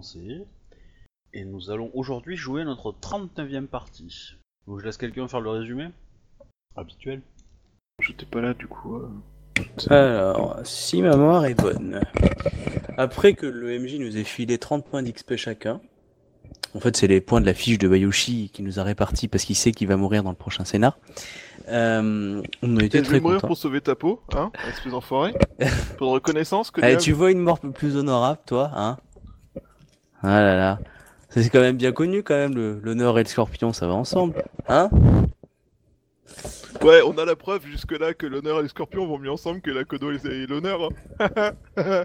commencer. Et nous allons aujourd'hui jouer notre 39e partie. Donc je laisse quelqu'un faire le résumé Habituel. J'étais pas là du coup. euh. Alors, si ma mémoire est bonne. Après que le MJ nous ait filé 30 points d'XP chacun, en fait c'est les points de la fiche de Bayushi qui nous a répartis parce qu'il sait qu'il va mourir dans le prochain scénar. Euh, on a été très mourir pour sauver ta peau, hein, espèce d'enfoiré. Pour de reconnaissance que Allez, diable. tu vois une mort plus honorable, toi, hein Ah là là. C'est quand même bien connu, quand même, le- l'honneur et le scorpion, ça va ensemble. Hein? Ouais, on a la preuve jusque-là que l'honneur et le scorpion vont mieux ensemble que la Kodo et l'honneur. hein.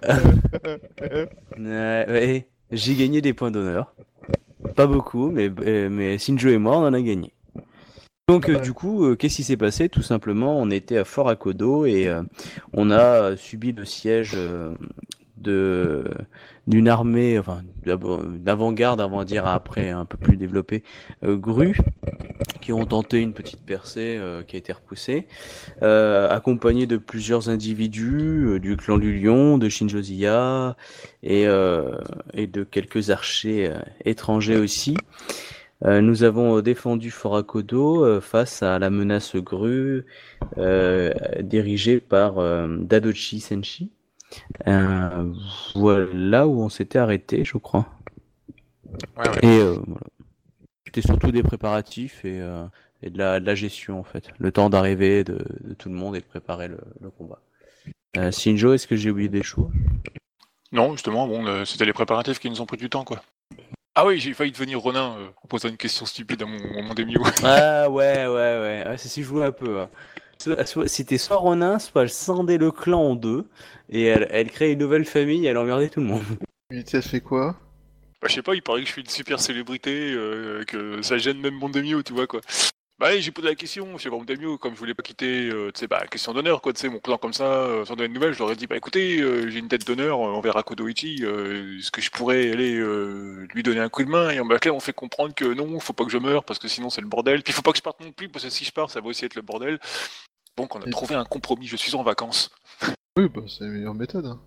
Ouais, ouais, J'ai gagné des points d'honneur. Pas beaucoup, mais, euh, mais Sinjo et moi, on en a gagné. Donc, euh, du coup, euh, qu'est-ce qui s'est passé? Tout simplement, on était à Fort Akodo et euh, on a subi le siège euh, de d'une armée, d'avant-garde, avant de dire après un peu plus développée, euh, Gru, qui ont tenté une petite percée euh, qui a été repoussée, euh, accompagnés de plusieurs individus euh, du clan du Lion, de Shinjoziya et, et de quelques archers étrangers aussi. Nous avons défendu Fort Akodo euh, face à la menace Gru dirigée par Dadochi Senshi. Euh, voilà où on s'était arrêté, je crois. Ouais, ouais. Et euh, voilà. C'était surtout des préparatifs et, euh, et de, la, de la gestion en fait. Le temps d'arrivée de, de tout le monde et de préparer le, le combat. Shinjo, est-ce que j'ai oublié des choses? Non, justement, bon, c'était les préparatifs qui nous ont pris du temps, quoi. Ah oui, j'ai failli devenir Ronin en posant une question stupide à mon, mon Demio. Ah ouais, ouais, ouais. ouais c'est si je jouais un peu. hein. C'était soit Ronin, soit elle scindait le clan en deux et elle, elle créait une nouvelle famille et elle emmerdait tout le monde. Et tu as fait quoi Bah, je sais pas, il paraît que je suis une super célébrité, euh, que ça gêne même mon Demio, tu vois, quoi. Bah, j'ai posé la question, chez mon Demio, comme je voulais pas quitter, euh, tu sais, bah, question d'honneur, quoi, tu sais, mon clan comme ça, euh, sans donner de nouvelles, je leur ai dit, bah, écoutez, euh, j'ai une tête d'honneur envers Akodoichi, euh, est-ce que je pourrais aller euh, lui donner un coup de main Et en bas, là, on fait comprendre que non, faut pas que je meure, parce que sinon c'est le bordel, puis faut pas que je parte non plus, parce que si je pars, ça va aussi être le bordel. Donc, on a trouvé un compromis, je suis en vacances. Oui, bah c'est la meilleure méthode. hein.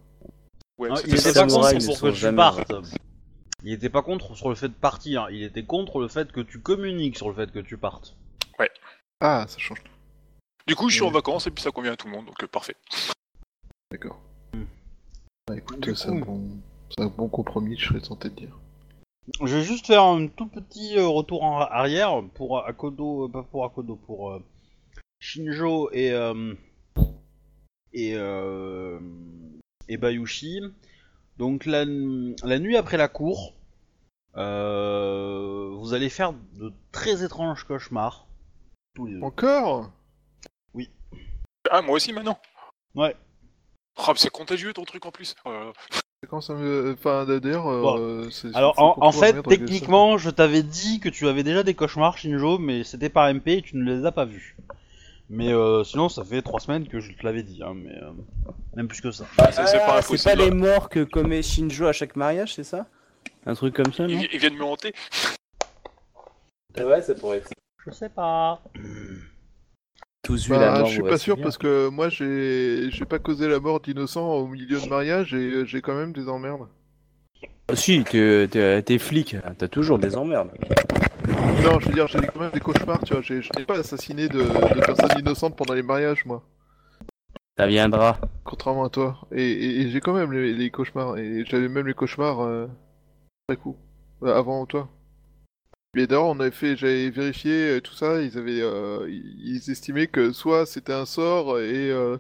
Ouais, Ah, il était pas contre pour que tu jamais partes. Il était pas contre sur le fait de partir, il était contre le fait que tu communiques sur le fait que tu partes. Ah, ça change tout. Du coup, je suis en Ouais. vacances, et puis ça convient à tout le monde, donc euh, parfait. D'accord. Bah écoute, c'est un, bon... c'est un bon compromis, je serais tenté de dire. Je vais juste faire un tout petit euh, retour en arrière pour Akodo, euh, pas pour Akodo, pour euh, Shinjo et euh, et euh, et Bayushi. Donc la, la nuit après la cour, euh, vous allez faire de très étranges cauchemars. Tous les deux. Encore? Ah, moi aussi maintenant? Ouais. Oh, mais c'est contagieux ton truc en plus. Quand ça me... Enfin, d'ailleurs, euh, Bon. c'est... Alors en, fait, techniquement, je t'avais dit que tu avais déjà des cauchemars, Shinjo, mais c'était par MP et tu ne les as pas vus. Mais euh, sinon, ça fait trois semaines que je te l'avais dit, hein, mais euh, même plus que ça. C'est c'est pas Ah, pas les morts que commet Shinjo à chaque mariage, c'est ça? Un truc comme ça, non? Ils, ils viennent me hanter. Ouais, ça pourrait être. Je sais pas. Tous vu Bah, la mort. je suis pas sûr parce que moi j'ai j'ai pas causé la mort d'innocents au milieu de mariage et euh, j'ai quand même des emmerdes. Ah, Si, t'es flic, t'as toujours des emmerdes. Non, je veux dire, j'ai quand même des cauchemars, tu vois. j'ai- Je n'ai pas assassiné de, de personnes innocentes pendant les mariages, moi. Ça viendra. Contrairement à toi. Et, et- et j'ai quand même les, les cauchemars. Et j'avais même les cauchemars euh, après coup. Euh, avant toi. Mais d'ailleurs, on avait fait, j'avais vérifié euh, tout ça. Ils avaient, euh, ils ils estimaient que soit c'était un sort et euh,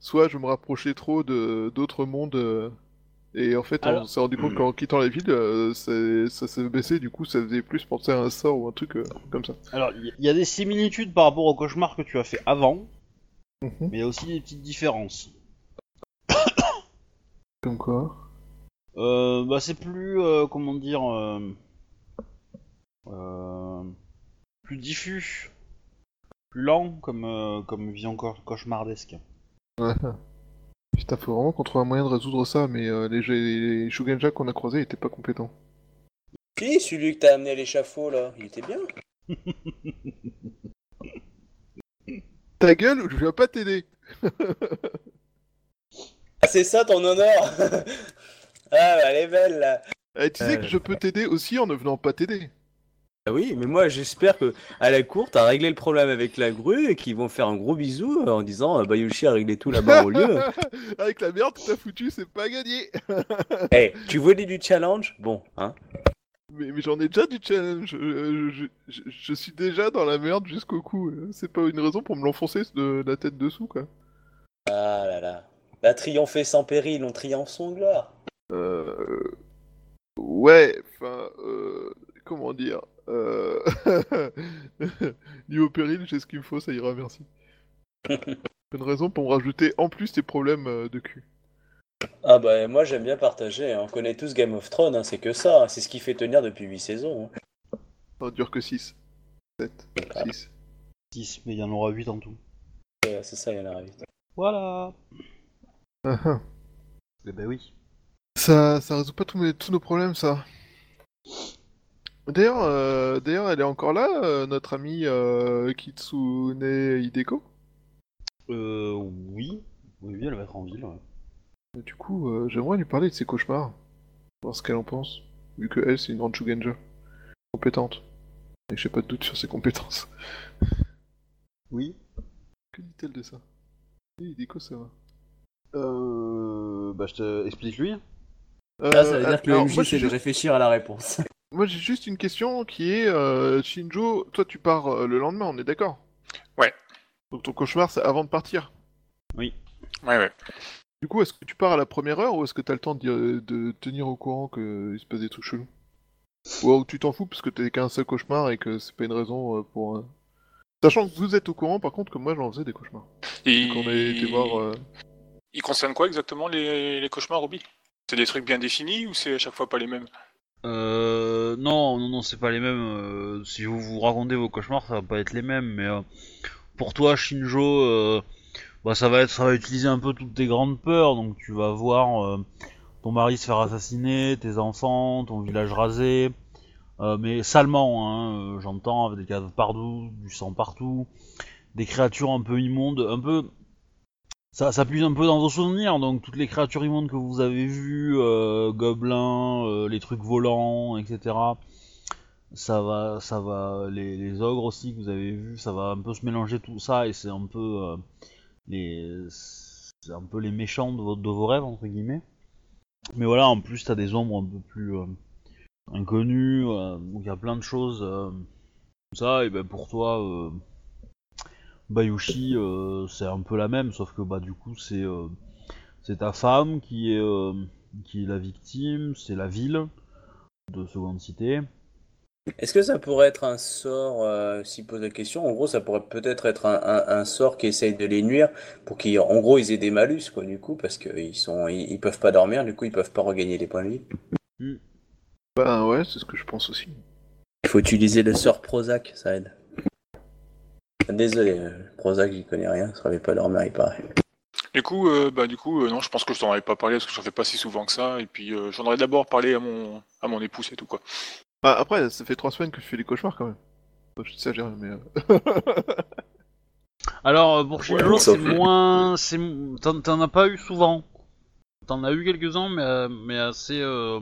soit je me rapprochais trop de d'autres mondes. Et en fait, on Alors- s'est rendu compte qu'en quittant la ville, euh, ça s'est baissé. Du coup, ça faisait plus penser à un sort ou un truc euh, comme ça. Alors, il y, y a des similitudes par rapport au cauchemar que tu as fait avant, Mhm. mais il y a aussi des petites différences. Comme quoi Euh, bah, c'est plus, comment dire, plus diffus, plus lent comme, comme vision cau- cauchemardesque. Putain, faut vraiment qu'on trouve un moyen de résoudre ça, mais euh, les, les, les Shugenja qu'on a croisés étaient pas compétents. Si, celui que t'as amené à l'échafaud là, il était bien. Ta gueule ou je viens pas t'aider Ah, c'est ça ton honneur Ah, bah, elle est belle là Eh, tu sais Euh. que je peux t'aider aussi en ne venant pas t'aider. Ah oui, mais moi j'espère que à la cour, t'as réglé le problème avec la grue et qu'ils vont faire un gros bisou euh, en disant euh, Bayushi a réglé tout là-bas au lieu. Avec la merde que t'as foutu, c'est pas gagné. Eh, tu voulais du challenge? Bon, hein. Mais, mais j'en ai déjà du challenge. Je, je- je suis déjà dans la merde jusqu'au cou. euh. C'est pas une raison pour me l'enfoncer de la tête dessous, quoi. Ah là là. La triompher sans péril, on triomphe sans gloire. Euh... Ouais, enfin, euh... comment dire? Euh... Niveau péril, j'ai ce qu'il me faut, ça ira, merci. Une raison pour me rajouter en plus tes problèmes euh, de cul. Ah bah moi j'aime bien partager, hein. on connaît tous Game of Thrones, hein, c'est que ça, hein. c'est ce qui fait tenir depuis 8 saisons. hein. Ça dure que 6. 7. 6. 6, mais il y en aura 8 en tout. Euh, c'est ça, il y en a vite. Voilà. Ah, Eh ben oui. Ça, ça résout pas tous, mes- tous nos problèmes, ça. D'ailleurs, euh, d'ailleurs, elle est encore là, euh, notre amie euh, Kitsune Hideko? Euh, oui. Oui, oui, elle va être en ville, ouais. Du coup, euh, j'aimerais lui parler de ses cauchemars. Voir ce qu'elle en pense. Vu que elle, c'est une Ranchugenja. Compétente. Et j'ai pas de doute sur ses compétences. Oui. Que dit-elle de ça? Oui, Hideko, ça va. Euh, bah je te explique lui. Euh, Là, ça veut dire que le alors, MJ moi, c'est de juste- réfléchir à la réponse. Moi, j'ai juste une question qui est euh, Shinjo, toi tu pars euh, le lendemain, on est d'accord? Ouais. Donc ton cauchemar, c'est avant de partir? Ouais, ouais. Du coup, est-ce que tu pars à la première heure ou est-ce que t'as le temps de, de tenir au courant qu'il se passe des trucs chelous? Ou alors tu t'en fous parce que t'es qu'un seul cauchemar et que c'est pas une raison euh, pour. euh, Sachant que vous êtes au courant, par contre, que moi j'en faisais des cauchemars. Et... Qu'on a été voir. euh, Ils concernent quoi exactement les, les cauchemars, Roby C'est des trucs bien définis ou c'est à chaque fois pas les mêmes? Euh, non, non, non, c'est pas les mêmes. euh, si vous vous racontez vos cauchemars, ça va pas être les mêmes. Mais euh, pour toi, Shinjo, euh, bah ça va être, ça va utiliser un peu toutes tes grandes peurs. Donc tu vas voir euh, ton mari se faire assassiner, tes enfants, ton village rasé, euh, mais salement. Hein, J'entends avec des caves partout, du sang partout, des créatures un peu immondes, un peu. Ça, puise un peu dans vos souvenirs, donc toutes les créatures immondes que vous avez vues, euh, gobelins, euh, les trucs volants, etc. Ça va, ça va, les, les ogres aussi que vous avez vus, ça va un peu se mélanger tout ça et c'est un peu euh, les, c'est un peu les méchants de vos rêves entre guillemets. Mais voilà, en plus t'as des ombres un peu plus euh, inconnues, euh, donc il y a plein de choses euh, comme ça. Et ben pour toi. Bayushi, euh, c'est un peu la même, sauf que bah du coup c'est euh, c'est ta femme qui est euh, qui est la victime, c'est la ville de seconde cité. Est-ce que ça pourrait être un sort, euh, s'il pose la question, en gros ça pourrait peut-être être un, un- un sort qui essaye de les nuire pour qu'ils, en gros, ils aient des malus, quoi, du coup, parce qu'ils sont, ils, ils peuvent pas dormir, du coup ils peuvent pas regagner les points de vie. Ben ouais, c'est ce que je pense aussi. Il faut utiliser le sort Prozac, ça aide. Désolé, euh, Prozac j'y connais rien, ça savait pas dormir, il paraît. Du coup, euh, bah du coup, euh, non, je pense que je t'en avais pas parlé parce que j'en fais pas si souvent que ça. Et puis euh, j'en aurais d'abord parlé à mon à mon épouse et tout quoi. Ah, après, ça fait trois semaines que je fais des cauchemars quand même. Bon, je t'exagère, mais. euh, Alors pour Shinjo Ouais, c'est moins, c'est t'en t'en as pas eu souvent. T'en as eu quelques-uns mais mais assez euh,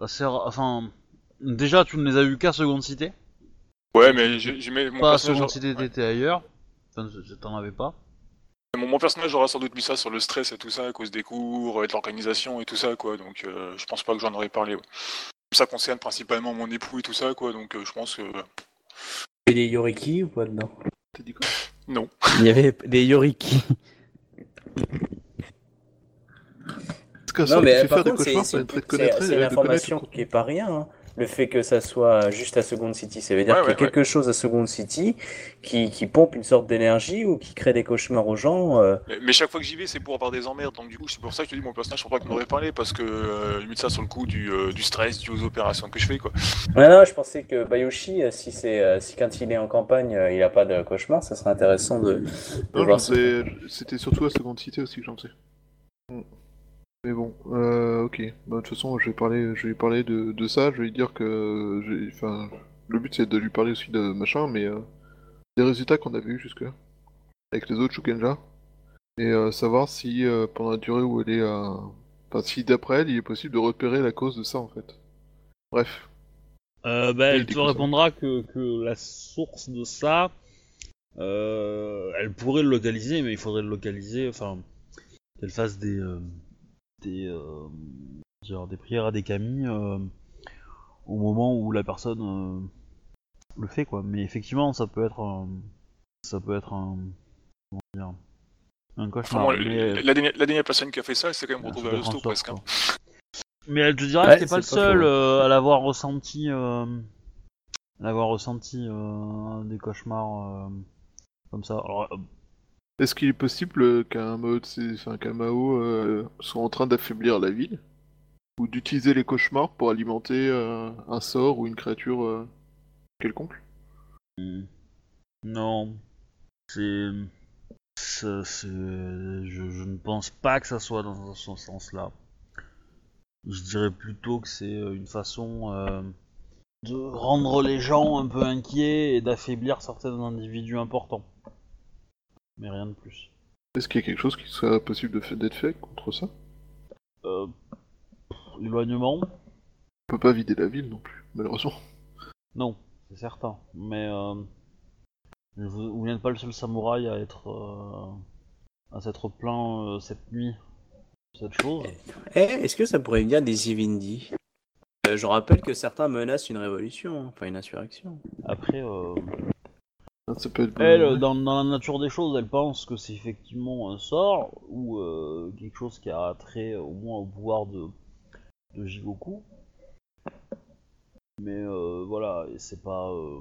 assez enfin déjà tu ne les as eu qu'à seconde cité, Ouais, mais j'ai mis mon pas personnage. cité ouais. t'étais ailleurs. Enfin t'en avais pas. Mon, mon personnage aura sans doute mis ça sur le stress et tout ça à cause des cours, et de l'organisation et tout ça quoi. Donc euh, je pense pas que j'en aurais parlé. ouais. Ça concerne principalement mon époux et tout ça quoi. Donc euh, je pense que Il y a des Yoriki ou pas dedans? T'as dit quoi? Non. Il y avait des Yoriki. Non, mais par contre, c'est une information qui est pas rien. hein. Le fait que ça soit juste à Second City, ça veut dire Ouais, qu'il y a ouais, quelque chose à Second City qui, qui pompe une sorte d'énergie ou qui crée des cauchemars aux gens. euh. Mais, mais chaque fois que j'y vais, c'est pour avoir des emmerdes. Donc du coup, c'est pour ça que je te dis mon personnage, je crois pas qu'on aurait parlé parce que euh, limite ça sur le coup du, euh, du stress dû aux opérations que je fais quoi. Ouais, non, je pensais que Bayoshi, euh, si c'est euh, si quand il est en campagne, euh, il a pas de cauchemar, ça serait intéressant de, de Non, j'en voir C'était surtout à Seconde Cité aussi que j'en sais. Mais bon, euh, ok. Bah, de toute façon, je vais parler, je vais parler de, de ça. Je vais lui dire que, enfin, le but c'est de lui parler aussi de machin, mais euh, des résultats qu'on avait eu jusque là avec les autres Shukenja et euh, savoir si euh, pendant la durée où elle est, à... enfin, si d'après elle, il est possible de repérer la cause de ça en fait. Bref. Euh, bah, Et elle te répondra que, que la source de ça, euh, elle pourrait le localiser, mais il faudrait le localiser, enfin, qu'elle fasse des, euh, des, euh, dire, des prières à des camis euh, au moment où la personne euh, le fait, quoi. Mais effectivement, ça peut être, un- ça peut être un, comment dire, un cauchemar. Mais- la, dernière, la dernière personne qui a fait ça, elle s'est quand même retrouvée à l'hosto presque. hein. Mais elle te dira Ouais, que t'es pas le c'est pas seul euh, à l'avoir ressenti, euh, à l'avoir ressenti euh, des cauchemars euh, comme ça. Alors, euh, Est-ce qu'il est possible qu'un Mao, Mao euh, soit en train d'affaiblir la ville Ou d'utiliser les cauchemars pour alimenter euh, un sort ou une créature euh, quelconque? Non, c'est, je, je ne pense pas que ça soit dans ce sens-là. Je dirais plutôt que c'est une façon de rendre les gens un peu inquiets et d'affaiblir certains individus importants. Mais rien de plus. Est-ce qu'il y a quelque chose qui soit possible d'être fait contre ça? Euh, L'éloignement? On peut pas vider la ville non plus, malheureusement. Non, c'est certain. Mais euh, vous, vous n'êtes pas le seul samouraï à être euh, à s'être plaint euh, cette nuit de cette chose. Eh, est-ce que ça pourrait venir des Ivindi Euh, Je rappelle que certains menacent une révolution, hein, enfin une insurrection. Après, euh, être elle, dans, dans la nature des choses, elle pense que c'est effectivement un sort ou euh, quelque chose qui a trait au moins au pouvoir de, de Jigoku. Mais euh, voilà, c'est pas, euh,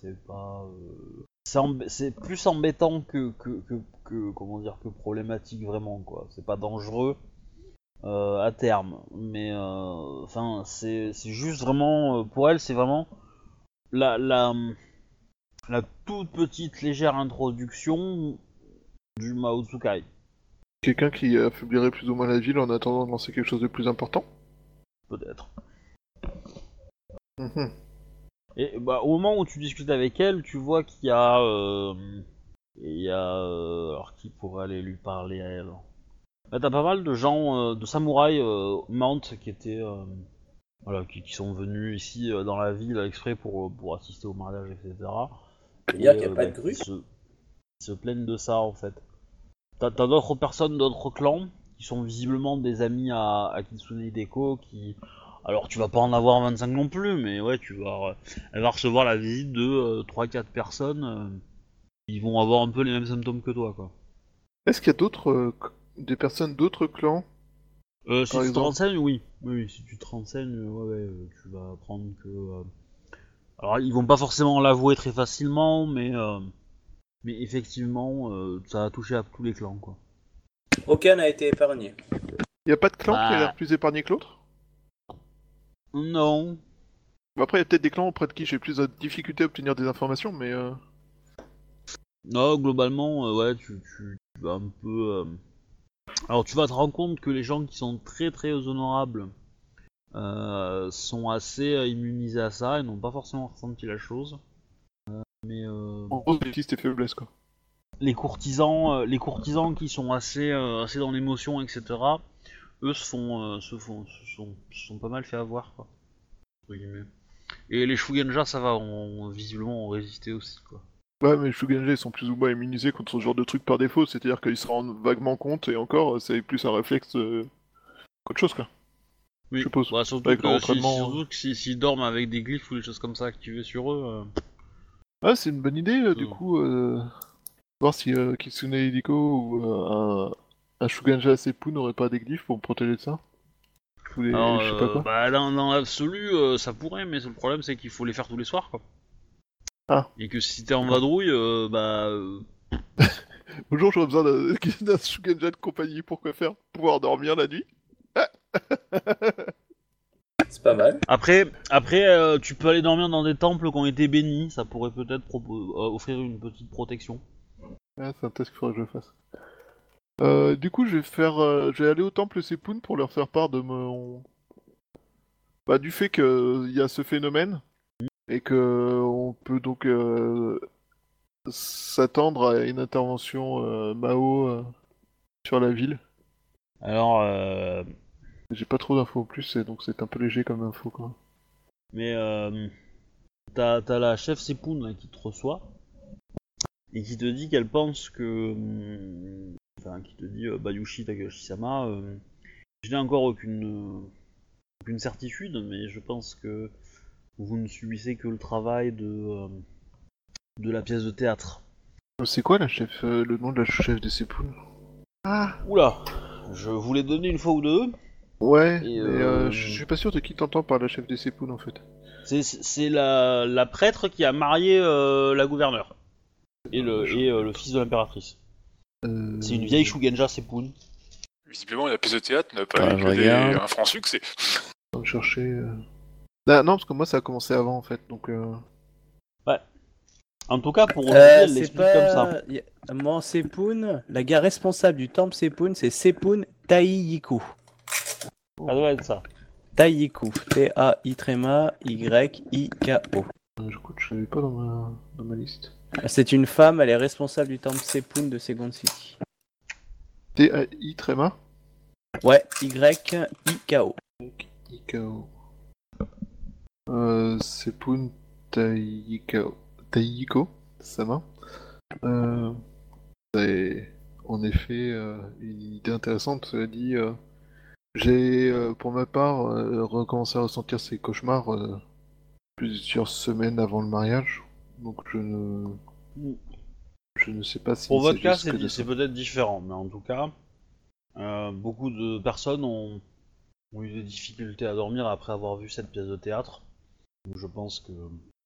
c'est pas, euh, c'est plus embêtant que, que, que, que- comment dire que problématique vraiment quoi. C'est pas dangereux euh, à terme, mais euh, enfin c'est c'est juste vraiment euh, pour elle c'est vraiment la la la toute petite légère introduction du Mao Tsukai. quelqu'un qui affaiblirait plus ou moins la ville en attendant de lancer quelque chose de plus important? Peut-être. Mhm. Et bah, au moment où tu discutes avec elle, tu vois qu'il y a. euh, il y a. euh, alors, qui pourrait aller lui parler à elle? Bah, T'as pas mal de gens, euh, de samouraïs Mount qui étaient. voilà, qui, qui sont venus ici dans la ville exprès pour, pour assister au mariage, etc. C'est-à-dire qu'il a euh, pas bah, de grue qui se, qui se plaignent de ça en fait. T'as t'as d'autres personnes, d'autres clans qui sont visiblement des amis à, à Kitsune Hideko qui. Alors tu vas pas en avoir 25 non plus, mais ouais, tu vas. Elle va recevoir la visite de 3-4 personnes euh, qui vont avoir un peu les mêmes symptômes que toi quoi. Est-ce qu'il y a d'autres euh, c- des personnes d'autres clans? Euh, si Par tu te renseignes, oui. oui. oui, si tu te renseignes, euh, ouais, ouais, euh, tu vas apprendre que. Alors, ils vont pas forcément l'avouer très facilement, mais. euh, Mais effectivement, euh, ça a touché à tous les clans, quoi. Aucun n'a été épargné. Il y a pas de clan qui a Bah. l'air plus épargné que l'autre? Non. Bon, Après, il y a peut-être des clans auprès de qui j'ai plus de difficulté à obtenir des informations, mais euh, Non, globalement, euh, ouais, tu, tu, tu vas un peu. euh, Alors, tu vas te rendre compte que les gens qui sont très très honorables euh, sont assez euh, immunisés à ça et n'ont pas forcément ressenti la chose. Euh, mais. en gros, bêtise et faiblesses quoi. les courtisans, les courtisans qui sont assez, assez dans l'émotion, etc. Eux se font, se font, se sont, se sont pas mal fait avoir, quoi. Et les Shugenja, ça va, visiblement ont résisté aussi, quoi. Ouais, mais les Shugenja, ils sont plus ou moins immunisés contre ce genre de truc par défaut, c'est-à-dire qu'ils se rendent vaguement compte, et encore, c'est plus un réflexe euh, qu'autre chose, quoi. Oui. Je suppose. Bah, surtout Avec que leur si- entraînement, surtout que si- s'ils dorment avec des glyphes ou des choses comme ça activées sur eux. euh, Ah, c'est une bonne idée, euh, du Hmm. coup, euh, voir si euh, Kitsune Hideko ou euh, un, Shuganja Seppu n'aurait pas des glyphes pour me protéger de ça. Ou des- Alors, je sais pas euh, quoi. bah, dans, dans l'absolu, euh, ça pourrait, mais le problème c'est qu'il faut les faire tous les soirs, quoi. Ah. Et que si t'es en vadrouille, euh, bah. euh, Bonjour, j'aurais besoin d'un Shuganja de compagnie, pourquoi faire? Pouvoir dormir la nuit? C'est pas mal. Après, après euh, tu peux aller dormir dans des temples qui ont été bénis, ça pourrait peut-être euh, offrir une petite protection. Ah, c'est un test qu'il faudrait que je fasse. Euh, du coup, je vais faire, euh, je vais aller au temple Sepun pour leur faire part de mon, bah, du fait qu'il y a ce phénomène et que on peut donc euh, s'attendre à une intervention euh, Mao euh, sur la ville. Alors, euh, J'ai pas trop d'infos en plus, donc c'est un peu léger comme info quoi. Mais euh, t'as la chef Sepoun là, qui te reçoit et qui te dit qu'elle pense que. hum, Enfin, qui te dit euh, Bayushi Takashi-sama, euh, je n'ai encore aucune, euh, aucune certitude, mais je pense que vous ne subissez que le travail de, euh, de la pièce de théâtre. C'est quoi la chef, euh, le nom de la chef de poules Ah Oula Je vous l'ai donné une fois ou deux. Ouais, Et, mais euh, euh, je suis pas sûr de qui t'entends par la chef de ces poules en fait. C'est- C'est la, la prêtre qui a marié euh, la gouverneure. Et le, et, euh, le fils de l'impératrice. Euh, C'est une vieille Shugenja Sepun. Visiblement, la pièce de théâtre n'a pas Ah, eu que des- un franc succès. On va chercher. euh. Ah, non, parce que moi ça a commencé avant en fait, donc. Euh... En tout cas, pour Euh, elle c'est l'explique comme ça. pas. y a- Moi, Sepun, la gare responsable du temple Sepun, c'est Sepun Taiyiku. Ça doit être ça. Taiyiku. T-A-I-Y-I-K-O. euh, Je, je l'avais pas dans ma... dans ma liste. C'est une femme, elle est responsable du temple Sepun de Second City. T-A-I tréma Ouais, Y-I-K-O. Ikao. Euh, Sepun Taikao. Taiko, Sama. Euh, c'est en effet euh, une idée intéressante, cela dit. euh, J'ai, euh, pour ma part, euh, recommencé à ressentir ces cauchemars euh, plusieurs semaines avant le mariage. Donc je ne... Je ne sais pas si... Pour votre cas, c'est peut-être différent, mais en tout cas, euh, beaucoup de personnes ont, ont eu des difficultés à dormir après avoir vu cette pièce de théâtre. Donc je pense que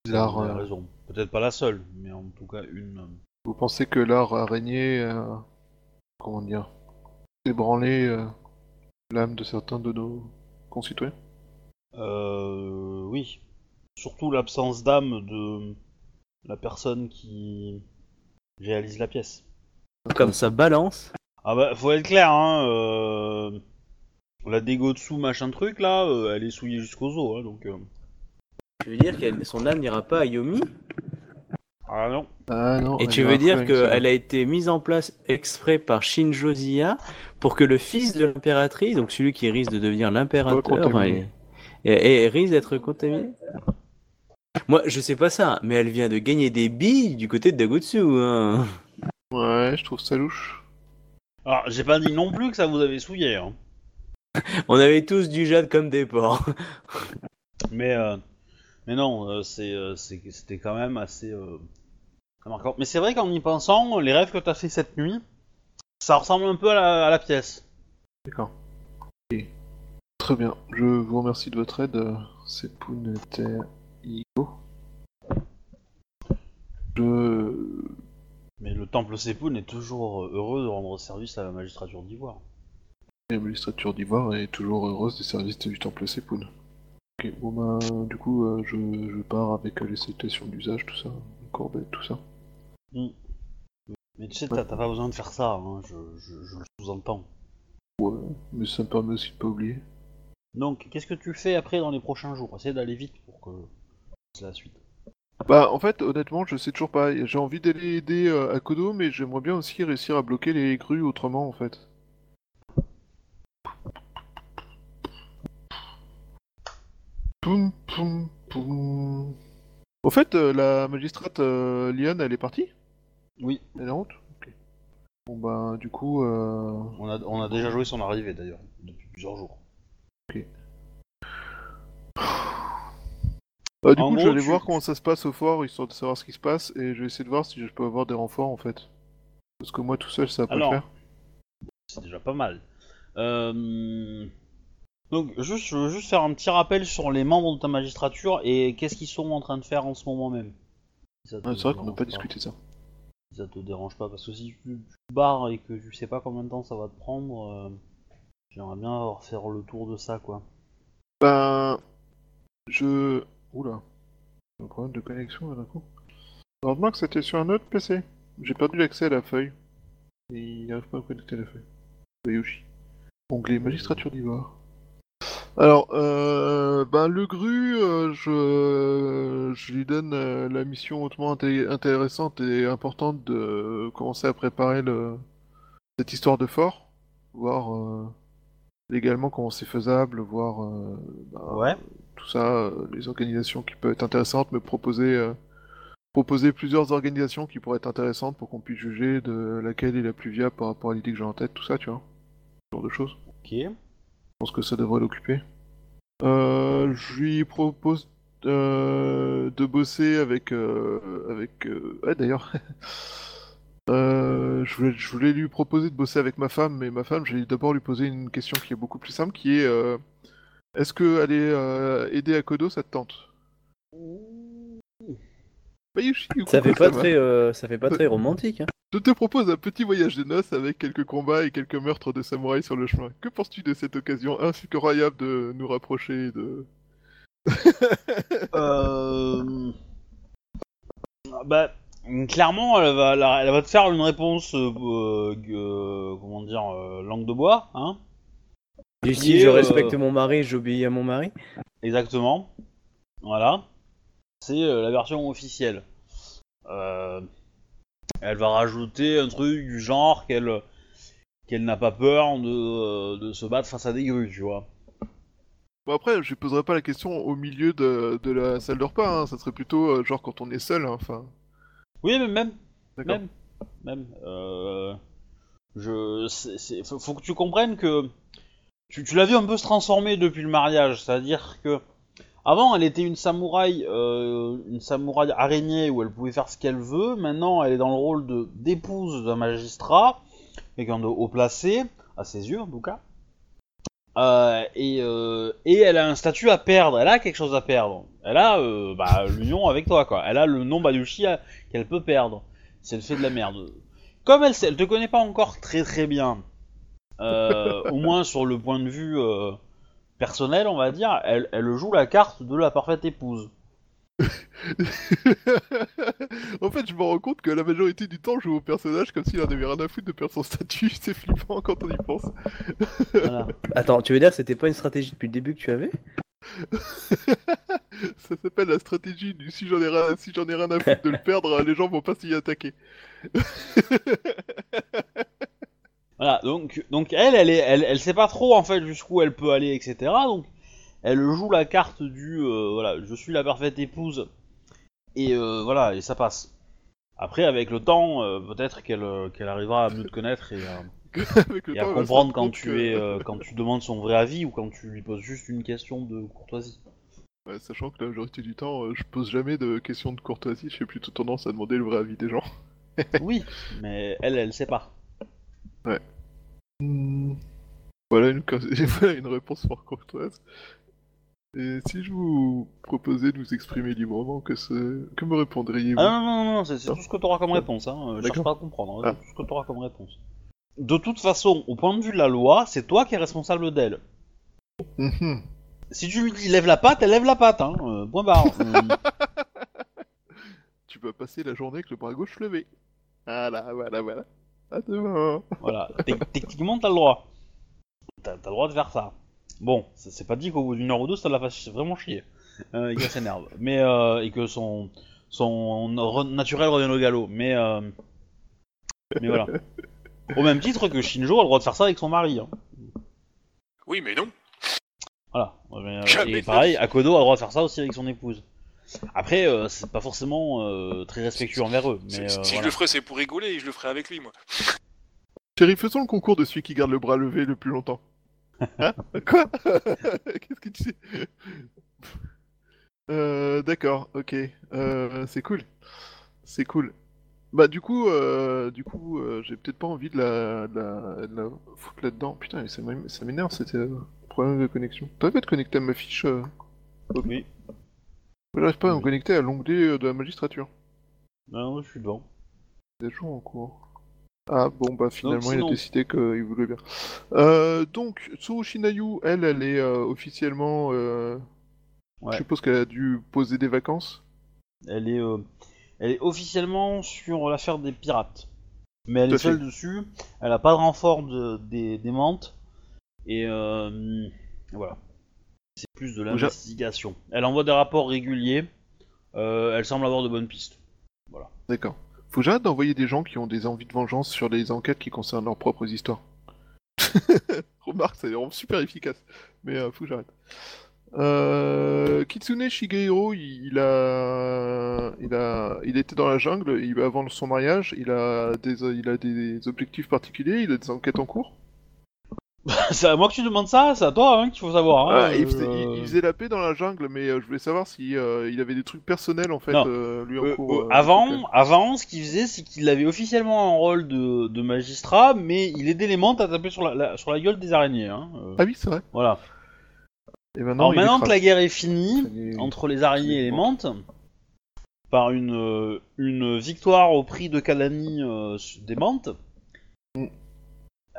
L'art, vous avez euh, raison. Peut-être pas la seule, mais en tout cas une. euh, Vous pensez que l'art araignée, euh, comment dire, ébranlé euh, l'âme de certains de nos concitoyens? Euh, oui. Surtout l'absence d'âme de la personne qui réalise la pièce. Comme ça balance. Ah bah, faut être clair, hein. Euh... La dessous machin truc là, euh, elle est souillée jusqu'aux os, hein, donc. euh, Tu veux dire que son âme n'ira pas à Yomi? Ah non. Ah non. Et tu veux dire qu'elle a été mise en place exprès par Shinjo Zia pour que le fils de l'impératrice, donc celui qui risque de devenir l'impérateur, et, et- et risque d'être contaminé Moi, je sais pas ça, mais elle vient de gagner des billes du côté de Dagutsu. Hein. Ouais, je trouve ça louche. Alors, j'ai pas dit non plus que ça vous avait souillé, hein. On avait tous du jade comme des porcs. Mais, euh, mais non, euh, c'est, euh, c'est- c'était quand même assez, euh. Mais c'est vrai qu'en y pensant, les rêves que t'as fait cette nuit, ça ressemble un peu à la, à la pièce. D'accord. Ok. Très bien. Je vous remercie de votre aide. euh, C'est Punter Iko. Je. Mais le temple Sepun est toujours euh, heureux de rendre service à la magistrature d'Ivoire. L'administrature d'Ivoire est toujours heureuse des services du temple Sepoun. Ok, bon bah, du coup, euh, je, je pars avec euh, les salutations d'usage, tout ça, courbette, tout ça. Mais tu sais, t'as, t'as pas besoin de faire ça, hein, je, je- je le sous-entends. Ouais, mais ça me permet aussi de pas oublier. Donc, qu'est-ce que tu fais après dans les prochains jours? Essaye d'aller vite pour que c'est la suite. Bah, en fait, honnêtement, je sais toujours pas. J'ai envie d'aller aider euh, Akodo, mais j'aimerais bien aussi réussir à bloquer les grues autrement, en fait. Poum, poum, poum. Au fait, euh, la magistrate euh, Liane, elle est partie? Oui, Elle est en route Ok. Bon bah, du coup, euh... on a, on a déjà joué son arrivée d'ailleurs, depuis plusieurs jours. Bah, du En coup, je vais aller tu- voir comment ça se passe au fort, histoire de savoir ce qui se passe, et je vais essayer de voir si je peux avoir des renforts, en fait. Parce que moi, tout seul, ça va pas Alors, le faire. C'est déjà pas mal. Euh, Donc, juste, je veux juste faire un petit rappel sur les membres de ta magistrature et qu'est-ce qu'ils sont en train de faire en ce moment même. Si ça te Ah, c'est vrai qu'on n'a pas discuté ça. Ça te dérange pas, parce que si tu, barres et que tu sais pas combien de temps ça va te prendre, euh, j'aimerais bien avoir- faire le tour de ça, quoi. Ben... Je... Oula. Un problème de connexion, d'un coup. Heureusement que c'était sur un autre PC. J'ai perdu l'accès à la feuille. Et il n'arrive pas à connecter la feuille. Yoshi. Onglet magistrature d'Ivoire. Alors, euh, ben le gru, euh, je, je lui donne euh, la mission hautement inté- intéressante et importante de commencer à préparer le, cette histoire de fort, voir légalement comment c'est faisable, voir Ouais. tout ça, les organisations qui peuvent être intéressantes, me proposer, proposer plusieurs organisations qui pourraient être intéressantes pour qu'on puisse juger de laquelle est la plus viable par rapport à l'idée que j'ai en tête, tout ça, tu vois. Ce genre de choses. Ok. Je pense que ça devrait l'occuper. Euh, je lui propose euh, de bosser avec. euh, avec euh, Ouais, d'ailleurs. Euh, je, voulais, je voulais lui proposer de bosser avec ma femme, mais ma femme, j'ai d'abord lui poser une question qui est beaucoup plus simple, qui est euh, est-ce que aller euh, aider à Kodo, ça te tente? Bah, Ça fait pas très, euh, ça fait pas très romantique. Hein. Je te propose un petit voyage de noces avec quelques combats et quelques meurtres de samouraïs sur le chemin. Que penses-tu de cette occasion incroyable de nous rapprocher de... Euh... Bah, clairement, elle va, elle va te faire une réponse, euh, euh, comment dire, euh, langue de bois, hein style, est, je euh, respecte mon mari, j'obéis à mon mari. Exactement. Voilà. C'est euh, la version officielle. Euh, elle va rajouter un truc du genre qu'elle qu'elle n'a pas peur de, de se battre face à des grues, tu vois. Bon après, je poserai pas la question au milieu de, de la salle de repas, hein. ça serait plutôt euh, genre quand on est seul, hein, enfin... Oui, mais même, D'accord. même, même. Euh, je, faut, faut que tu comprennes que tu, tu l'as vu un peu se transformer depuis le mariage, c'est-à-dire que avant elle était une samouraï, euh, une samouraï araignée où elle pouvait faire ce qu'elle veut. Maintenant, elle est dans le rôle d'épouse d'un magistrat, quelqu'un de haut placé à ses yeux en tout cas. Euh, et, euh, et elle a un statut à perdre, elle a quelque chose à perdre. Elle a bah, l'union avec toi, quoi. Elle a le nom Bayushi qu'elle peut perdre si elle fait de la merde. Comme elle, elle te connaît pas encore très très bien, au moins sur le point de vue euh, personnel, on va dire, elle, elle joue la carte de la parfaite épouse. en fait, je me rends compte que la majorité du temps, je joue au personnage comme s'il en avait rien à foutre de perdre son statut, c'est flippant quand on y pense. Voilà. Attends, tu veux dire que c'était pas une stratégie depuis le début que tu avais? Ça s'appelle la stratégie du si j'en ai rien, si j'en ai rien à foutre de le perdre, les gens vont pas s'y attaquer. Voilà, donc, donc elle, elle, est, elle, elle sait pas trop en fait jusqu'où elle peut aller, etc. Donc elle joue la carte du euh, voilà, je suis la parfaite épouse et euh, voilà, et ça passe. Après, avec le temps, euh, peut-être qu'elle qu'elle arrivera à mieux te connaître et, à temps, comprendre rendre quand tu que- es quand tu demandes son vrai avis ou quand tu lui poses juste une question de courtoisie. Ouais, sachant que la majorité du temps, je pose jamais de questions de courtoisie, j'ai plutôt tendance à demander le vrai avis des gens. oui, mais elle, elle sait pas. Hmm. Voilà une, voilà une réponse fort courtoise. Et si je vous proposais de vous exprimer librement, que, ce... que me répondriez-vous? Ah non, non, non, c'est tout ce que tu auras comme réponse. Hein. euh, Cherche D'accord. pas à comprendre, hein, Ah. c'est tout ce que tu auras comme réponse. De toute façon, au point de vue de la loi, c'est toi qui es responsable d'elle. Mhm. Si tu lui dis lève la patte, elle lève la patte, hein. euh, point barre. Euh, Tu peux passer la journée avec le bras gauche levé. Voilà, voilà, voilà. À demain. voilà, Tec- techniquement, t'as le droit. T'as t'as le droit de faire ça. Bon, c'est c'est pas dit qu'au bout d'une heure ou deux, ça la fasse vraiment chier. Euh, et qu'elle s'énerve. Mais, euh, et que son, son re- naturel revienne au galop. Mais, euh, mais voilà. Au même titre que Shinjo a le droit de faire ça avec son mari. Hein. Oui, mais non. Voilà. Mais, euh, Jamais et pareil. Akodo a le droit de faire ça aussi avec son épouse. Après, euh, c'est pas forcément euh, très respectueux envers eux. Si, Mais, si euh, je le ferais, c'est pour rigoler et je le ferais avec lui, moi. Chérie, faisons le concours de celui qui garde le bras levé le plus longtemps. Hein Quoi Qu'est-ce que tu sais euh, D'accord, ok. Euh, c'est cool. C'est cool. Bah du coup, euh, du coup, euh, j'ai peut-être pas envie de la, de la, de la foutre là-dedans. Putain, ça m'é- ça m'énerve, c'était euh, problème de connexion. T'arrives à te connecter à ma fiche euh... Oui. J'arrive pas à me Oui. connecter à l'onglet euh, de la magistrature. Non, non, je suis devant. Des jours en cours. Ah bon bah finalement il sinon- a décidé qu'il voulait bien. Euh, donc Tsuo Shinayu, elle, elle est euh, officiellement. euh, Ouais. Je suppose qu'elle a dû poser des vacances. Elle est, elle est officiellement sur l'affaire des pirates. Mais elle Tout est seule fait. dessus. Elle a pas de renfort de, des, des mantes. Et euh, voilà. C'est plus de l'investigation. Elle envoie des rapports réguliers. Euh, elle semble avoir de bonnes pistes. D'accord. Faut que j'arrête d'envoyer des gens qui ont des envies de vengeance sur les enquêtes qui concernent leurs propres histoires. Remarque, c'est vraiment super efficace. Mais euh, faut que j'arrête. Euh, Kitsune Shigeru, il, il a, il a, il était dans la jungle. Il, avant son mariage, il a des, il a des objectifs particuliers. Il a des enquêtes en cours. C'est à moi que tu demandes ça, c'est à toi hein, qu'il faut savoir. Hein, Ah, il, faisait, euh, il- il faisait la paix dans la jungle, mais euh, je voulais savoir si euh, il avait des trucs personnels en fait, euh, lui en euh, cours. euh, euh, avant, avant, ce qu'il faisait, c'est qu'il avait officiellement un rôle de, de magistrat, mais il aidait les mantes à taper sur la, la- sur la gueule des araignées. Hein. Ah oui, c'est vrai. Voilà. Et maintenant, Alors maintenant que la guerre est finie, est- entre les araignées et les mantes, par une, une victoire au prix de Kalani euh, des mantes, Mm.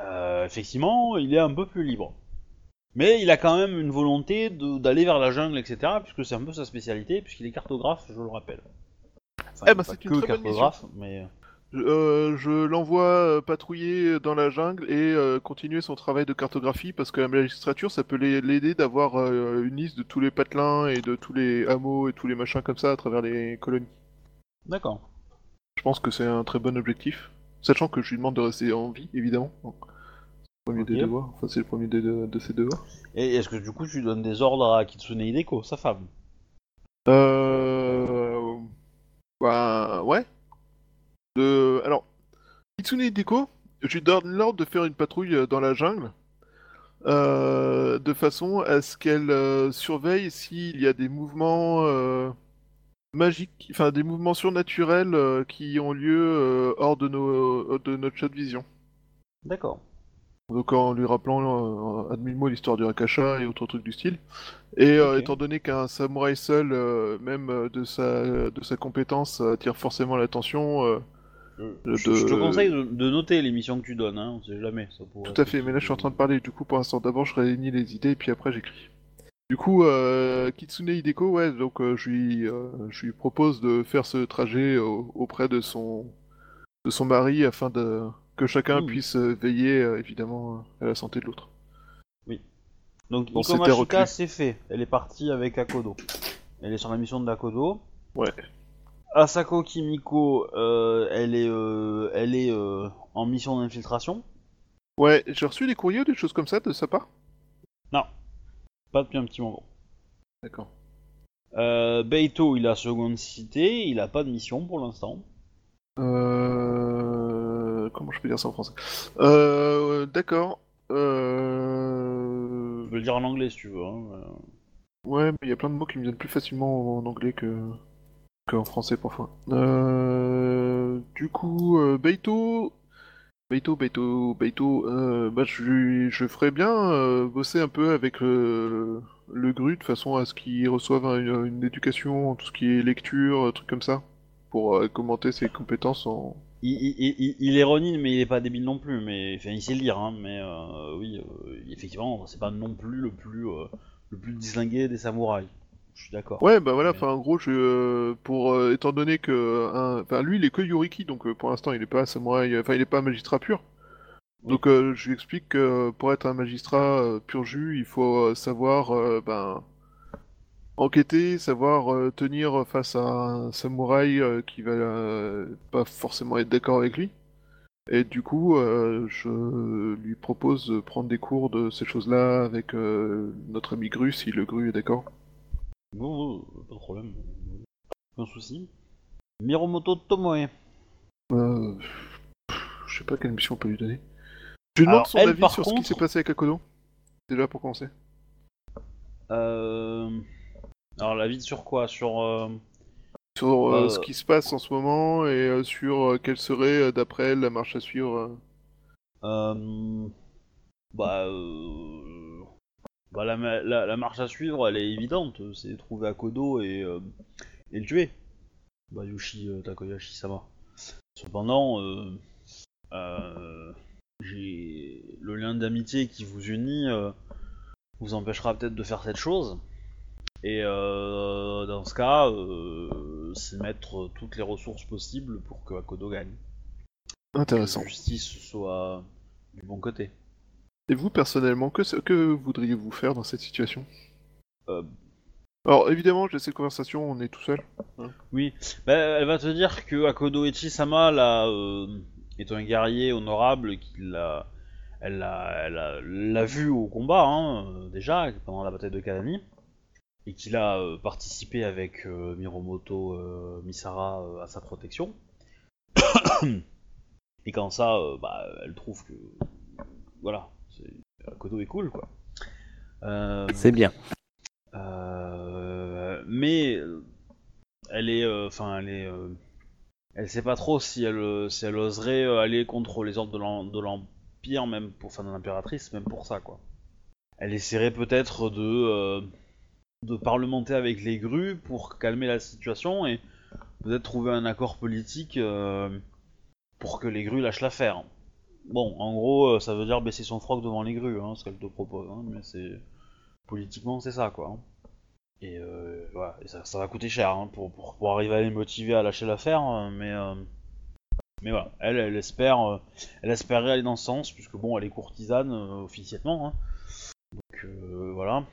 Euh, effectivement, il est un peu plus libre. Mais il a quand même une volonté d'aller vers la jungle, etc., puisque c'est un peu sa spécialité, puisqu'il est cartographe, je le rappelle. Enfin, Eh ben, c'est une que très bonne cartographe, mais... Je, euh, je l'envoie euh, patrouiller dans la jungle et euh, continuer son travail de cartographie parce que la magistrature, ça peut l'a- l'aider d'avoir euh, une liste de tous les patelins et de tous les hameaux et tous les machins comme ça à travers les colonies. D'accord. Je pense que c'est un très bon objectif, sachant que je lui demande de rester en vie, évidemment. Donc, C'est le premier des Ok. devoirs. Enfin, c'est le premier des deux- de ses devoirs. Et est-ce que du coup tu donnes des ordres à Kitsune Hideko, sa femme? Euh... Bah, ouais. De... Alors, Kitsune Hideko, je lui donne l'ordre de faire une patrouille euh, dans la jungle, euh, de façon à ce qu'elle euh, surveille s'il y a des mouvements euh, magiques, enfin des mouvements surnaturels euh, qui ont lieu euh, hors de, nos, de notre chat de vision. D'accord. Donc en lui rappelant euh, à demi-mot l'histoire du Akasha et autres trucs du style. Et euh, étant donné qu'un samouraï seul, euh, même euh, de sa, de sa compétence, attire forcément l'attention, euh, Je, De- je te conseille de, de noter les missions que tu donnes, hein, on sait jamais. Ça tout à fait. Mais là je suis en train de parler, du coup pour l'instant d'abord je réunis les idées et puis après j'écris. Du coup, euh, Kitsune Hideko, ouais, donc euh, je, lui, euh, je lui propose de faire ce trajet au- auprès de son, de son mari afin de, que chacun Mmh. puisse euh, veiller euh, évidemment à la santé de l'autre. Donc Bon, Iko c'était Mashika, reclus. c'est fait. Elle est partie avec Akodo. Elle est sur la mission de Akodo. Ouais. Asako Kimiko, euh, elle est, euh, elle est euh, en mission d'infiltration. Ouais, j'ai reçu des courriers ou des choses comme ça de sa part? Non, pas depuis un petit moment. D'accord. Euh, Beito, il a seconde cité, il a pas de mission pour l'instant. Euh... Comment je peux dire ça en français? Euh... D'accord. Euh... Je peux le dire en anglais si tu veux. Hein. euh. Ouais, mais il y a plein de mots qui me viennent plus facilement en anglais que qu'en français parfois. Euh... Du coup, euh, Beito... Beito, Beito, Beito, euh, bah, je, je ferais bien euh, bosser un peu avec le, le GRU de façon à ce qu'il reçoive un- une, une éducation, tout ce qui est lecture, trucs comme ça, pour euh, commenter ses compétences en, Il, il, il, il est Ronin, mais il est pas débile non plus. Mais enfin, il sait lire, hein, mais euh, oui, euh, effectivement, c'est pas non plus le plus, euh, le plus distingué des samouraïs. Je suis d'accord. Ouais, bah voilà, Mais- enfin en gros, je, euh, pour étant donné que, enfin lui, il est que Yoriki, donc pour l'instant, il est pas samouraï, enfin il est pas magistrat pur. Donc je lui explique que pour être un magistrat pur jus, il faut savoir, ben, enquêter, savoir euh, tenir face à un samouraï euh, qui va euh, pas forcément être d'accord avec lui. Et du coup, je lui propose de prendre des cours de ces choses-là avec notre ami Gru, si le Gru est d'accord. Bon, bon, pas de problème. Aucun souci. Miromoto Tomoe. Euh, je sais pas quelle mission on peut lui donner. Je lui demande Alors, son elle, avis sur ce qui s'est passé avec Akodo. Déjà pour commencer. Euh... Alors, la vie sur quoi? Sur. euh, Sur euh, Euh, ce qui se passe en ce moment et sur quelle serait d'après elle la marche à suivre. Bah. euh, Bah, la, ma- la, la marche à suivre, elle est évidente. C'est trouver Akodo et, et le tuer. Bayushi euh, Takoyashi-sama. Cependant, j'ai le lien d'amitié qui vous unit vous empêchera peut-être de faire cette chose. Et euh, dans ce cas, euh, c'est mettre toutes les ressources possibles pour que Akodo gagne. Intéressant. Que la justice soit du bon côté. Et vous personnellement, que, que voudriez-vous faire dans cette situation? Euh, Alors évidemment, j'ai cette conversation, on est tout seul. Oui, bah, elle va te dire que Akodo Echisama là, est un guerrier honorable, elle l'a elle l'a vu au combat, hein, déjà, pendant la bataille de Kanami, et qu'il a euh, participé avec euh, Miromoto euh, Misara à sa protection. et quand ça, bah, elle trouve que. Voilà, Akodo est cool, quoi. C'est bien. mais elle est, enfin, elle est, elle sait pas trop si elle, si elle oserait aller contre les ordres de l'em- de l'empire, même pour, enfin, de l'impératrice, même pour ça, quoi. Elle essaierait peut-être de, de parlementer avec les grues pour calmer la situation et peut-être trouver un accord politique euh, pour que les grues lâchent l'affaire. Bon, en gros, euh, ça veut dire baisser son froc devant les grues, hein, ce qu'elle te propose, hein, mais c'est politiquement c'est ça, quoi. Et, euh, ça, va coûter cher hein, pour, arriver à les motiver à lâcher l'affaire, mais voilà, elle, espère, espérait aller dans ce sens puisque bon, elle est courtisane officiellement, donc voilà.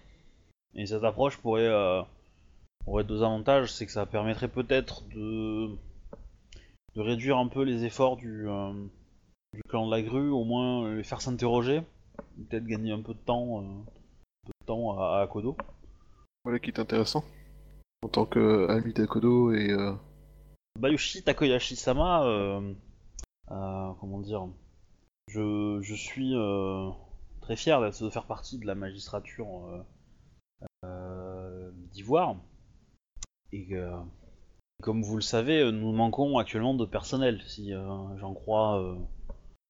Et cette approche pourrait euh, aurait deux avantages, c'est que ça permettrait peut-être de de réduire un peu les efforts du euh, du clan de la grue, au moins les faire s'interroger, peut-être gagner un peu de temps, euh, un peu de temps à, à Akodo. Voilà qui est intéressant. En tant qu'ami d'Akodo et. euh, Bayushi Takoyashi-sama, comment dire, je, je suis très fier de faire partie de la magistrature d'Ivoire. Et que, comme vous le savez, nous manquons actuellement de personnel, si euh, j'en crois euh,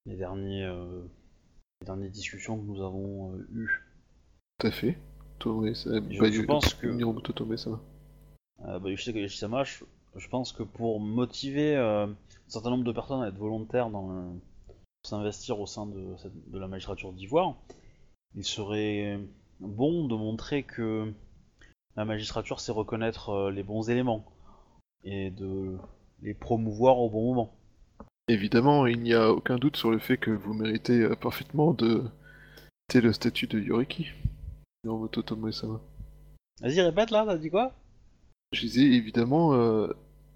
les, derniers, euh, les dernières discussions que nous avons euh, eues. Tout à fait. Ça... Je- bah, je pense que- ça va. Euh, Bayushi Takoyashi-sama, je, je pense que pour motiver euh, un certain nombre de personnes à être volontaires dans le- s'investir au sein de, cette- de la magistrature d'Ivoire, il serait bon de montrer que la magistrature sait reconnaître euh, les bons éléments et de les promouvoir au bon moment. Évidemment, il n'y a aucun doute sur le fait que vous méritez euh, parfaitement de quitter le statut de Yoriki. Ça va. Vas-y, répète là, t'as dit quoi? Je disais évidemment, euh,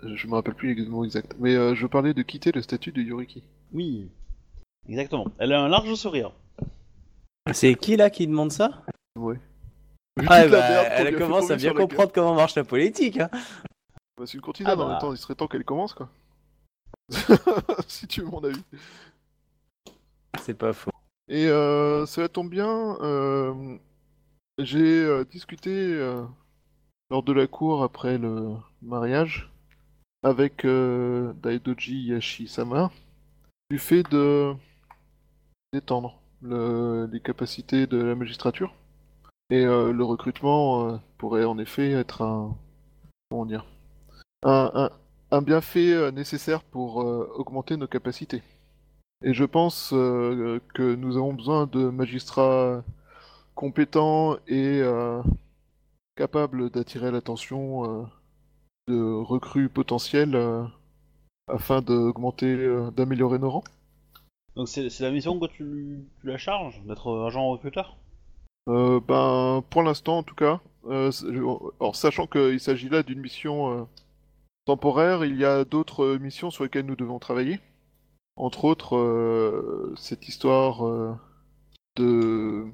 je me rappelle plus les mots exacts, mais euh, je parlais de quitter le statut de Yoriki. Oui, exactement. Elle a un large sourire. C'est qui là qui demande ça? Ouais. Ah, bah, Elle commence à bien comprendre comment marche la politique. Hein. Bah, c'est une courtisane Ah en bah. même temps, il serait temps qu'elle commence quoi. si tu veux mon avis. C'est pas faux. Et euh, cela tombe bien, euh, j'ai euh, discuté euh, lors de la cour après le mariage avec euh, Daidoji Yashi-sama du fait de d'étendre le- les capacités de la magistrature. Et euh, le recrutement euh, pourrait en effet être un comment dire un, un- bienfait euh, nécessaire pour augmenter nos capacités. Et je pense que nous avons besoin de magistrats compétents et capables d'attirer l'attention de recrues potentielles afin d'augmenter, d'améliorer nos rangs. Donc c'est c'est la mission que tu, tu la charges, d'être agent recruteur? Euh, ben, pour l'instant en tout cas, euh, alors, sachant qu'il s'agit là d'une mission euh, temporaire, il y a d'autres euh, missions sur lesquelles nous devons travailler. Entre autres, euh, cette histoire euh, de,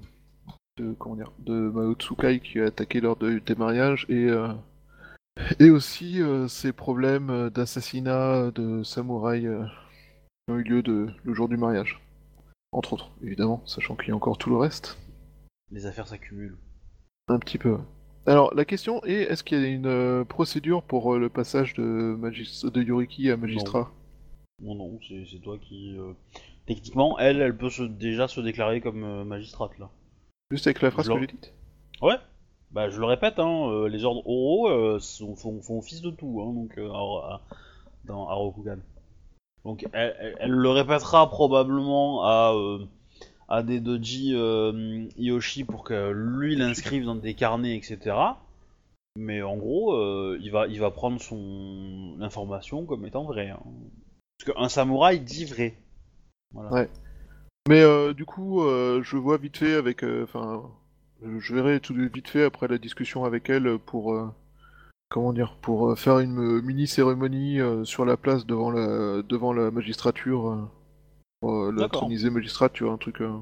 comment dire, de Mao Tsukai qui a attaqué lors de, des mariages et euh, et aussi euh, ces problèmes euh, d'assassinat de samouraïs euh, qui ont eu lieu de, le jour du mariage. Entre autres, évidemment, sachant qu'il y a encore tout le reste. Les affaires s'accumulent. Un petit peu. Alors, la question est, est-ce qu'il y a une euh, procédure pour euh, le passage de, magis- de Yoriki à magistrat Non, non, c'est c'est toi qui. euh, Techniquement, elle, elle peut se, déjà se déclarer comme magistrate là. Juste avec la phrase que j'ai dite? Ouais. Bah, je le répète, hein, les ordres oraux sont- font, font office de tout, hein, donc à- dans à Rokugan. Donc, elle, elle- elle le répétera probablement à à des doji euh, Yoshi pour que lui l'inscrive dans des carnets, etc. Mais en gros, euh, il va il va prendre son information comme étant vraie. hein. Parce qu'un samouraï dit vrai. Mais euh, du coup, je vois vite fait avec... Enfin, je- verrai tout de vite fait après la discussion avec elle pour... comment dire Pour faire une mini-cérémonie euh, sur la place devant la, devant la magistrature. Pour euh, magistrat, tu vois, un truc... euh,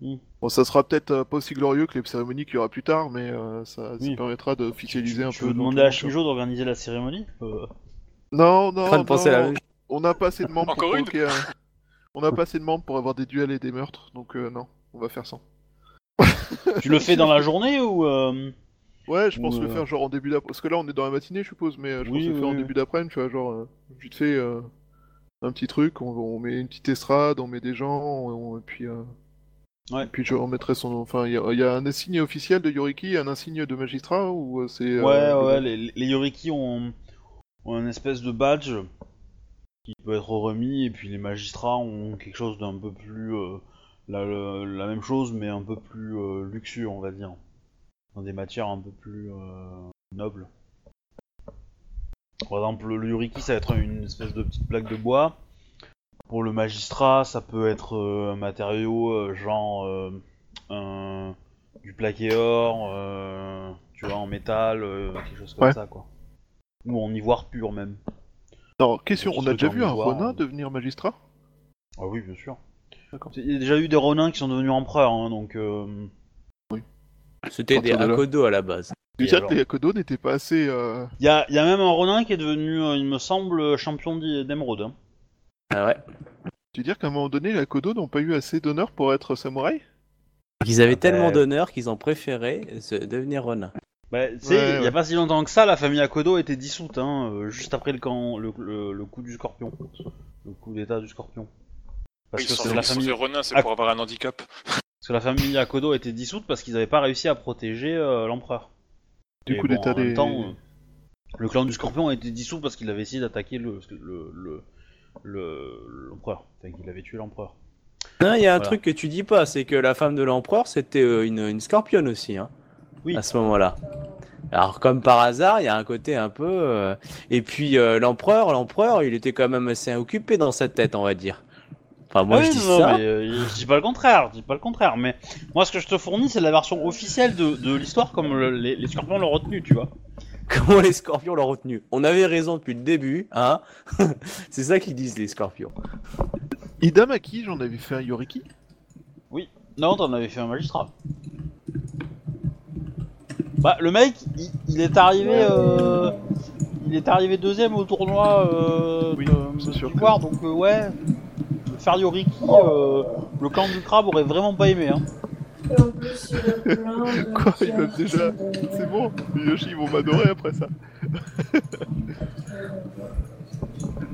Mm. Bon, ça sera peut-être euh, pas aussi glorieux que les cérémonies qu'il y aura plus tard, mais euh, ça, ça Oui. permettra d'officialiser un tu peu. veux demander à Shinjo d'organiser la cérémonie Euh, Non, non, à la non. On n'a pas assez de membres pour provoquer On n'a pas assez de membres pour avoir des duels et des meurtres, donc euh, non, on va faire ça. Tu le fais dans la journée ou euh, Ouais, je pense Ou, le faire genre en début d'après. Parce que là, on est dans la matinée, je suppose, mais je Oui, pense le oui, faire en début d'après-midi, tu vois, genre, euh, vite fait, euh, un petit truc, on, on met une petite estrade, on met des gens, on- et puis. euh, Ouais. et puis je remettrai son. Enfin, il y, a- il y a un insigne officiel de Yoriki, un insigne de magistrat, ou euh, c'est. euh, Ouais, ouais, les, les Yoriki ont, ont une espèce de badge qui peut être remis, et puis les magistrats ont quelque chose d'un peu plus. euh, la, le- la même chose, mais un peu plus euh, luxueux, on va dire. Dans des matières un peu plus nobles. Par exemple, le Yoriki, ça va être une espèce de petite plaque de bois. Pour le magistrat, ça peut être euh, un matériau euh, genre euh, un- du plaqué or, euh, tu vois, en métal, euh, quelque chose comme Ouais. ça, quoi. Ou en ivoire pur même. Alors, question, on a déjà vu un ivoire, Ronin devenir magistrat Ah oui, bien sûr. D'accord. Il y a déjà eu des renins qui sont devenus empereurs, hein, donc... euh, C'était des Partir de là. Akodo à la base. Sais alors que les Yakodo n'étaient pas assez. euh, Il y a, il y a même un renin qui est devenu, euh, il me semble, champion d'émeraude. hein. Ah ouais. Tu veux dire qu'à un moment donné, les Yakodo n'ont pas eu assez d'honneur pour être samouraï? Ils avaient Ah tellement ben- d'honneur qu'ils ont préféré se devenir Ronin. Bah, tu sais, Ouais, il y ouais. a pas si longtemps que ça, la famille Akodo était dissoute, hein, euh, juste après le, camp, le, le- le coup du scorpion. Le coup d'état du scorpion. Parce que c'est la ils sont famille... renin, c'est Ah. pour avoir un handicap. Parce que la famille Akodo était dissoute parce qu'ils n'avaient pas réussi à protéger euh, l'empereur. Du coup bon, même des. temps, euh, le clan du Scorpion a été dissous parce qu'il avait essayé d'attaquer le le le le- l'empereur. Enfin, qu'il avait tué l'empereur. Non, il y a un Voilà. truc que tu dis pas, c'est que la femme de l'empereur, c'était euh, une, une scorpionne aussi, hein, Oui. à ce moment-là. Alors, comme par hasard, il y a un côté un peu. euh, Et puis, euh, l'empereur, l'empereur, il était quand même assez occupé dans sa tête, on va dire. Enfin, moi, Ah je oui, dis non, ça. mais, euh, je dis pas le contraire. Je dis pas le contraire. Mais moi, ce que je te fournis, c'est la version officielle de, de l'histoire, comme le- les, les Scorpions l'ont retenu, tu vois. Comment les scorpions l'ont retenu? On avait raison depuis le début, hein C'est ça qu'ils disent, les scorpions. Idamaki, j'en avais fait un Yoriki? Non, t'en avais fait un magistrat. Bah, le mec, il, il est arrivé, euh, il est arrivé deuxième au tournoi euh, Oui, de, sûr Victoire, donc euh, ouais, euh, le clan du crabe aurait vraiment pas aimé. Hein. Et en plus, il a plein de Quoi, ils pierres peuvent déjà- de- C'est bon, les Yoshi ils vont m'adorer après ça.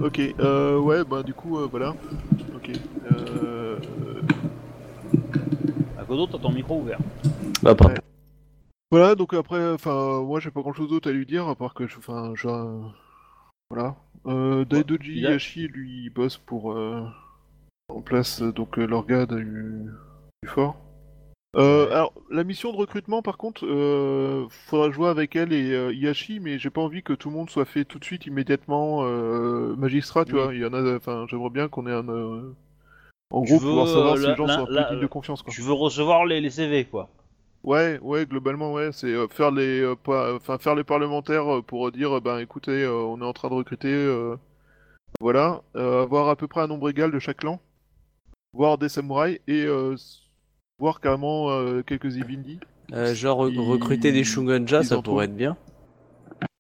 ok, euh, ouais, bah du coup, euh, voilà. Ok. Euh... À Godo, t'as ton micro ouvert. Bah, pardon. Voilà, donc après, enfin, moi j'ai pas grand chose d'autre à lui dire, à part que je. Enfin, je. Voilà. Euh, Daidoji il a- Yashi, lui, il bosse pour. Euh, en place, euh, donc, euh, l'orgade du, du fort. Euh, alors, la mission de recrutement, par contre, euh, faudra jouer avec elle et euh, Yashi, mais j'ai pas envie que tout le monde soit fait tout de suite, immédiatement, magistrat, tu Oui. vois. Il y en a, enfin, j'aimerais bien qu'on ait un. en Tu gros, veux, pouvoir savoir si les gens la- sont un peu de confiance, quoi. Tu veux recevoir les, les CV, quoi. Ouais, ouais, globalement, ouais, c'est faire les, enfin faire les parlementaires pour dire, ben écoutez, on est en train de recruter, voilà, avoir à peu près un nombre égal de chaque clan, voir des samouraïs et euh, voir carrément euh, quelques Ibindi. Euh, genre, Ils- recruter des Shugonja, ils ça pourrait trouvent. être bien.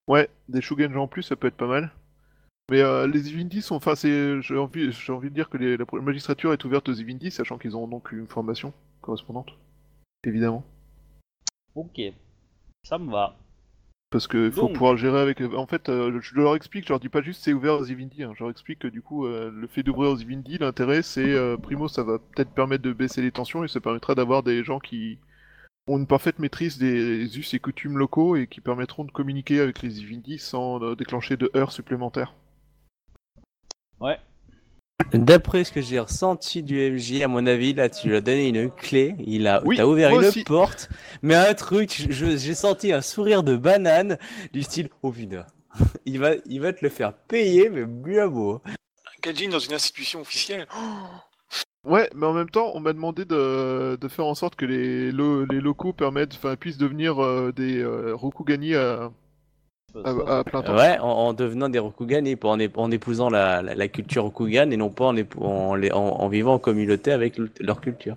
Ouais, des Shugenja en plus, ça peut être pas mal. Mais euh, les Ibindi sont, enfin, j'ai envie, j'ai envie de dire que les- la magistrature est ouverte aux Ibindi, sachant qu'ils ont donc une formation correspondante, évidemment. Ok. Ça me va. Parce que faut Donc. pouvoir gérer avec. En fait, euh, je leur explique, je leur dis pas juste c'est ouvert aux Ivindi, hein. je leur explique que du coup, euh, le fait d'ouvrir aux Ivindi, l'intérêt c'est, euh, primo, ça va peut-être permettre de baisser les tensions et ça permettra d'avoir des gens qui ont une parfaite maîtrise des us et coutumes locaux et qui permettront de communiquer avec les Ivindi sans déclencher de heures supplémentaires. Ouais. D'après ce que j'ai ressenti du MJ, à mon avis, là, tu lui as donné une clé, il a, Oui, t'as ouvert une aussi. porte, mais un truc, je- j'ai senti un sourire de banane du style, oh putain, il va, il va te le faire payer, mais bien beau. Gaijin dans une institution officielle. Ouais, mais en même temps, on m'a demandé de, de faire en sorte que les, lo- les locaux permettent, enfin, puissent devenir euh, des euh, Rokugani à, à, à plein temps. Ouais, en, en devenant des Rokugani, en, ép- en épousant la, la, la culture Rokugan et non pas en, épou- en, les- en, en vivant en communauté avec le- leur culture.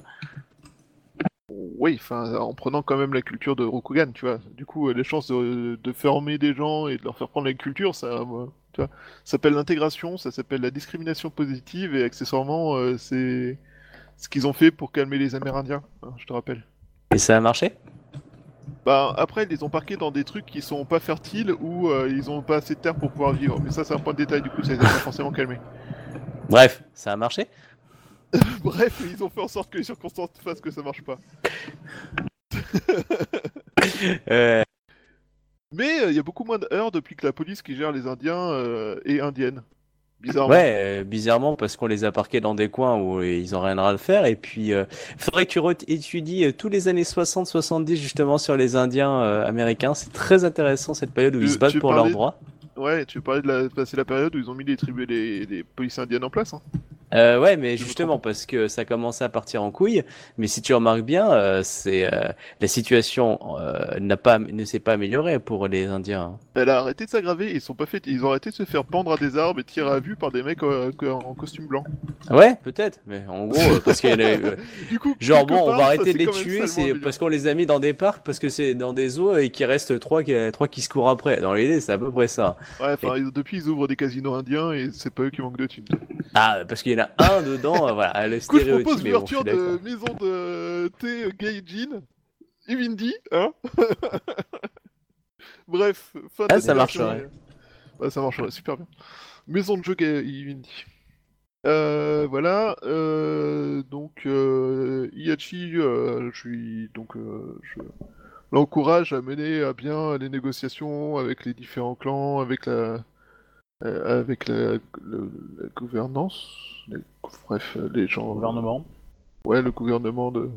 oui, enfin, en prenant quand même la culture de Rokugan, tu vois. Du coup, les chances de, de fermer des gens et de leur faire prendre la culture, ça, euh, tu vois, ça s'appelle l'intégration, ça s'appelle la discrimination positive, et accessoirement, euh, c'est ce qu'ils ont fait pour calmer les Amérindiens, hein, je te rappelle. Et ça a marché? Bah, après, ils les ont parqués dans des trucs qui sont pas fertiles ou euh, ils ont pas assez de terre pour pouvoir vivre. Mais ça, c'est un point de détail, du coup, ça les a pas forcément calmés. Bref, ça a marché Bref, ils ont fait en sorte que les circonstances fassent que ça marche pas. Euh, Mais euh, il y a beaucoup moins d'heures depuis que la police qui gère les Indiens est indienne. Bizarrement. Ouais, euh, bizarrement, parce qu'on les a parqués dans des coins où euh, ils ont rien à faire. Et puis, euh, faudrait que tu étudies euh, tous les années 60-70 justement sur les Indiens euh, américains. C'est très intéressant cette période où Tu- ils se battent pour leurs droits. Ouais, tu parlais de la, bah, c'est la période où ils ont mis les tribus, les, les polices indiennes en place. Hein. Euh, ouais, mais justement parce que ça commençait à partir en couille. Mais si tu remarques bien, euh, c'est euh, la situation euh, n'a pas ne s'est pas améliorée pour les Indiens. Elle a arrêté de s'aggraver. Ils sont pas fait, ils ont arrêté de se faire pendre à des arbres et tirer à vue par des mecs en costume blanc. Ouais, peut-être. Mais en gros, parce qu'il y en a, Du coup, Genre bon, on va arrêter de les tuer, c'est parce qu'on les a mis dans des parcs, parce que c'est dans des zoos et qu'il reste trois qui, trois qui se courent après. Dans l'idée, c'est à peu près ça. Ouais, depuis ils ouvrent des casinos indiens et c'est pas eux qui manquent de thunes. Ah, parce qu'il y en a un dedans, euh, voilà, le coup, je stéréotype. propose je l'ouverture de maison de thé Gaijin, Ivindi, hein Bref, fin de Ah, la ça marcherait. Ouais, ça marcherait, super bien. Maison de jeu Ga- Ivindi. Euh, voilà, euh, donc euh, Iachi, euh, je suis donc euh, je l'encourage à mener à bien les négociations avec les différents clans, avec la euh, avec la, le- la gouvernance, les- bref, les gens. Gouvernement. Ouais, le gouvernement de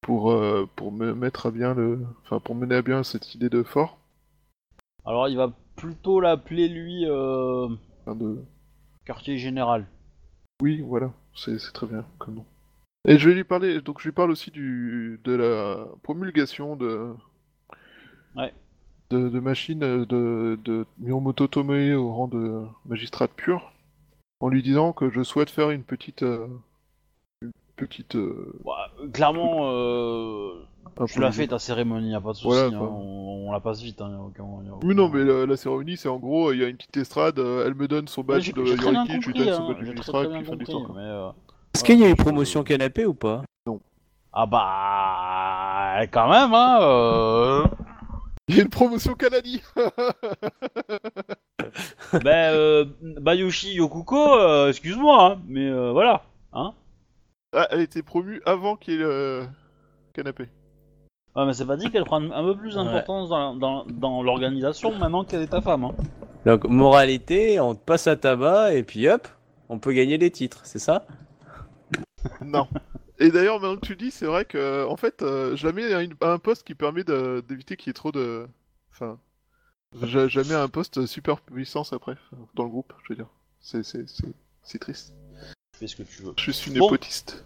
pour euh, pour me mettre à bien le, enfin pour mener à bien cette idée de fort, Alors il va plutôt l'appeler lui euh, enfin, de quartier général. Oui, voilà, c'est c'est très bien comme nom. Et je vais lui parler, donc je lui parle aussi du de la promulgation de Ouais. de, de machine de, de Miyamoto Tomoe au rang de magistrate pur, en lui disant que je souhaite faire une petite euh, une petite euh, Bah, clairement, euh, tu l'as fait ta cérémonie, y a pas de souci. Voilà, hein, on, on la passe vite. Hein, y a aucun- y a aucun- Oui, non, mais la, la cérémonie, c'est en gros, il y a une petite estrade, euh, elle me donne son badge de Yoriki, je lui donne son Hein, badge de magistrat, puis fin de compris. Est-ce qu'il y a je- promotion canapé ou pas? Ah bah quand même hein. euh, Il y a une promotion Kanadi ben euh, Bayushi Yokuko, euh, excuse-moi, hein, mais euh, voilà. Hein Ah, elle était promue avant qu'il y ait le canapé. Ouais, mais c'est pas dit qu'elle prend un peu plus Ouais. d'importance dans, dans, dans l'organisation maintenant qu'elle est ta femme. Hein. Donc moralité, on te passe à tabac et puis hop, on peut gagner des titres, c'est ça? Non. Et d'ailleurs, maintenant que tu dis, c'est vrai que, en fait, euh, je la mets à, une- à un poste qui permet de- d'éviter qu'il y ait trop de. Enfin. Je, je la mets à un poste super puissance après, dans le groupe, je veux dire. C'est, c'est, c'est, c'est triste. Fais ce que tu veux. Je suis Bon. népotiste.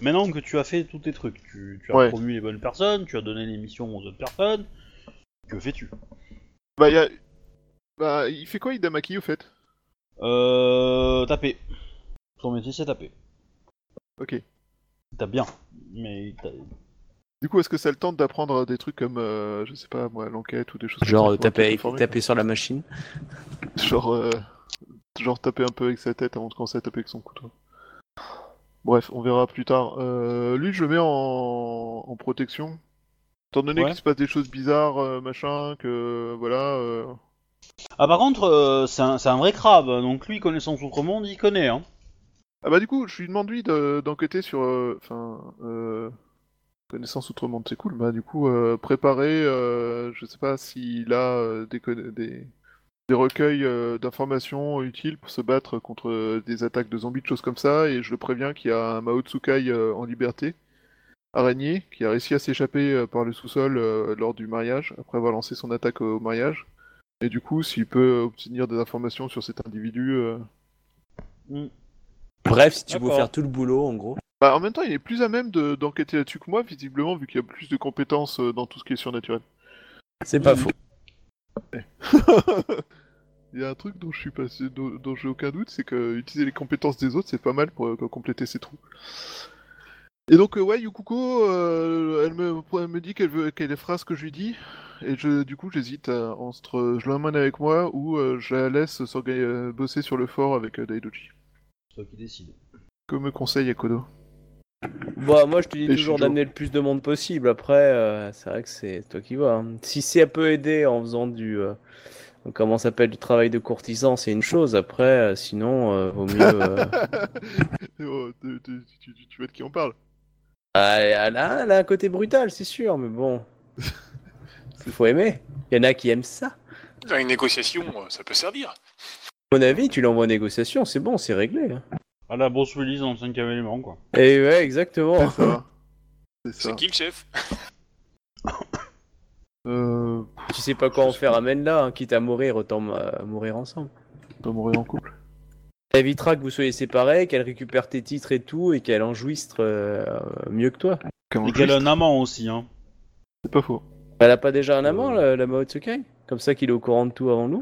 Maintenant que tu as fait tous tes trucs, tu, tu as Ouais. promu les bonnes personnes, tu as donné les missions aux autres personnes, que fais-tu? Bah, il y a. Bah, il fait quoi, Idamaki, au fait? Euh. Taper. Son métier c'est taper. Ok. T'as bien, mais t'as- Du coup, est-ce que ça le tente d'apprendre des trucs comme, euh, je sais pas, moi, l'enquête ou des choses Genre comme ça taper, taper sur la machine. Genre, euh, genre taper un peu avec sa tête avant de commencer à taper avec son couteau. Bref, on verra plus tard. Euh, lui, je le mets en, en protection. Étant donné Ouais. qu'il se passe des choses bizarres, euh, machin, que voilà. euh, Ah par contre, euh, c'est un, c'est un vrai crabe, donc lui connaissant Outre-Monde, il connaît hein. Ah bah du coup, je lui demande lui de- d'enquêter sur, euh, enfin, euh, connaissance outre-monde, c'est cool. Bah du coup, euh, préparer, je sais pas s'il a des, des recueils d'informations utiles pour se battre contre des attaques de zombies, de choses comme ça, et je le préviens qu'il y a un Mao Tsukai en liberté, araignée, qui a réussi à s'échapper par le sous-sol lors du mariage, après avoir lancé son attaque au mariage. Et du coup, s'il peut obtenir des informations sur cet individu, Hmm. Bref, si tu veux faire tout le boulot, en gros. Bah, en même temps, il est plus à même de- d'enquêter là-dessus que moi, visiblement, vu qu'il y a plus de compétences euh, dans tout ce qui est surnaturel. C'est pas faux. il y a un truc dont je suis passé, dont, dont j'ai aucun doute, c'est que utiliser les compétences des autres, c'est pas mal pour euh, compléter ses trous. Et donc, euh, ouais, Yukuko, euh, elle, me, elle me dit qu'elle veut qu'elle fera ce que je lui dis. Et je, du coup, j'hésite à- entre je l'emmène avec moi ou euh, je la laisse euh, bosser sur le fort avec euh, Daidoji. Toi qui décides. Que me conseille Yakodo Bah, moi, je te dis Et toujours d'amener le plus de monde possible. Après, euh, c'est vrai que c'est toi qui vois. hein. Si ça peut aider en faisant du. euh, comment ça s'appelle Du travail de courtisan, c'est une chose. Après, euh, sinon, euh, vaut mieux. euh, Oh, tu, tu, tu- tu- tu vois de qui on parle? Ah, elle, a, elle a un côté brutal, c'est sûr, mais bon. Faut aimer. Il y en a qui aiment ça. Dans une négociation, ça peut servir. À mon avis, tu l'envoies en négociation, c'est bon, c'est réglé. hein. À la Bruce Willis dans le cinquième élément, quoi. Et ouais, exactement. C'est ça. C'est ça. C'est qui le chef? Euh, tu sais pas quoi en faire, amène-la, hein, quitte à mourir, autant euh, mourir ensemble. on va mourir en couple. Ça évitera que vous soyez séparés, qu'elle récupère tes titres et tout, et qu'elle en jouisse euh, mieux que toi. Et qu'elle a juste un amant aussi, hein. C'est pas faux. Elle a pas déjà un amant, la, la Mao Tsukai Comme ça qu'il est au courant de tout avant nous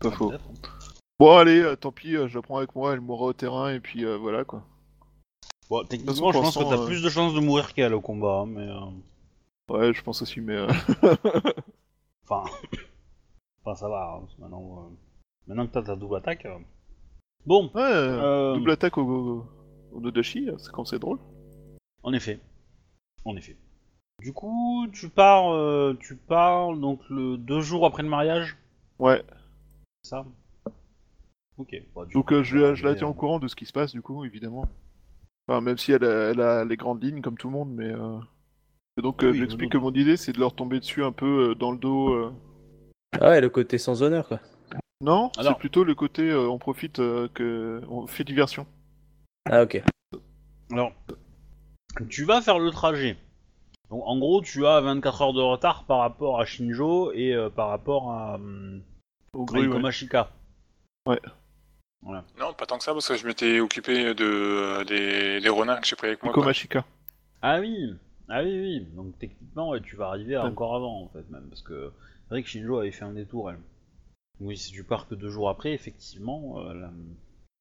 Pas faux. Bon, allez, euh, tant pis, euh, je la prends avec moi, elle mourra au terrain et puis euh, voilà quoi. Bon, techniquement, je pense que t'as euh, plus de chances de mourir qu'elle au combat, hein, mais... euh, Ouais, je pense aussi, mais. euh, Enfin... enfin, ça va, hein, maintenant... Maintenant que t'as ta double attaque... euh. Bon, Ouais, double attaque au, au, Nodashi, euh, c'est quand c'est drôle. En effet. En effet. Du coup, tu pars, euh, tu pars donc le deux jours après le mariage, Ouais, ça Ok. bah, du donc coup, euh, je, la- je la mais, tiens euh, au courant de ce qui se passe du coup, évidemment. Enfin, même si elle a, elle a les grandes lignes comme tout le monde, mais. Euh... Donc, euh, Oui, je l'explique je que mon idée c'est de leur tomber dessus un peu euh, dans le dos. euh. Ah ouais, le côté sans honneur, quoi. Non, Alors- c'est plutôt le côté euh, on profite, euh, que on fait diversion. Ah ok. Alors, tu vas faire le trajet. Donc, en gros, tu as 24 heures de retard par rapport à Shinjo et euh, par rapport à, hum, Au à grue, ouais. Ikomashika. Non, pas tant que ça, parce que je m'étais occupé de euh, des, des renards que j'ai pris avec moi. Komashika. Ah oui, ah oui, oui. Donc techniquement, ouais, tu vas arriver à Ouais. encore avant en fait même, parce que c'est vrai que Shinjo avait fait un détour elle. Oui, si tu pars que deux jours après, effectivement, euh, la...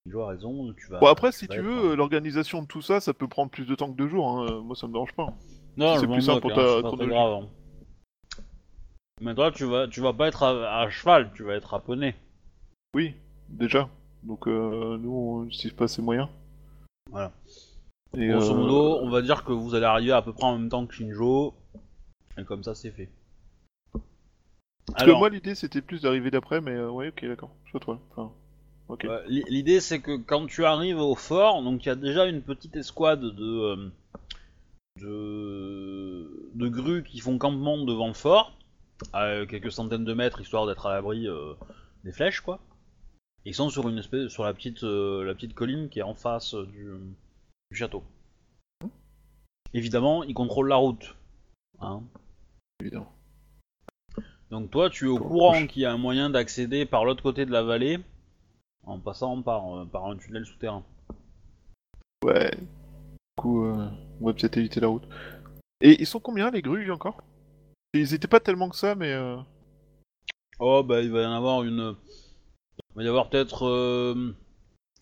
Shinjo a raison, tu vas. Bon, après, si vas tu veux, l'organisation de tout ça, ça peut prendre plus de temps que deux jours. Hein. euh, Moi, ça me dérange pas. Non, c'est je plus simple moque, pour hein, ta c'est grave. hein. Mais toi, tu vas, tu vas pas être à, à cheval, tu vas être à poney. Oui, déjà. Donc, euh, nous, on c'est pas ses moyens. Voilà. Et, Grosso euh, modo, on va dire que vous allez arriver à peu près en même temps que Shinjo, et comme ça, c'est fait. Parce Alors, que moi, l'idée, c'était plus d'arriver d'après, mais euh, ouais, ok, d'accord. Soit toi. Enfin, L'idée c'est que quand tu arrives au fort, donc il y a déjà une petite escouade de, euh, de, de grues qui font campement devant le fort, à quelques centaines de mètres histoire d'être à l'abri euh, des flèches quoi. Ils sont sur une espèce, sur la petite, euh, la petite colline qui est en face du, du château. Évidemment, ils contrôlent la route. Hein. Évidemment. Donc toi, tu es au courant qu'il y a un moyen d'accéder par l'autre côté de la vallée en passant par, euh, par un tunnel souterrain. Ouais. Du coup, euh, on va peut-être éviter la route. Et ils sont combien, les grues, encore? Ils étaient pas tellement que ça, mais... Euh... Oh bah il va y en avoir une... Il va y avoir peut-être euh,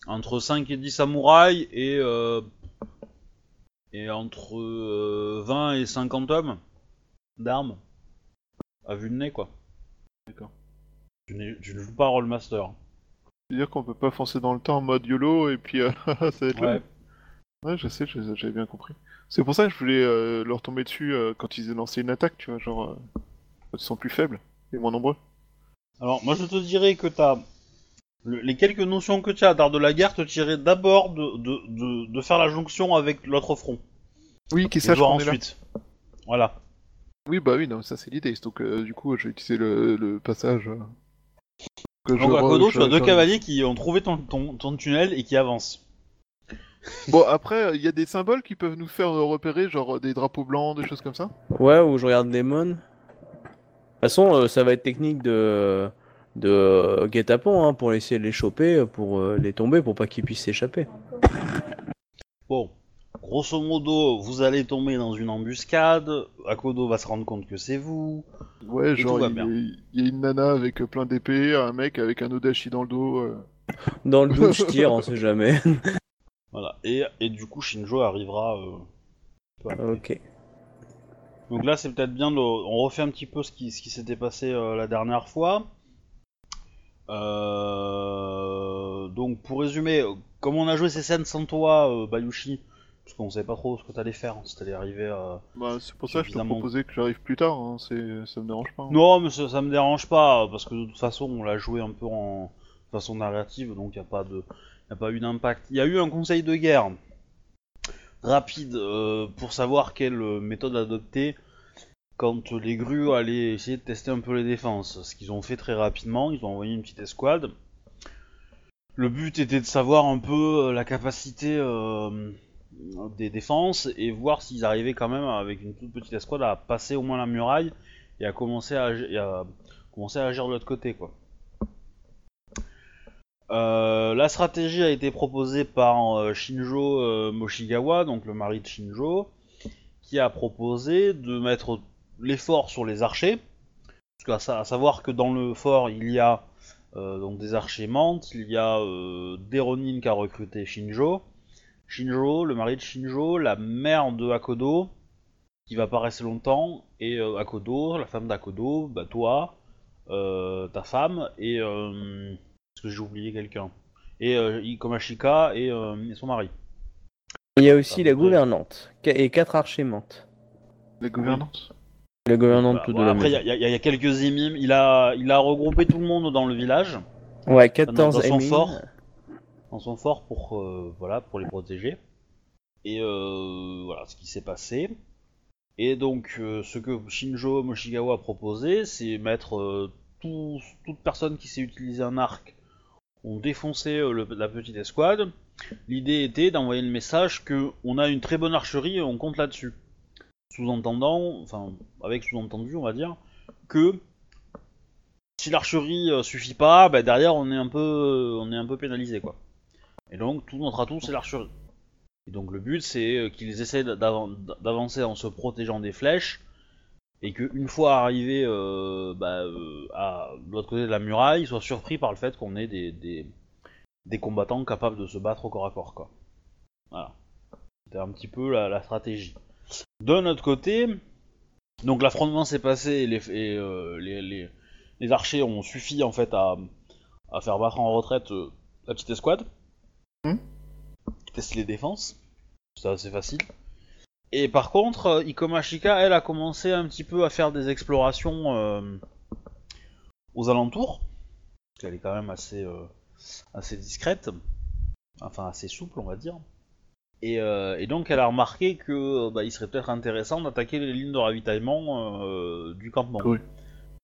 entre 5 et 10 samouraïs et, euh, et entre euh, 20 et 50 hommes d'armes à vue de nez quoi. D'accord. Tu, ne joues pas Rollmaster. C'est-à-dire qu'on peut pas foncer dans le temps en mode YOLO, et puis euh, ça va être Ouais. Ouais, je sais, j'avais bien compris. C'est pour ça que je voulais euh, leur tomber dessus euh, quand ils aient lancé une attaque, tu vois, genre... euh, quand ils sont plus faibles et moins nombreux. Alors moi je te dirais que t'as... le- les quelques notions que tu as d'art de la guerre te tiraient d'abord de, de, de, de faire la jonction avec l'autre front. Oui, qui Et sache voir qu'on est là. ensuite. Voilà. Oui, bah oui, non, ça c'est l'idée. Donc, euh, du coup, je vais utiliser le, le passage. euh, que Donc je à re- Kodo, je- tu as deux je- cavaliers qui ont trouvé ton, ton, ton tunnel et qui avancent. Bon, après, il y a des symboles qui peuvent nous faire repérer, genre des drapeaux blancs, des choses comme ça. Ouais, ou je regarde Demon. De toute façon, euh, ça va être technique de de euh, guet-apens hein, pour essayer de les choper, pour euh, les tomber, pour pas qu'ils puissent s'échapper. Bon, grosso modo, vous allez tomber dans une embuscade. Akodo va se rendre compte que c'est vous. Ouais, genre, il y, a une nana avec plein d'épées, un mec avec un odashi dans le dos. euh. Dans le doute, je tire, on sait jamais. Voilà. Et, et du coup, Shinjo arrivera. euh, peu après. Ok. Donc là, c'est peut-être bien de. On refait un petit peu ce qui, ce qui s'était passé euh, la dernière fois. Euh, Donc, pour résumer, comme on a joué ces scènes sans toi, euh, Bayushi, parce qu'on savait pas trop ce que t'allais faire, si t'allais arriver à. Bah, c'est pour ça que je te proposais que j'arrive plus tard, hein. c'est... ça me dérange pas. hein. Non, mais ça, ça me dérange pas, parce que de toute façon, on l'a joué un peu en façon narrative, donc il n'y a pas de, y a pas eu d'impact. Il y a eu un conseil de guerre rapide euh, pour savoir quelle méthode adopter quand les grues allaient essayer de tester un peu les défenses. Ce qu'ils ont fait très rapidement, ils ont envoyé une petite escouade. Le but était de savoir un peu euh, la capacité euh, des défenses et voir s'ils arrivaient quand même avec une toute petite escouade à passer au moins la muraille et à commencer à, agir de l'autre côté. Euh, la stratégie a été proposée par euh, Shinjo euh, Moshigawa, donc le mari de Shinjo, qui a proposé de mettre l'effort sur les archers, parce à savoir que dans le fort il y a donc des archers mantes, il y a des Ronin qui a recruté Shinjo, Shinjo, le mari de Shinjo, la mère de Hakodo, qui va pas rester longtemps, et Akodo, la femme d'Akodo, bah toi, ta femme, et... Est-ce que j'ai oublié quelqu'un Et euh, Ikomashika et, euh, et son mari. Il y a aussi la gouvernante et quatre archers mentent. La gouvernante La gouvernante Bah, de bon, après, il y, a- y y quelques émimes. Il a, il a regroupé tout le monde dans le village, Ouais, dans 14 son émimes. fort. dans son fort pour, euh, voilà, pour les protéger. Et euh, voilà ce qui s'est passé. Et donc, euh, ce que Shinjo Moshigawa a proposé, c'est mettre euh, tout- toute personne qui sait utiliser un arc ont défoncé euh, la petite escouade. L'idée était d'envoyer le message que on a une très bonne archerie et on compte là-dessus. Sous-entendant, enfin, avec sous-entendu, on va dire, que si l'archerie euh, suffit pas, bah, derrière on est un peu, euh, on est un peu pénalisé quoi. Et donc tout notre atout c'est l'archerie. Et donc le but c'est qu'ils essaient d'avan- d'avancer en se protégeant des flèches et qu'une fois arrivés euh, bah, euh, à l'autre côté de la muraille, ils soient surpris par le fait qu'on ait des, des, des combattants capables de se battre au corps à corps quoi. Voilà. C'était un petit peu la, la stratégie. De notre côté, donc l'affrontement s'est passé et, les, et, euh, les, les, les archers ont suffi en fait à, à faire battre en retraite euh, la petite escouade. Hmm. Qui teste les défenses. C'est assez facile. Et par contre, euh, Ikomashika, elle, a commencé un petit peu à faire des explorations euh, aux alentours. Parce qu'elle est quand même assez, euh, assez discrète. Enfin, assez souple, on va dire. Et, euh, et donc, elle a remarqué que bah, il serait peut-être intéressant d'attaquer les lignes de ravitaillement du campement. Oui.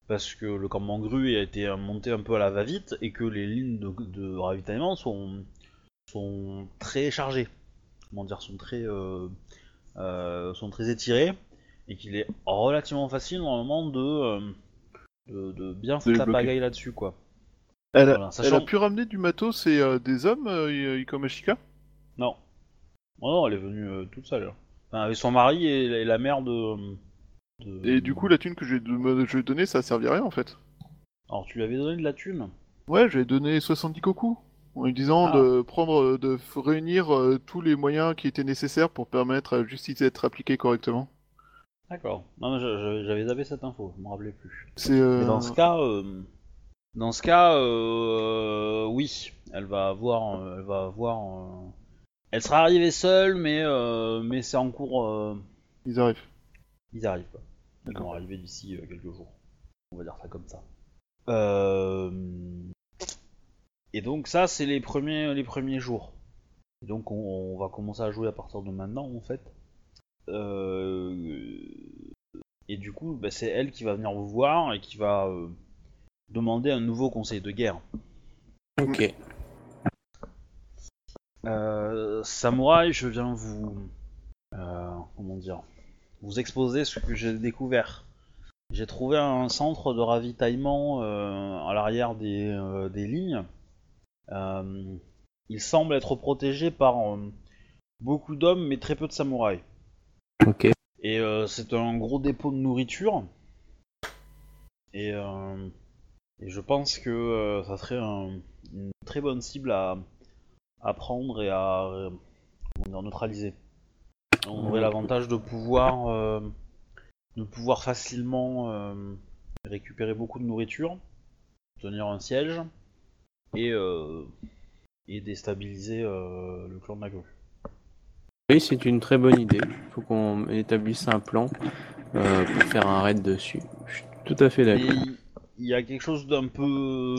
Parce que le campement grue a été monté un peu à la va-vite et que les lignes de, de ravitaillement sont, sont très chargées. Comment dire, sont très, sont très étirées et qu'il est relativement facile normalement de, euh, de, de bien foutre la bloquer. pagaille là-dessus quoi. Elle a, Voilà, elle sachant- a pu ramener du matos et euh, des hommes, euh, Ikomashika Non. Oh non, elle est venue euh, toute seule. Enfin, avec son mari et, et la mère de, de- Et du coup, la thune que je lui ai donnée, ça a servi à rien en fait. Alors tu lui avais donné de la thune? Ouais, j'ai donné 70 cocos. En lui disant Ah. de prendre, de réunir euh, tous les moyens qui étaient nécessaires pour permettre à la justice d'être appliquée correctement. D'accord. Non, j'avais zappé cette info, je me rappelais plus. Euh, dans ce cas, euh, dans ce cas, oui, elle va avoir, elle va avoir, elle sera arrivée seule, mais mais c'est en cours, Ils arrivent. ils arrivent. Quoi. Ils vont arriver d'ici quelques jours. On va dire ça comme ça. Euh, Et donc ça, c'est les premiers, les premiers jours. Et donc on, on va commencer à jouer à partir de maintenant, en fait. Euh, Et du coup, bah, c'est elle qui va venir vous voir et qui va euh, demander un nouveau conseil de guerre. Ok. Euh, samouraï, je viens vous, comment dire, vous exposer ce que j'ai découvert. J'ai trouvé un centre de ravitaillement à l'arrière des, des lignes. Euh, il semble être protégé par euh, beaucoup d'hommes, mais très peu de samouraïs. Ok. Et euh, c'est un gros dépôt de nourriture. Et, et je pense que ça serait un- une très bonne cible à, à prendre et à, dire, neutralisé. On aurait l'avantage de pouvoir, euh, de pouvoir facilement euh, récupérer beaucoup de nourriture, tenir un siège et, euh, et déstabiliser euh, le clan de grue. Oui, c'est une très bonne idée. Il faut qu'on établisse un plan euh, pour faire un raid dessus. Je suis tout à fait d'accord. il y a quelque chose d'un peu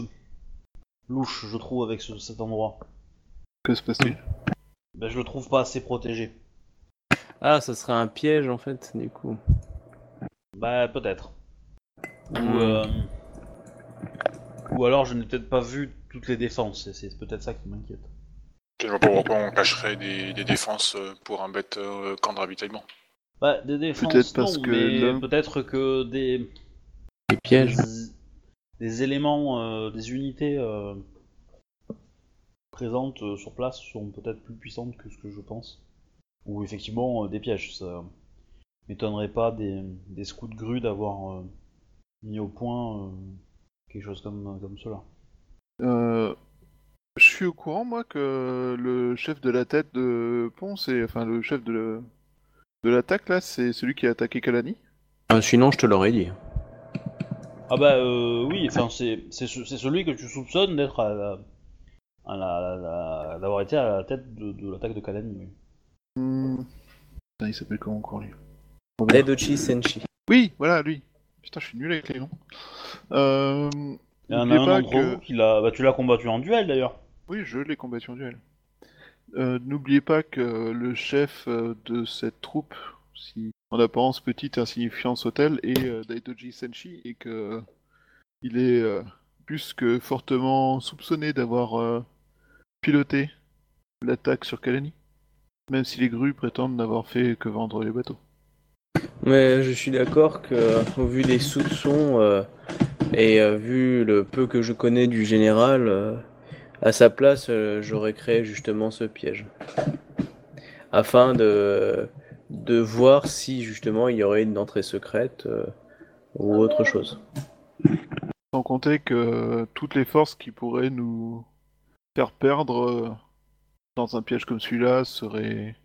louche, je trouve, avec ce- cet endroit. Que se passe-t-il? Ben, je le trouve pas assez protégé. Ah, ça serait un piège en fait, du coup. Bah peut-être. Ou, Hmm. euh, ou alors je n'ai peut-être pas vu toutes les défenses, et c'est peut-être ça qui m'inquiète. Je vois pas pourquoi on cacherait des, des défenses euh, pour un bête euh, camp de ravitaillement. Bah des défenses Peut-être parce non, que mais peut-être que des, pièges. des, des éléments, euh, des unités euh, présentes sur place sont peut-être plus puissantes que ce que je pense. Ou effectivement euh, des pièges, ça m'étonnerait pas des, des scouts de grue d'avoir euh, mis au point euh, quelque chose comme, comme cela. Euh, je suis au courant, moi, que le chef de la tête de Ponce, et enfin le chef de, le- de l'attaque, là, c'est celui qui a attaqué Kalani? Ah, sinon, je te l'aurais dit. Ah bah euh, oui, enfin c'est c'est ce- c'est celui que tu soupçonnes d'être à la, à la- à la- d'avoir été à la tête de, de l'attaque de Kalani. oui. Hmm. Putain, il s'appelle comment encore lui? Senshi. Oui, voilà, lui. Putain, je suis nul avec les noms. Euh... Il y en a n'oubliez un pas d'entre que- vous qui l'a, bah tu l'as combattu en duel d'ailleurs. Oui, je l'ai combattu en duel. Euh, N'oubliez pas que le chef euh, de cette troupe, si en apparence petite insignifiant Sotel, est euh, Daidoji Senshi et que il est euh, plus que fortement soupçonné d'avoir euh, piloté l'attaque sur Kalani, même si les grues prétendent n'avoir fait que vendre les bateaux. Mais je suis d'accord que, au vu des soupçons euh, et euh, vu le peu que je connais du général, euh, à sa place, euh, j'aurais créé justement ce piège. Afin de, de voir si justement il y aurait une entrée secrète euh, ou autre chose. Sans compter que toutes les forces qui pourraient nous faire perdre dans un piège comme celui-là seraient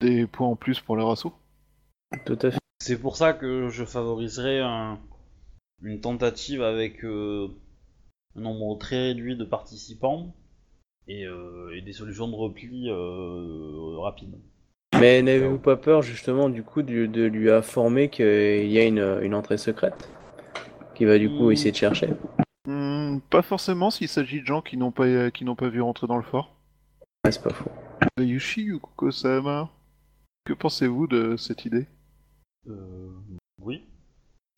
des points en plus pour leur assaut. Tout à fait. C'est pour ça que je favoriserais un- une tentative avec euh, un nombre très réduit de participants et, euh, et des solutions de repli euh, rapides. Mais n'avez-vous pas peur justement du coup de, de lui informer qu'il y a une, une entrée secrète Qui va du coup Hmm. essayer de chercher? Hmm, pas forcément s'il s'agit de gens qui n'ont pas, qui n'ont pas vu rentrer dans le fort. Ah, C'est pas faux. Yushi Yukiko-sama, que pensez-vous de cette idée? Euh, oui.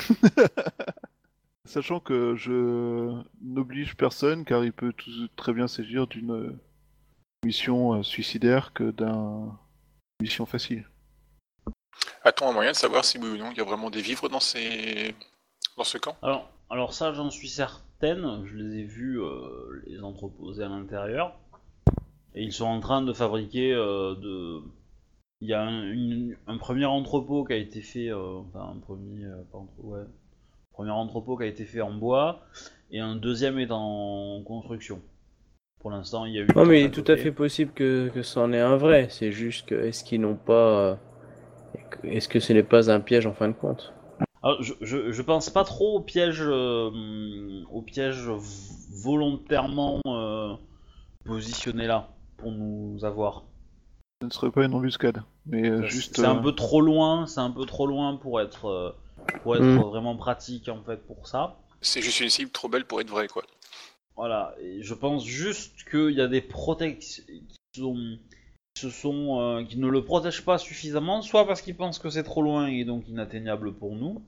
Sachant que je n'oblige personne car il peut tout- très bien s'agir d'une mission euh, suicidaire que d'une mission facile. A-t-on un moyen de savoir si oui ou non il y a vraiment des vivres dans ces dans ce camp? Alors, alors ça, j'en suis certaine. Je les ai vus euh, les entreposer à l'intérieur. Et ils sont en train de fabriquer euh, de. Il y a un, une- un premier entrepôt qui a été fait. euh, enfin, un premier. euh, pas entre- ouais. Premier entrepôt qui a été fait en bois. Et un deuxième est en construction. Pour l'instant, il y a eu. Non mais il est tout à fait possible que, que c'en est un vrai. C'est juste que est-ce qu'ils n'ont pas... euh, Est-ce que ce n'est pas un piège en fin de compte? Alors, je, je, je pense pas trop au piège, euh, au piège volontairement euh, positionné là pour nous avoir. Ce ne serait pas une embuscade, mais euh, C'est- juste. C'est un peu trop loin, c'est un peu trop loin pour être, euh, pour être Mm. vraiment pratique en fait pour ça. C'est juste une cible trop belle pour être vraie, quoi. Voilà, et je pense juste qu'il y a des protections qui sont, qui se sont, euh, qui ne le protègent pas suffisamment, soit parce qu'ils pensent que c'est trop loin et donc inatteignable pour nous.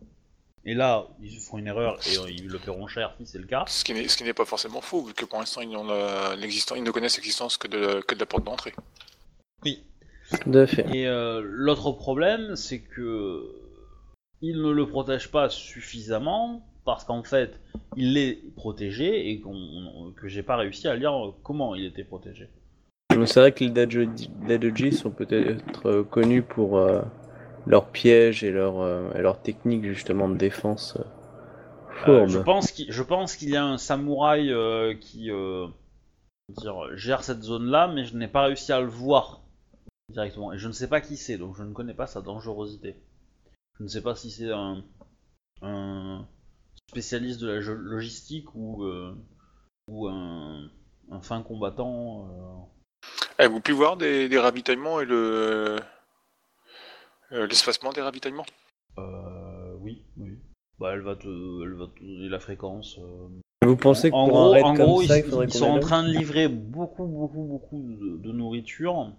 Et là, ils font une erreur et euh, ils le paieront cher si c'est le cas. Ce qui n'est ce qui n'est pas forcément faux, vu que pour l'instant ils, n'ont la- l'existant- ils ne connaissent l'existence que de, que de la porte d'entrée. Oui. À fait. Et euh, l'autre problème, c'est que il ne le protège pas suffisamment parce qu'en fait, il est protégé et que j'ai pas réussi à lire comment il était protégé. C'est vrai que les Dadoji sont peut-être euh, connus pour euh, leurs pièges et leurs euh, et leurs techniques justement de défense euh, je pense qu'il y a un samouraï qui dire, gère cette zone-là, mais je n'ai pas réussi à le voir directement. Et je ne sais pas qui c'est, donc je ne connais pas sa dangerosité. Je ne sais pas si c'est un, un spécialiste de la logistique ou, euh, ou un, un fin combattant. euh. Eh, vous pouvez voir des, des ravitaillements et le euh, l'espacement des ravitaillements? Euh, oui, oui. Bah, elle va te, elle va te donner la fréquence. euh. Vous pensez que en pour gros, un raid en comme gros, ça, ils, il sont en train de livrer beaucoup, beaucoup, beaucoup de, de nourriture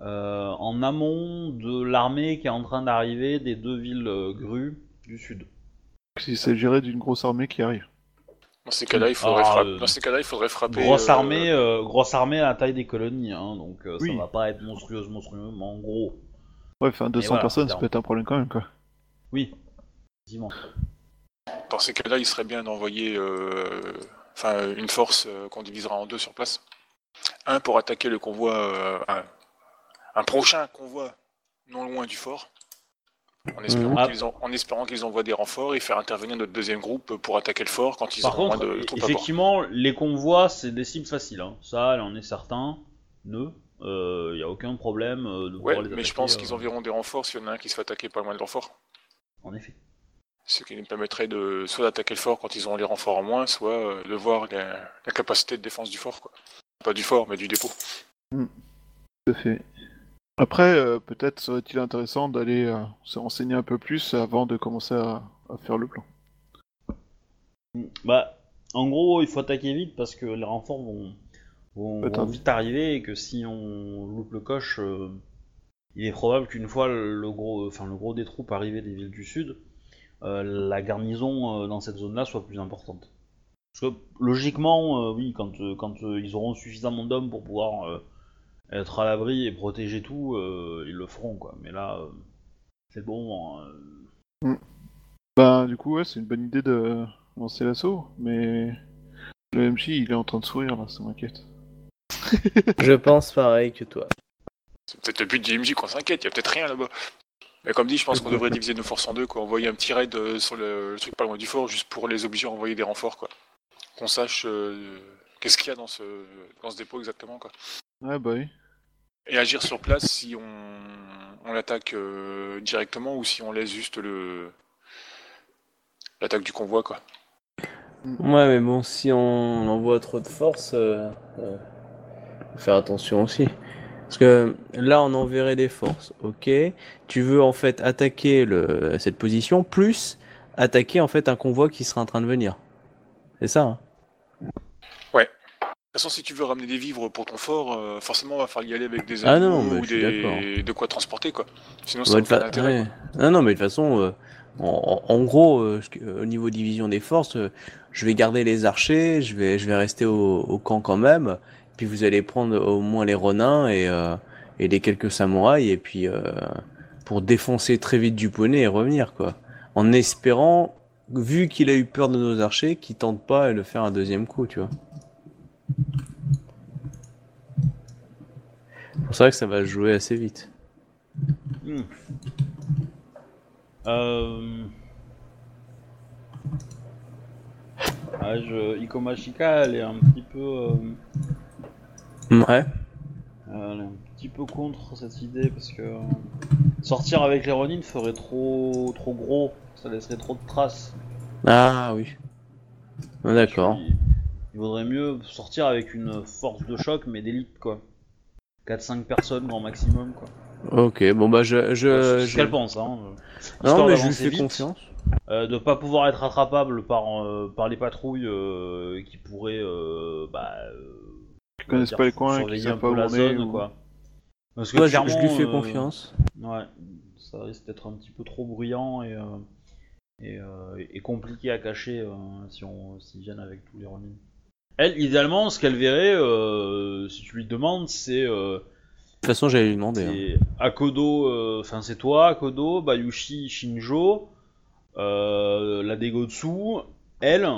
euh, en amont de l'armée qui est en train d'arriver des deux villes euh, grues du sud. Il s'agirait d'une grosse armée qui arrive. Dans ces cas-là, il faudrait Ah, frapper. euh, Dans ces cas-là, il faudrait frapper. Grosse euh, armée, euh, grosse armée à la taille des colonies, hein, donc euh, Oui. ça va pas être monstrueuse, monstrueusement gros. Ouais, enfin 200 voilà, personnes, ça clairement. peut être un problème quand même, quoi. Oui, effectivement. Dans ces cas-là, il serait bien d'envoyer euh, enfin, une force euh, qu'on divisera en deux sur place. Un pour attaquer le convoi, euh, un, un prochain convoi non loin du fort, en espérant Mhm. qu'ils en- en espérant qu'ils envoient des renforts et faire intervenir notre deuxième groupe pour attaquer le fort quand ils Par auront contre, moins de, de troupes à bord. effectivement, les convois, c'est des cibles faciles. hein. Ça, elle en est certain. Ne, il y a aucun problème euh, de Ouais, pouvoir les mais je pense euh, qu'ils enverront des renforts s'il y en a un qui se fait attaquer pas loin de leur fort. En effet. Ce qui nous permettrait de soit d'attaquer le fort quand ils auront les renforts en moins, soit euh, de voir la, la capacité de défense du fort. Quoi. Pas du fort, mais du dépôt. Tout à fait. Après, euh, peut-être serait-il intéressant d'aller euh, se renseigner un peu plus avant de commencer à, à faire le plan. Bah, en gros, il faut attaquer vite parce que les renforts vont, vont, Attends. vont vite arriver et que si on loupe le coche, euh, il est probable qu'une fois le gros, enfin le gros des troupes arrivées des villes du sud, la garnison dans cette zone-là soit plus importante. Parce que logiquement, oui, quand, quand ils auront suffisamment d'hommes pour pouvoir être à l'abri et protéger tout, euh, ils le feront quoi. Mais là, euh, c'est le bon moment. hein. Bah, du coup, ouais, c'est une bonne idée de lancer l'assaut, mais le MJ, il est en train de sourire là, ça m'inquiète. Je pense pareil que toi. C'est peut-être le but du MJ qu'on s'inquiète, il y a peut-être rien là-bas. Mais comme dit, je pense qu'on devrait diviser nos forces en deux, quoi. Envoyer un petit raid euh, sur le, le truc pas loin du fort, juste pour les obliger à envoyer des renforts, quoi. Qu'on sache euh, qu'est-ce qu'il y a dans ce, dans ce dépôt exactement, quoi. Ouais, bah oui. Et agir sur place si on, on l'attaque euh, directement ou si on laisse juste le l'attaque du convoi, quoi. Ouais, mais bon, si on envoie trop de force, euh, euh, faire attention aussi. Parce que là, on enverrait des forces, ok. Tu veux en fait attaquer cette position, plus attaquer en fait un convoi qui sera en train de venir. C'est ça hein toute façon, si tu veux ramener des vivres pour ton fort, euh, forcément, va falloir y aller avec des Ah avions non, ou des... de quoi transporter, quoi. Sinon, ça de n'a pas d'intérêt. ouais. Non, non, mais de toute façon, euh, en, en- gros, euh, que- au niveau division des forces, euh, je vais garder les archers, je vais, je vais rester au, au camp quand même, puis vous allez prendre au moins les renins et, euh, et les quelques samouraïs, et puis euh, pour défoncer très vite du poney et revenir, quoi. En espérant, vu qu'il a eu peur de nos archers, qu'il tente pas de faire un deuxième coup, tu vois. C'est ça que ça va jouer assez vite. Hmm. Euh... Ah, je... Ikomashika, elle est un petit peu, euh, Ouais. elle est un petit peu contre cette idée parce que euh, sortir avec les Ronin ferait trop, trop gros, ça laisserait trop de traces. Ah oui. Ah, D'accord. Il vaudrait mieux sortir avec une force de choc mais d'élite quoi. 4-5 personnes grand maximum quoi. Ok, bon bah je... je, c'est ce je- qu'elle pense hein. Non Histoire mais je lui fais vite. confiance. Euh, de pas pouvoir être attrapable par, euh, par les patrouilles euh, qui pourraient euh, bah, euh, Qui connaissent dire, pas les coins, qui savent un pas peu où la on est. zone ou- quoi. Parce que Moi je, clairement, je lui fais euh, confiance. Ouais, ça risque d'être un petit peu trop bruyant et, euh, et, euh, et compliqué à cacher euh, si on s'ils viennent avec tous les Ronin. Elle, idéalement, ce qu'elle verrait, euh, si tu lui demandes, c'est euh, De toute façon j'allais lui demander. hein. Akodo, euh, enfin c'est toi, Akodo, Bayushi, Shinjo, la Degotsu, elle,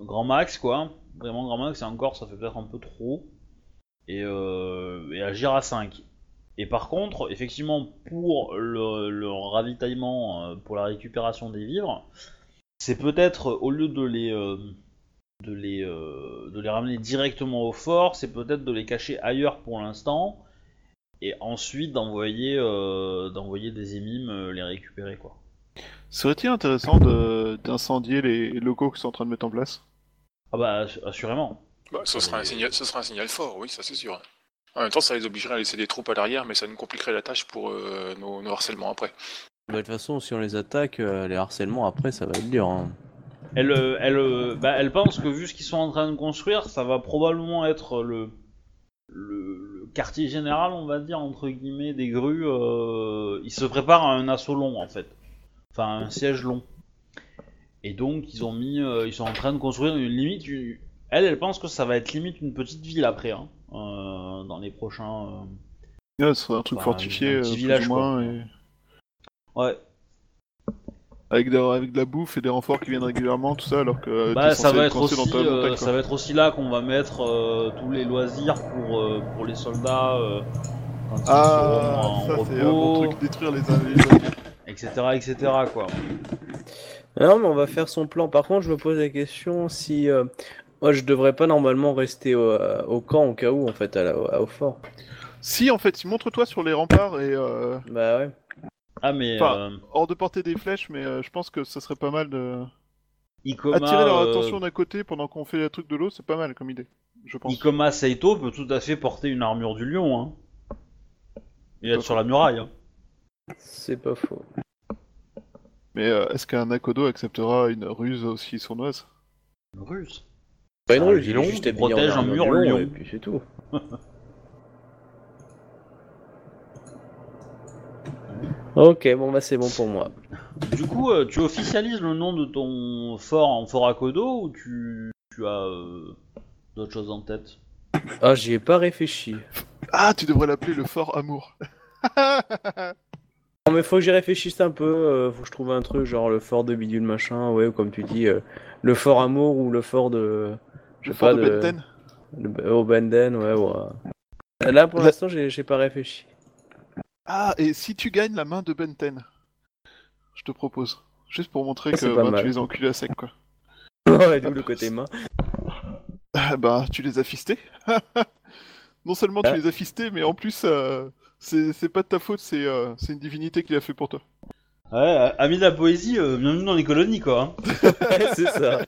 grand max quoi, vraiment grand max, et encore ça fait peut-être un peu trop, et, euh, et agir à 5. Et par contre, effectivement, pour le, le ravitaillement, pour la récupération des vivres, c'est peut-être au lieu de les, de les, euh, de les ramener directement au fort, c'est peut-être de les cacher ailleurs pour l'instant et ensuite d'envoyer euh, d'envoyer des émimes euh, les récupérer quoi. Serait-il intéressant de- d'incendier les locaux qu'ils sont en train de mettre en place? Ah bah assu- assurément. Bah, ce, sera un signal, ce sera un signal fort, oui, ça c'est sûr. En même temps, ça les obligerait à laisser des troupes à l'arrière, mais ça nous compliquerait la tâche pour euh, nos, nos harcèlements après. Bah, De toute façon, si on les attaque, euh, les harcèlements après, ça va être dur. hein. Elle, euh, elle, euh, bah, elle pense que vu ce qu'ils sont en train de construire, ça va probablement être le, le, le quartier général, on va dire, entre guillemets, des grues. Euh, ils se préparent à un assaut long, en fait. Enfin, un siège long. Et donc, ils ont mis, euh, ils sont en train de construire une limite. une- Elle, elle pense que ça va être limite une petite ville après, hein, euh, dans les prochains. Ouais, ce serait un truc fortifié, un petit village, moins, et- Ouais. Avec, de, avec de la bouffe et des renforts qui viennent régulièrement, tout ça, alors que Bah, ça va être aussi, dans ta euh, montagne, ça va être aussi là qu'on va mettre euh, tous les loisirs pour euh, pour les soldats euh, quand ils Ah, seront ça en c'est un bon repos, truc, détruire les, les etc., etc. quoi. Non, mais on va faire son plan. Par contre, je me pose la question si. euh, Moi, je devrais pas normalement rester au, au camp au cas où, en fait, à la- au fort. Si, en fait, montre-toi sur les remparts et euh, Bah ouais. Ah mais Enfin, euh, hors de porter des flèches, mais euh, je pense que ça serait pas mal de Ikoma, attirer leur euh, attention d'un côté pendant qu'on fait le truc de l'eau, c'est pas mal comme idée, je pense. Ikoma Seito peut tout à fait porter une armure du lion. Hein. Il est sur la muraille. Hein. C'est pas faux. Mais euh, est-ce qu'un Nakodo acceptera une ruse aussi sournoise? Une ruse? Pas une Un ruse, il est lion juste protège un mur lion. et puis c'est tout. ok, bon bah c'est bon pour moi. Du coup, euh, tu officialises le nom de ton fort en fort Akodo ou tu, tu as euh, d'autres choses en tête? Ah, j'y ai pas réfléchi. Ah, tu devrais l'appeler le Fort Amour. Non mais faut que j'y réfléchisse un peu, euh, faut que je trouve un truc genre le fort de bidule machin, ouais, ou comme tu dis, euh, le fort amour ou le fort de... Je le sais Fort pas, de. Benten. le- Au Benden, ouais, ouais. Là pour l'instant j'ai j'ai pas réfléchi. Ah, et si tu gagnes la main de Benten Je te propose. Juste pour montrer Ça, que mal. tu les as enculés à sec, quoi. ouais, d'où le côté main. Ah, bah, tu les as fistés. non seulement tu Ah. les as fistés, mais en plus, euh, c'est c'est pas de ta faute, c'est euh, c'est une divinité qui l'a fait pour toi. Ouais, ami de la poésie, euh, bienvenue dans les colonies quoi. hein. Ouais, c'est ça.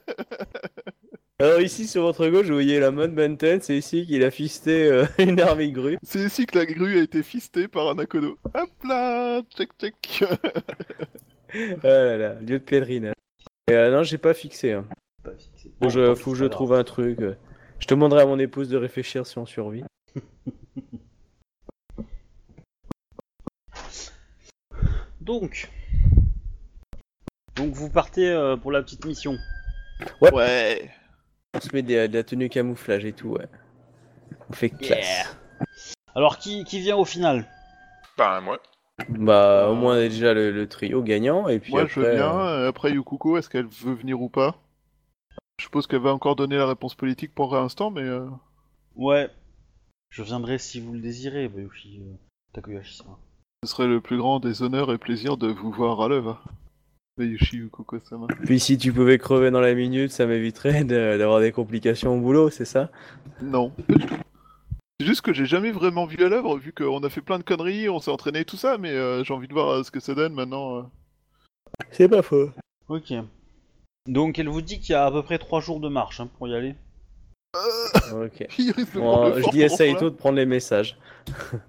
Alors ici sur votre gauche, vous voyez la mode Benten, c'est ici qu'il a fisté euh, une armée grue. C'est ici que la grue a été fistée par un Akodo. Hop là Check, check Ah là là, lieu de pèlerinage. Et, euh, non, j'ai pas fixé. hein. Pas fixé. Que je, Bon, faut que je trouve un truc. euh. Je demanderai à mon épouse de réfléchir si on survit. Donc, donc vous partez euh, pour la petite mission. Ouais On se met des- de la tenue camouflage et tout, ouais. On fait classe. Alors qui, qui vient au final? Ben, moi. Bah, au moins déjà le, le trio gagnant, et puis Moi après... je veux bien, euh, euh, après Yukuko, est-ce qu'elle veut venir ou pas? Je suppose qu'elle va encore donner la réponse politique pour l'instant, mais... euh, Ouais. Je viendrai si vous le désirez, Bayushi euh, Takoyashi-sama. Ce serait le plus grand des honneurs et plaisirs de vous voir à l'œuvre. Puis si tu pouvais crever dans la minute, ça m'éviterait de- d'avoir des complications au boulot, c'est ça? Non, pas du tout. C'est juste que j'ai jamais vraiment vu à l'œuvre, vu qu'on a fait plein de conneries, on s'est entraîné et tout ça, mais euh, j'ai envie de voir euh, ce que ça donne maintenant. euh. C'est pas faux. Ok. Donc elle vous dit qu'il y a à peu près 3 jours de marche hein, pour y aller? Ok. Il risque de Bon, prendre le je fort dis à pour. Saito de prendre les messages.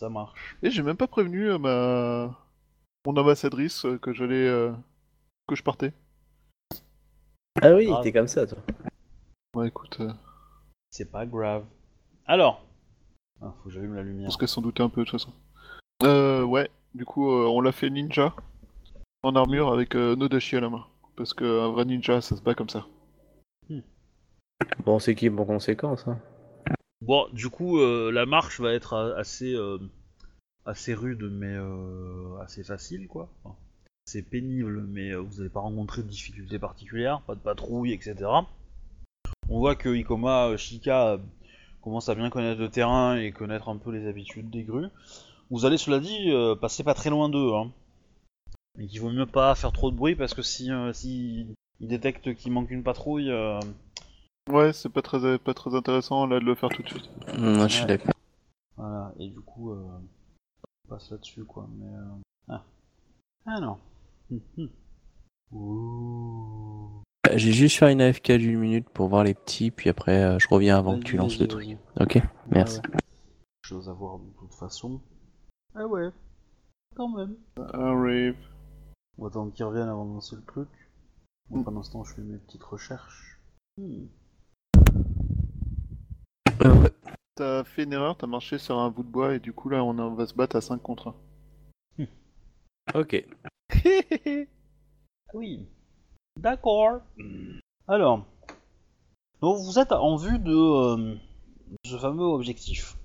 Ça marche. Et j'ai même pas prévenu euh, ma... mon ambassadrice euh, que j'allais... euh, que je partais. Ah oui, Ah. t'es comme ça, toi. Ouais, écoute, euh, C'est pas grave. Alors. Ah, faut que j'allume la je lumière. pense qu'elle s'en doutait un peu de toute façon. Euh, ouais, du coup, euh, on l'a fait ninja, en armure avec euh, Nodashi à la main. Parce qu'un vrai ninja, ça se bat comme ça. Bon, c'est qui en conséquence, hein. Bon, du coup, euh, la marche va être euh, assez, euh, assez rude, mais assez facile, quoi. C'est pénible, mais vous n'allez pas rencontrer de difficultés particulières, pas de patrouille, etc. On voit que Ikoma Shika commence à bien connaître le terrain et connaître un peu les habitudes des grues. Vous allez, cela dit, passer pas très loin d'eux, hein. Mais qu'il vaut mieux pas faire trop de bruit parce que si, si ils détectent qu'il manque une patrouille, Ouais, c'est pas très, pas très intéressant là de le faire tout de suite. Hum, je suis Ouais. d'accord. Voilà, et du coup, euh, on passe là-dessus, quoi. Mais, euh, Ah. Ah non. Hum, hum. Ouh. Bah, J'ai juste fait une AFK d'une minute pour voir les petits, puis après euh, je reviens avant que tu lances le truc. Ok Merci. Ouais. Chose à voir de toute façon. Ah ouais, quand même. Arrive. On va attendre qu'ils reviennent avant de lancer le truc. Bon, pendant ce temps, je fais mes petites recherches. Hmm. Euh, ouais. T'as fait une erreur, t'as marché sur un bout de bois et du coup là on, a- on va se battre à 5 contre Ok. 1. Oui. D'accord. Alors. Donc vous êtes en vue de euh, ce fameux objectif.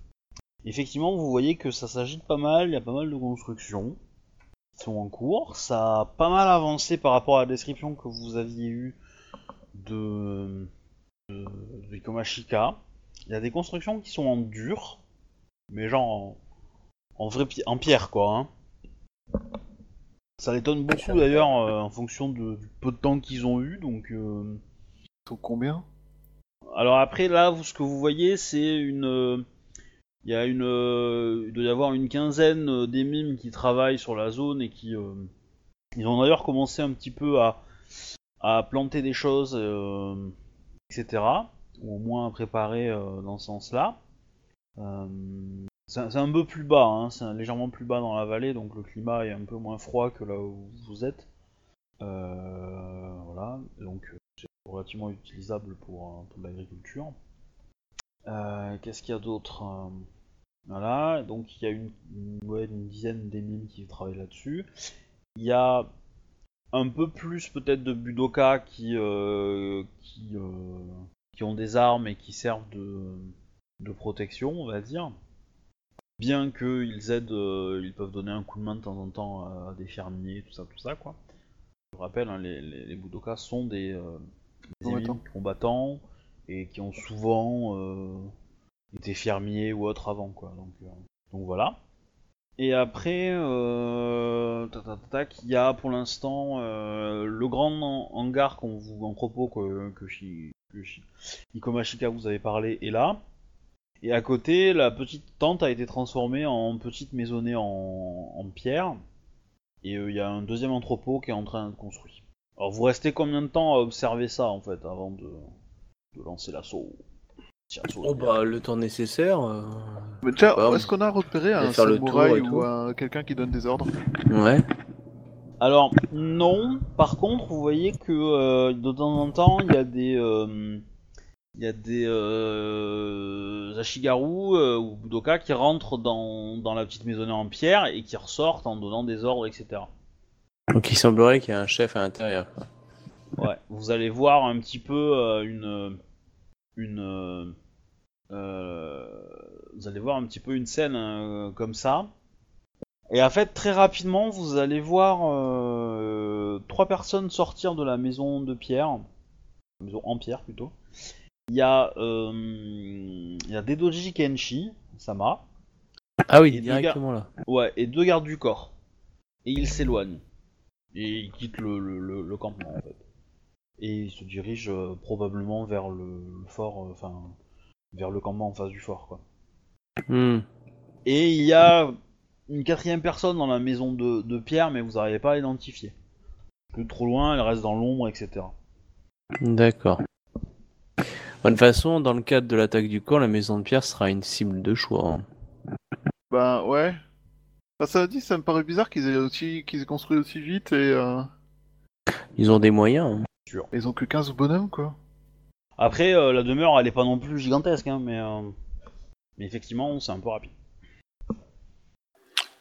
Effectivement, vous voyez que ça s'agite pas mal, il y a pas mal de constructions qui sont en cours. Ça a pas mal avancé par rapport à la description que vous aviez eue de, de, de Ikomashika. Il y a des constructions qui sont en dur, mais genre en, en vrai pi- en pierre quoi. hein. Ça l'étonne beaucoup d'ailleurs euh, en fonction de, du peu de temps qu'ils ont eu. Donc, euh, sont combien? Alors après là, vous, ce que vous voyez, c'est une, euh, il y a une, euh, il doit y avoir une quinzaine euh, des mimes qui travaillent sur la zone et qui, euh, ils ont d'ailleurs commencé un petit peu à, à planter des choses, euh, etc. Ou au moins à préparer euh, dans ce sens-là. Euh, c'est un peu plus bas, hein, c'est légèrement plus bas dans la vallée, donc le climat est un peu moins froid que là où vous êtes. Euh, voilà, donc c'est relativement utilisable pour, pour l'agriculture. Qu'est-ce qu'il y a d'autre Voilà, donc il y a une, ouais, une dizaine d'émimes qui travaillent là-dessus. Il y a un peu plus peut-être de budoka qui, qui, qui ont des armes et qui servent de, de protection, on va dire. Bien qu'ils aident, euh, ils peuvent donner un coup de main de temps en temps à des fermiers, tout ça, tout ça, quoi. Je rappelle, hein, les, les, les budokas sont des, euh, des Combattants. et qui ont souvent euh, été fermiers ou autres avant, quoi. Donc, donc voilà. Et après, il y a pour l'instant le grand han- hangar qu'on vous entrepôt que, que, Shi- que Shi- Ikomashika vous avez parlé est là. Et à côté, la petite tente a été transformée en petite maisonnée en, en pierre. Et euh, il y a un deuxième entrepôt qui est en train de construire. Alors vous restez combien de temps à observer ça en fait avant de, de lancer l'assaut? Oh bah le temps nécessaire. euh, Mais Bah, est-ce qu'on a repéré un samouraï ou un- quelqu'un qui donne des ordres? Ouais. Alors non, par contre vous voyez que euh, de temps en temps il y a des euh, il y a des euh, ashigaru ou budoka qui rentrent dans, dans la petite maisonnée en pierre et qui ressortent en donnant des ordres etc. Donc il semblerait qu'il y ait un chef à l'intérieur. Ouais, vous allez voir un petit peu une une vous allez voir un petit peu une scène comme ça. Et en fait, très rapidement, vous allez voir euh, trois personnes sortir de la maison de pierre, maison en pierre plutôt. Il y a euh, il y a Dedoji Kenshi, Sama, Ah oui, Et directement là. ouais, et deux gardes du corps. Et ils s'éloignent. Et ils quittent le, le, le- le campement en fait. Et ils se dirigent euh, probablement vers le, fort, enfin, vers le campement en face du fort quoi. Hmm. Et il y a une quatrième personne dans la maison de, de Pierre, mais vous n'arrivez pas à l'identifier. Plus trop loin, elle reste dans l'ombre, etc. D'accord. De toute façon, dans le cadre de l'attaque du camp, la maison de pierre sera une cible de choix. hein. Ben ouais. Enfin, ça dit, ça me paraît bizarre qu'ils aient aussi qu'ils aient construit aussi vite et euh, Ils ont des moyens. hein. ils ont que 15 bonhommes quoi. Après, euh, la demeure, elle est pas non plus gigantesque, hein, mais, euh, mais effectivement, c'est un peu rapide.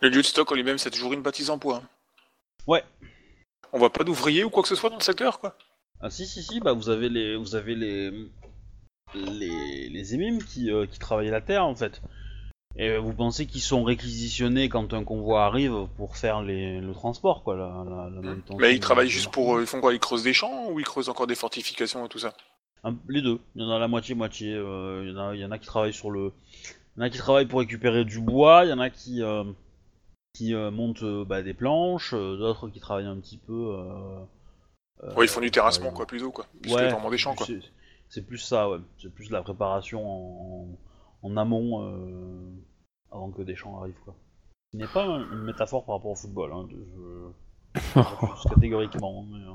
Le lieu de stock en lui-même, c'est toujours une bâtisse en bois. Ouais. On voit pas d'ouvriers ou quoi que ce soit dans le secteur, quoi. Ah si, si, si, bah vous avez les, vous avez les, les, les émimes qui, euh, qui travaillent la terre, en fait. Et vous pensez qu'ils sont réquisitionnés quand un convoi arrive pour faire les, le transport, quoi, la, la, la manutention Mais ils travaillent juste pour. euh, Ils font quoi Ils creusent des champs ou ils creusent encore des fortifications et tout ça? Un- les deux. Il y en a la moitié-moitié. euh, il, y en a, il y en a qui travaillent sur le. Il y en a qui travaillent pour récupérer du bois, il y en a qui, euh, qui euh, montent euh, bah, des planches, euh, d'autres qui travaillent un petit peu. Euh, euh, Ouais, ils font du terrassement, quoi, plutôt, quoi. Plus Ouais, que vraiment des champs, quoi. c'est- plus ça, ouais. C'est plus la préparation en, en amont euh, avant que des champs arrivent, quoi. Ce n'est pas une métaphore par rapport au football, hein. Je catégoriquement. mais, euh,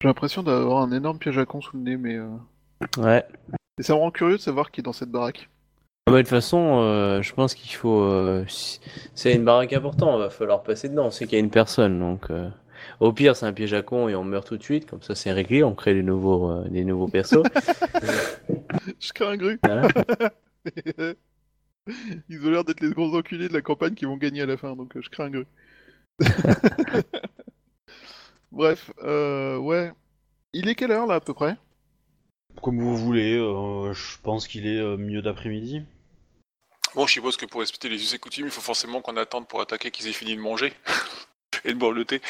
J'ai l'impression d'avoir un énorme piège à con sous le nez, mais. euh, Ouais. Et ça me rend curieux de savoir qui est dans cette baraque. Ah bah, de toute façon, euh, je pense qu'il faut. euh, si- c'est une baraque importante, va falloir passer dedans. On sait qu'il y a une personne, donc. euh, Au pire, c'est un piège à con et on meurt tout de suite. Comme ça, c'est réglé. On crée des nouveaux, euh, des nouveaux persos. Je crains un gru. Voilà. Ils ont l'air d'être les gros enculés de la campagne qui vont gagner à la fin, donc euh, je crains un gru. Bref, euh, ouais. Il est quelle heure là à peu près? Comme vous voulez, euh, je pense qu'il est euh, milieu d'après-midi. Bon, je suppose que pour respecter les us et coutumes, il faut forcément qu'on attende pour attaquer qu'ils aient fini de manger et de boire le thé.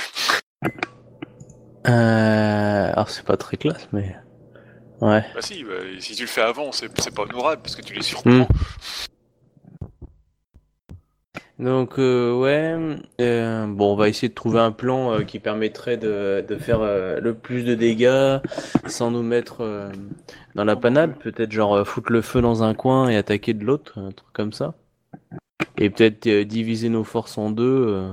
Euh, Alors, c'est pas très classe, mais. Ouais. Bah si, bah, si tu le fais avant, c'est c'est pas honorable parce que tu les surprends. Donc, euh, ouais. euh, bon, on va essayer de trouver un plan euh, qui permettrait de, de faire euh, le plus de dégâts sans nous mettre euh, dans la panade. Peut-être, genre, foutre le feu dans un coin et attaquer de l'autre, un truc comme ça. Et peut-être diviser nos forces en deux.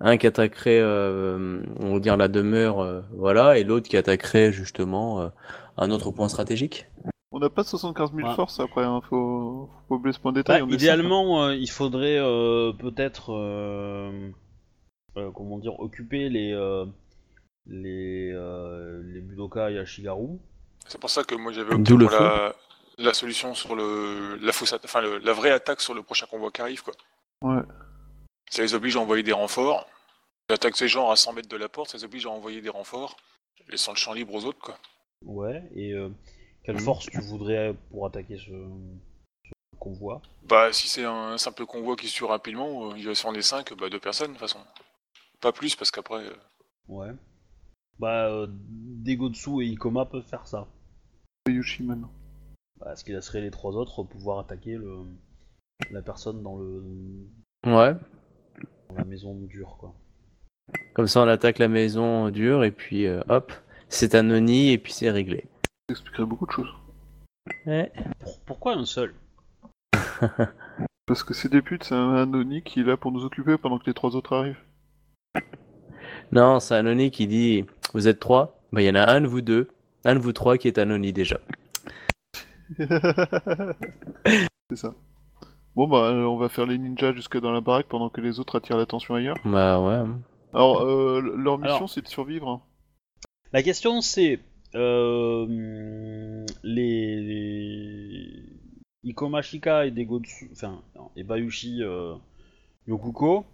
un qui attaquerait, on va dire, la demeure, voilà, et l'autre qui attaquerait justement un autre point stratégique. On n'a pas 75 000 Ouais. forces après, hein. faut... faut pas oublier ce point de détail. Bah, idéalement, euh, il faudrait euh, peut-être, euh, euh, comment dire, occuper les euh, les euh, les Budoka et Ashigaru. C'est pour ça que moi j'avais opté pour la, la solution sur le la fausse atta- enfin le- la vraie attaque sur le prochain convoi qui arrive quoi. Ouais. Ça les oblige à envoyer des renforts. J'attaque ces gens à 100 mètres de la porte, ça les oblige à envoyer des renforts, laissant le champ libre aux autres quoi. Ouais. Et euh, quelle Mhm. force tu voudrais pour attaquer ce, ce convoi? Bah si c'est un simple convoi qui se tue rapidement, euh, il va on est 5, bah deux personnes de toute façon. Pas plus parce qu'après. euh, Ouais. Bah, euh, Degotsu et Ikoma peuvent faire ça. ça. Yushi maintenant. Bah, ce qui laisserait les trois autres pouvoir attaquer le la personne dans le Ouais. dans la maison dure quoi. Comme ça, on attaque la maison dure et puis euh, hop, c'est un Oni et puis c'est réglé. Expliquerait beaucoup de choses. Ouais. Pourquoi un seul? Parce que c'est des putes, c'est un Oni qui est là pour nous occuper pendant que les trois autres arrivent. Non, c'est un Oni qui dit Vous êtes trois? Bah, il y en a un de vous deux, un de vous trois qui est un Oni déjà. c'est ça. Bon bah euh, on va faire les ninjas jusque dans la baraque pendant que les autres attirent l'attention ailleurs. Bah, ouais. Alors euh, leur mission Alors- c'est de survivre. hein. La question c'est euh, les, les Ikoma Shika et Bayushi euh, Yokuko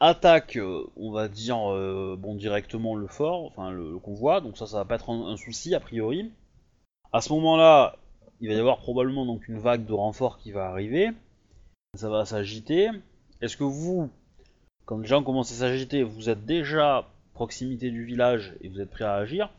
attaquent, euh, on va dire bon directement le fort, enfin le, convoi, donc ça ça va pas être un, un souci a priori. À ce moment-là, il va y avoir probablement donc une vague de renforts qui va arriver, ça va s'agiter. Est-ce que vous, quand les gens commencent à s'agiter, vous êtes déjà proximité du village et vous êtes prêt à agir?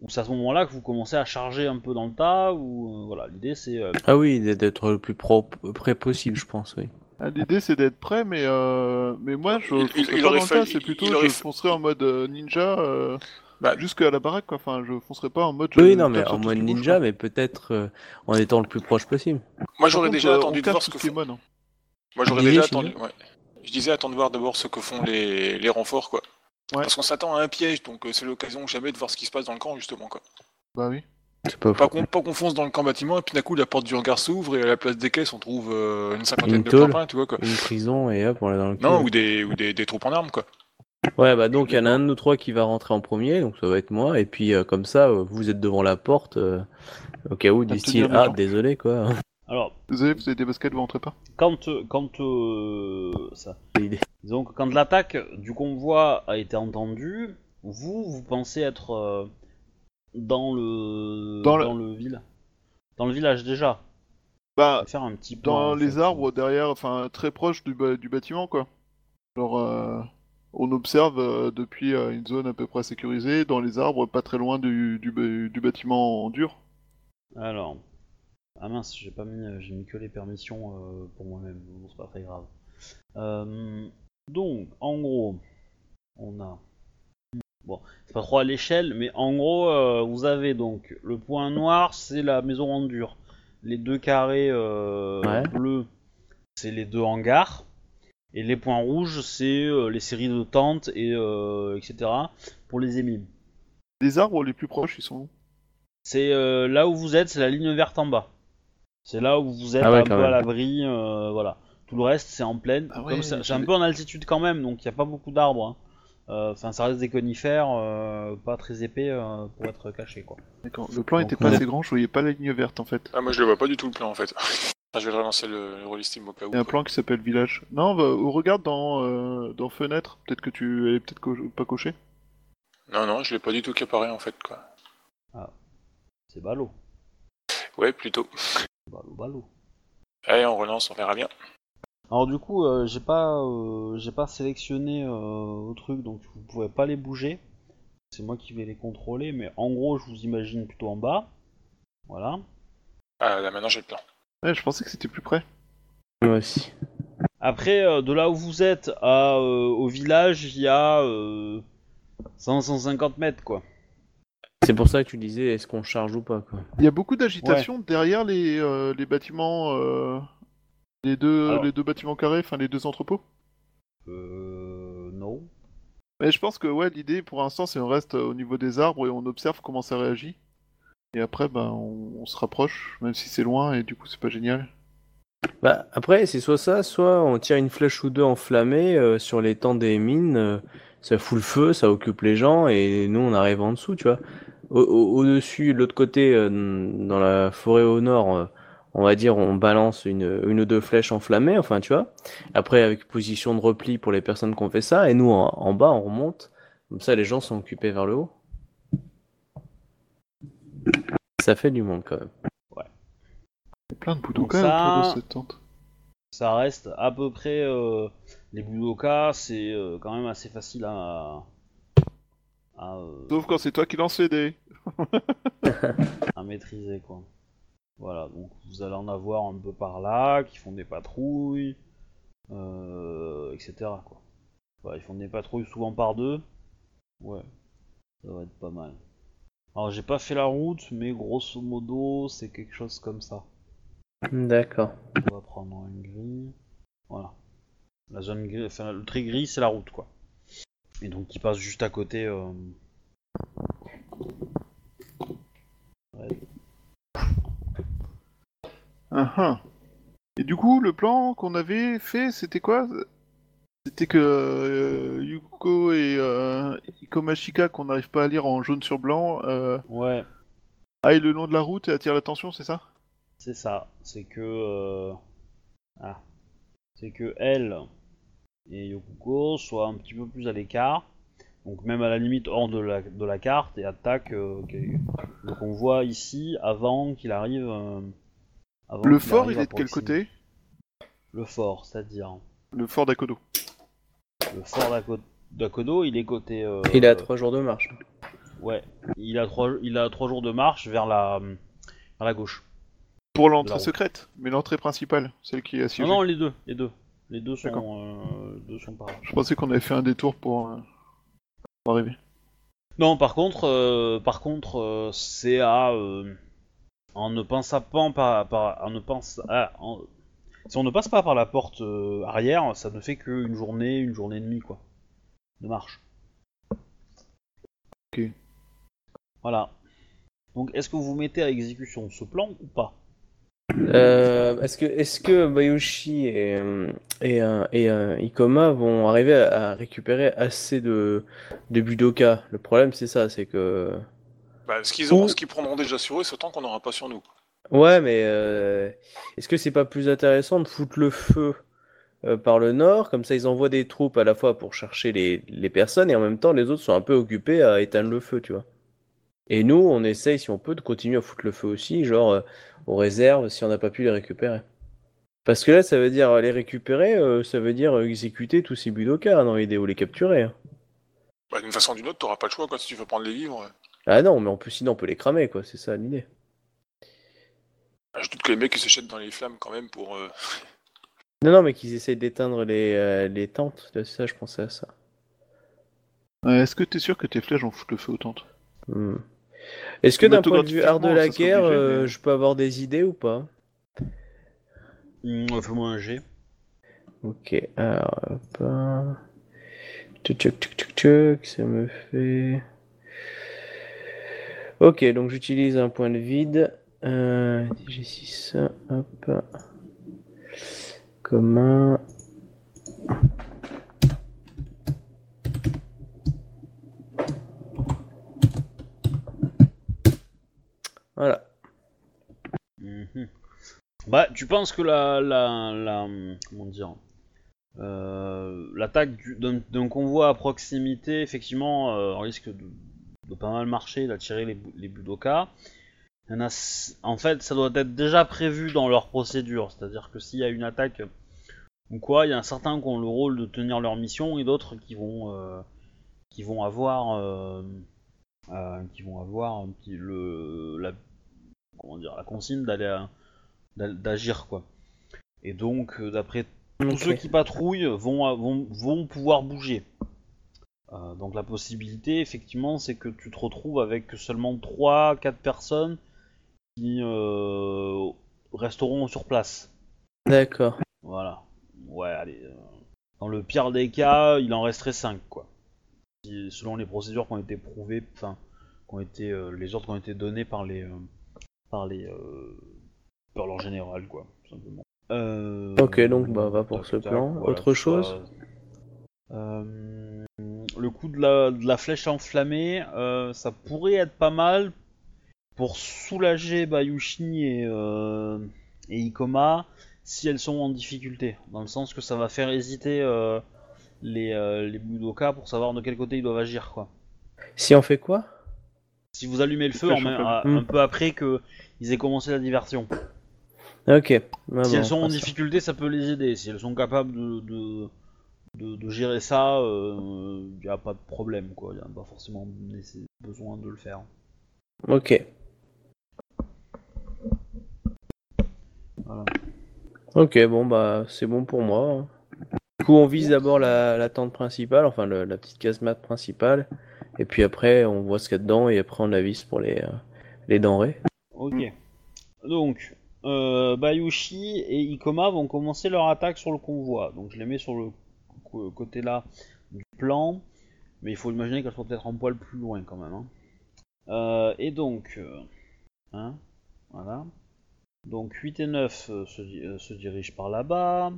Ou c'est à ce moment-là que vous commencez à charger un peu dans le tas ou euh, voilà l'idée c'est euh, Ah oui, d'être le plus pro- près possible, je pense, oui. Ah, L'idée c'est d'être prêt mais euh, mais moi je Il- pas le tas, c'est plutôt je foncerai en mode euh, ninja euh, Bah- jusqu'à la baraque quoi. Enfin je foncerai pas en mode. Oui, non, mais en mode bouge, ninja, mais peut-être euh, en étant le plus proche possible. Moi j'aurais déjà euh, attendu de voir ce que est font. hein. Moi j'aurais déjà attendu. Ouais. Je disais attendre de voir d'abord ce que font les, les renforts quoi. Ouais. Parce qu'on s'attend à un piège, donc euh, c'est l'occasion jamais de voir ce qui se passe dans le camp justement quoi. Bah oui. C'est pas Pas qu'on pas qu'on fonce dans le camp bâtiment et puis d'un coup la porte du hangar s'ouvre et à la place des caisses on trouve euh, une cinquantaine Une de tôle. tu vois quoi. Une prison et hop, on est dans le cul. Non, ou des, ou des, des troupes en armes quoi. Ouais, bah donc il y en a un de nous trois qui va rentrer en premier, donc ça va être moi, et puis euh, comme ça, euh, vous êtes devant la porte, euh, au cas où, les ah, désolé quoi. Alors Désolé vous avez des baskets vous rentrez pas. quand quand euh, ça disons que quand l'attaque du convoi a été entendue vous vous pensez être euh, dans le Dans dans, le- le ville dans le village déjà Bah faire un petit plan, dans en les fait. arbres derrière, enfin très proche du, du bâtiment quoi. Genre euh, on observe euh, depuis euh, une zone à peu près sécurisée, dans les arbres, pas très loin du, du, du bâtiment en dur. alors ah mince j'ai pas mis j'ai mis que les permissions euh, pour moi-même bon, c'est pas très grave Euh, donc en gros on a bon, c'est pas trop à l'échelle, mais en gros, euh, vous avez donc le point noir, c'est la maison en dur. Les deux carrés euh, Ouais. bleus, c'est les deux hangars. Et les points rouges, c'est euh, les séries de tentes et euh, etc. pour les émimes. Les arbres les plus proches, ils sont où? C'est euh, là où vous êtes, c'est la ligne verte en bas. C'est là où vous êtes Ah ouais, un peu à l'abri, euh, voilà. Tout le reste, c'est en plaine. Ah ouais, c'est un peu en altitude quand même, donc il n'y a pas beaucoup d'arbres. hein. Euh, Enfin, ça reste des conifères, euh, pas très épais euh, pour être caché, quoi. D'accord. Le plan Donc, était pas ouais. assez grand, je voyais pas la ligne verte en fait. Ah, moi je le vois pas du tout le plan en fait. Ah, je vais relancer le, le au cas où. Il y a un plan qui s'appelle village. Non, bah, ou regarde dans, euh, dans fenêtre, peut-être que tu elle est peut-être co- pas cochée. Non, non, je l'ai pas du tout caparé en fait quoi. C'est ballot. Ouais, plutôt. Ballot, ballot. Allez, on relance, on verra bien. Alors du coup, euh, j'ai pas, euh, j'ai pas sélectionné euh, au truc, donc vous pouvez pas les bouger. C'est moi qui vais les contrôler, mais en gros, je vous imagine plutôt en bas. Voilà. Ah, là maintenant j'ai le plan. Ouais, je pensais que c'était plus près. Moi aussi. Après, euh, de là où vous êtes à, euh, au village, il y a euh, 100-150 mètres, quoi. C'est pour ça que tu disais est-ce qu'on charge ou pas quoi? Il y a beaucoup d'agitation derrière les, euh, les bâtiments, euh, les, deux, Alors. les deux bâtiments carrés, enfin les deux entrepôts? Euh... Non. Mais je pense que ouais, l'idée pour l'instant c'est on reste au niveau des arbres et on observe comment ça réagit. Et après, ben, on, on se rapproche, même si c'est loin et du coup c'est pas génial. Bah après c'est soit ça, soit on tire une flèche ou deux enflammée euh, sur les tents des mines, euh, ça fout le feu, ça occupe les gens et nous on arrive en dessous, tu vois. Au- au- Au-dessus, de l'autre côté, euh, dans la forêt au nord, euh, on va dire on balance une, une ou deux flèches enflammées, enfin tu vois. Après avec position de repli pour les personnes qui ont fait ça et nous en, en bas on remonte, comme ça les gens sont occupés vers le haut. Ça fait du monde quand même. Il y a plein de Donc boudokas ça- autour de cette tente. Ça reste à peu près... euh, Les Budoka, c'est euh, quand même assez facile à... à, euh, Sauf quand c'est toi qui lance les dés. à maîtriser quoi. Voilà, donc vous allez en avoir un peu par là, qui font des patrouilles, euh, etc. quoi. Voilà, ils font des patrouilles souvent par deux. Ouais, ça va être pas mal. Alors j'ai pas fait la route, mais grosso modo c'est quelque chose comme ça. D'accord. On va prendre un gris. Voilà. La zone gris, enfin le trait gris c'est la route quoi. Et donc qui passe juste à côté. euh, ouais, Ah, ah. Et du coup, le plan qu'on avait fait, c'était quoi? C'était que euh, Yuko et euh, Ikomashika, qu'on n'arrive pas à lire en jaune sur blanc, euh, ouais, aillent le long de la route et attirent l'attention, c'est ça? C'est ça, c'est que euh, ah, c'est que elle et Yokuko soient un petit peu plus à l'écart, donc même à la limite hors de la, de la carte et attaquent euh, que- le convoi ici avant qu'il arrive. euh, avant Le qu'il fort, arrive il est de quel côté? Le fort, c'est-à-dire Le fort d'Akodo. le fort d'Ako- d'Akodo, il est côté. euh, Il à trois jours de marche. Ouais, il a trois, il a trois jours de marche vers la, vers la gauche. Pour l'entrée secrète, mais l'entrée principale, celle qui est Non, assiégée. non, les deux, les deux, les deux sont, euh, deux sont. Je pensais qu'on avait fait un détour pour, euh, pour arriver. Non, par contre, euh, par contre, euh, c'est à euh, en ne pensant pas par, par- en ne pense, ah, en- si on ne passe pas par la porte euh, arrière, ça ne fait qu'une journée, une journée et demie quoi, de marche. Ok. Voilà. Donc, est-ce que vous mettez à exécution ce plan ou pas? Euh, est-ce que, est-ce que Bayushi et, euh, et, et Ikoma vont arriver à, à récupérer assez de, de Budoka? Le problème, c'est ça, c'est que. Bah, ce qu'ils auront, Ou- ce qu'ils prendront déjà sur eux, c'est autant qu'on n'aura pas sur nous. Ouais, mais euh, est-ce que c'est pas plus intéressant de foutre le feu euh, par le nord? Comme ça, ils envoient des troupes à la fois pour chercher les, les personnes et en même temps, les autres sont un peu occupés à éteindre le feu, tu vois. Et nous, on essaye, si on peut, de continuer à foutre le feu aussi, genre euh, aux réserves, si on n'a pas pu les récupérer. Parce que là, ça veut dire les récupérer, euh, ça veut dire exécuter tous ces Budoka hein, dans l'idée, ou les capturer. hein. Bah, d'une façon ou d'une autre, t'auras pas le choix, quoi, si tu veux prendre les vivres. euh. Ah non, mais on peut, sinon on peut les cramer, quoi, c'est ça l'idée. Bah, je doute que les mecs ils se jettent dans les flammes quand même pour. euh, Non, non, mais qu'ils essayent d'éteindre les, euh, les tentes, c'est ça, je pensais à ça. Euh, Est-ce que t'es sûr que tes flèches vont foutre le feu aux tentes? Hmm. Est-ce que d'un point de vue art de la guerre, obligé, euh, mais- je peux avoir des idées ou pas? Hum, Fais-moi un G. Ok, alors, hop. hein. Tchuc, tchuc, tchuc, tchuc, ça me fait... Ok, donc j'utilise un point de vide. Euh, G6, hop. Commun. Bah, tu penses que la, la, la comment dire, euh, l'attaque du- d'un convoi à proximité, effectivement, euh, risque de, pas mal marcher, d'attirer les, les y en en fait, ça doit être déjà prévu dans leur procédure, c'est-à-dire que s'il y a une attaque ou quoi, il y a certains qui ont le rôle de tenir leur mission et d'autres qui vont, euh, qui vont avoir, qui vont avoir un petit, le, la, la consigne d'aller d'agir quoi. Et donc euh, d'après tous ceux qui patrouillent vont, vont, vont pouvoir bouger. Euh, donc la possibilité effectivement c'est que tu te retrouves avec seulement 3-4 personnes qui euh, resteront sur place. D'accord. Voilà. Ouais allez. euh, Dans le pire des cas, il en resterait 5 quoi. Si- selon les procédures qui ont été prouvées, enfin, qui ont été, les ordres qui ont été donnés par les, par les, euh, par leur général quoi, tout simplement. Euh, Ok, donc, bah, va pour tac, ce tac, plan. voilà, Autre chose. Euh, Le coup de la, de la flèche enflammée, euh, ça pourrait être pas mal pour soulager Bayushi et, euh, et Ikoma si elles sont en difficulté. Dans le sens que ça va faire hésiter euh, les, euh, les Budoka pour savoir de quel côté ils doivent agir. quoi. Si on fait quoi? Si vous allumez le feu en un, un peu après que ils aient commencé la diversion. Ok. Ah si bon, elles sont on en ça. difficulté, ça peut les aider. Si elles sont capables de, de, de- de gérer ça, il n'y a pas de problème. Il n'y a pas forcément besoin de le faire. Ok. Voilà. Ok, bon bah c'est bon pour moi. hein. Du coup, on vise d'abord la, la tente principale, enfin le- la petite casemate principale, et puis après on voit ce qu'il y a dedans, et après on avise pour les, euh, les denrées. Ok. Donc, euh, Bayushi et Ikoma vont commencer leur attaque sur le convoi. Donc je les mets sur le côté là du plan. Mais il faut imaginer qu'elles sont peut-être un poil plus loin quand même. hein. Euh, et donc, euh, hein, voilà. Donc 8 et 9 euh, se, se dirigent par là-bas.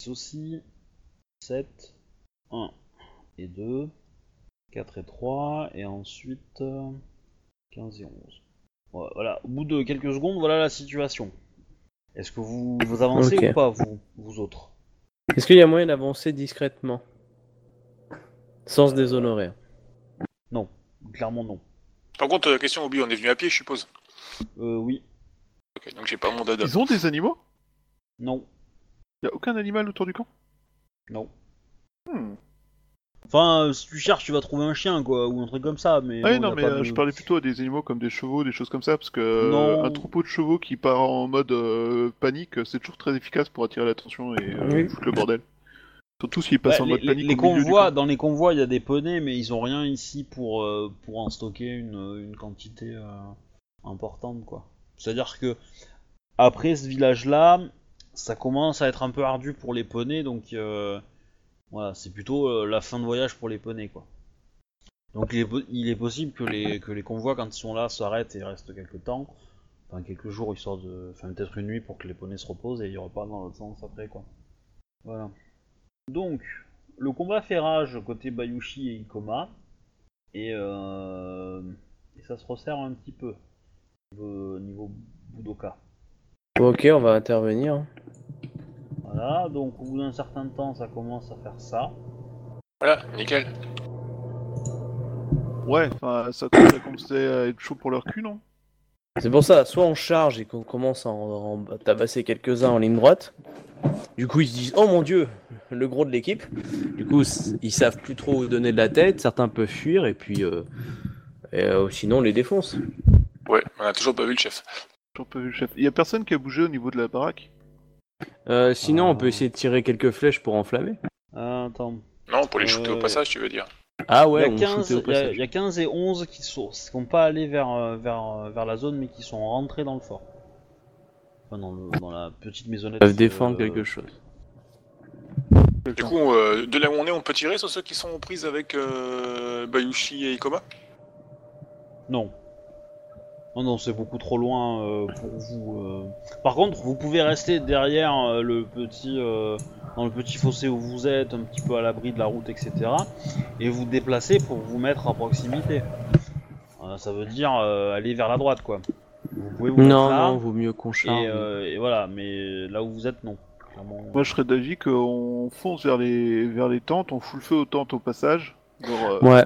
6 aussi. 7, 1 et 2. 4 et 3. Et ensuite euh, 15 et 11. Voilà, au bout de quelques secondes, voilà la situation. Est-ce que vous, vous avancez ou pas, vous, vous autres? Est-ce qu'il y a moyen d'avancer discrètement? Sans se déshonorer. Non, clairement non. Par contre, la question, Obi, on est venu à pied, je suppose. Euh, oui, Ok, donc j'ai pas mon dada. Ils ont des animaux? Non, Y a aucun animal autour du camp? Non. Hmm. Enfin, si tu cherches, tu vas trouver un chien, quoi, ou un truc comme ça, mais. Ah oui, bon, non, mais euh, de- je parlais plutôt à des animaux comme des chevaux, des choses comme ça, parce que euh, Non. un troupeau de chevaux qui part en mode euh, panique, c'est toujours très efficace pour attirer l'attention et euh, Oui. foutre le bordel. Surtout s'ils Bah, passent en les, mode les- panique les au milieu du convois, dans les convois, il y a des poneys, mais ils ont rien ici pour, euh, pour en stocker une, une quantité euh, importante, quoi. C'est-à-dire que après ce village-là, ça commence à être un peu ardu pour les poneys, donc euh, voilà, c'est plutôt euh, la fin de voyage pour les poneys, quoi. Donc il est, possible que les, convois, quand ils sont là, s'arrêtent et restent quelques temps, enfin quelques jours, histoire de, enfin peut-être une nuit pour que les poneys se reposent et ils repartent dans l'autre sens après, quoi. Voilà. Donc, le combat fait rage côté Bayushi et Ikoma. Et, euh, ça se resserre un petit peu. Niveau Budoka. Ok, on va intervenir. Voilà, donc au bout d'un certain temps, ça commence à faire ça. Voilà, nickel. Ouais, enfin, ça commence à commencer à être chaud pour leur cul, non? C'est pour ça, soit on charge et qu'on commence à en, en tabasser quelques-uns en ligne droite. Du coup, ils se disent Oh mon dieu, le gros de l'équipe. Du coup, ils savent plus trop où donner de la tête. Certains peuvent fuir et puis. euh, et, euh, sinon, on les défonce. Ouais, on a toujours pas vu le chef. J'en peux vu le chef. Y a personne qui a bougé au niveau de la baraque? Euh, sinon, on peut essayer de tirer quelques flèches pour enflammer. Ah, attends. Non, pour les shooter Euh, au passage, tu veux dire. Ah ouais, il, on y a 15, shootait au il y a- il y a 15 et 11 qui sont, qui sont pas allés vers, euh, vers, euh, vers la zone mais qui sont rentrés dans le fort. Enfin, dans, le- dans la petite maisonnette. Ils peuvent défendre euh, quelque chose. Du coup, euh, de là où on est, on peut tirer sur ceux qui sont en prise avec euh, Bayushi et Ikoma? Non. Non, non, c'est beaucoup trop loin euh, pour vous. euh. Par contre, vous pouvez rester derrière euh, le petit, euh, dans le petit fossé où vous êtes, un petit peu à l'abri de la route, etc. Et vous déplacer pour vous mettre à proximité. Euh, ça veut dire euh, aller vers la droite, quoi. Vous pouvez vous Non, mettre là, non, vaut mieux qu'on charge. et, euh, et voilà. Mais là où vous êtes, non. Clairement. Moi, je serais d'avis qu'on fonce vers les, vers les tentes, on fout le feu aux tentes au passage, genre, euh, Ouais,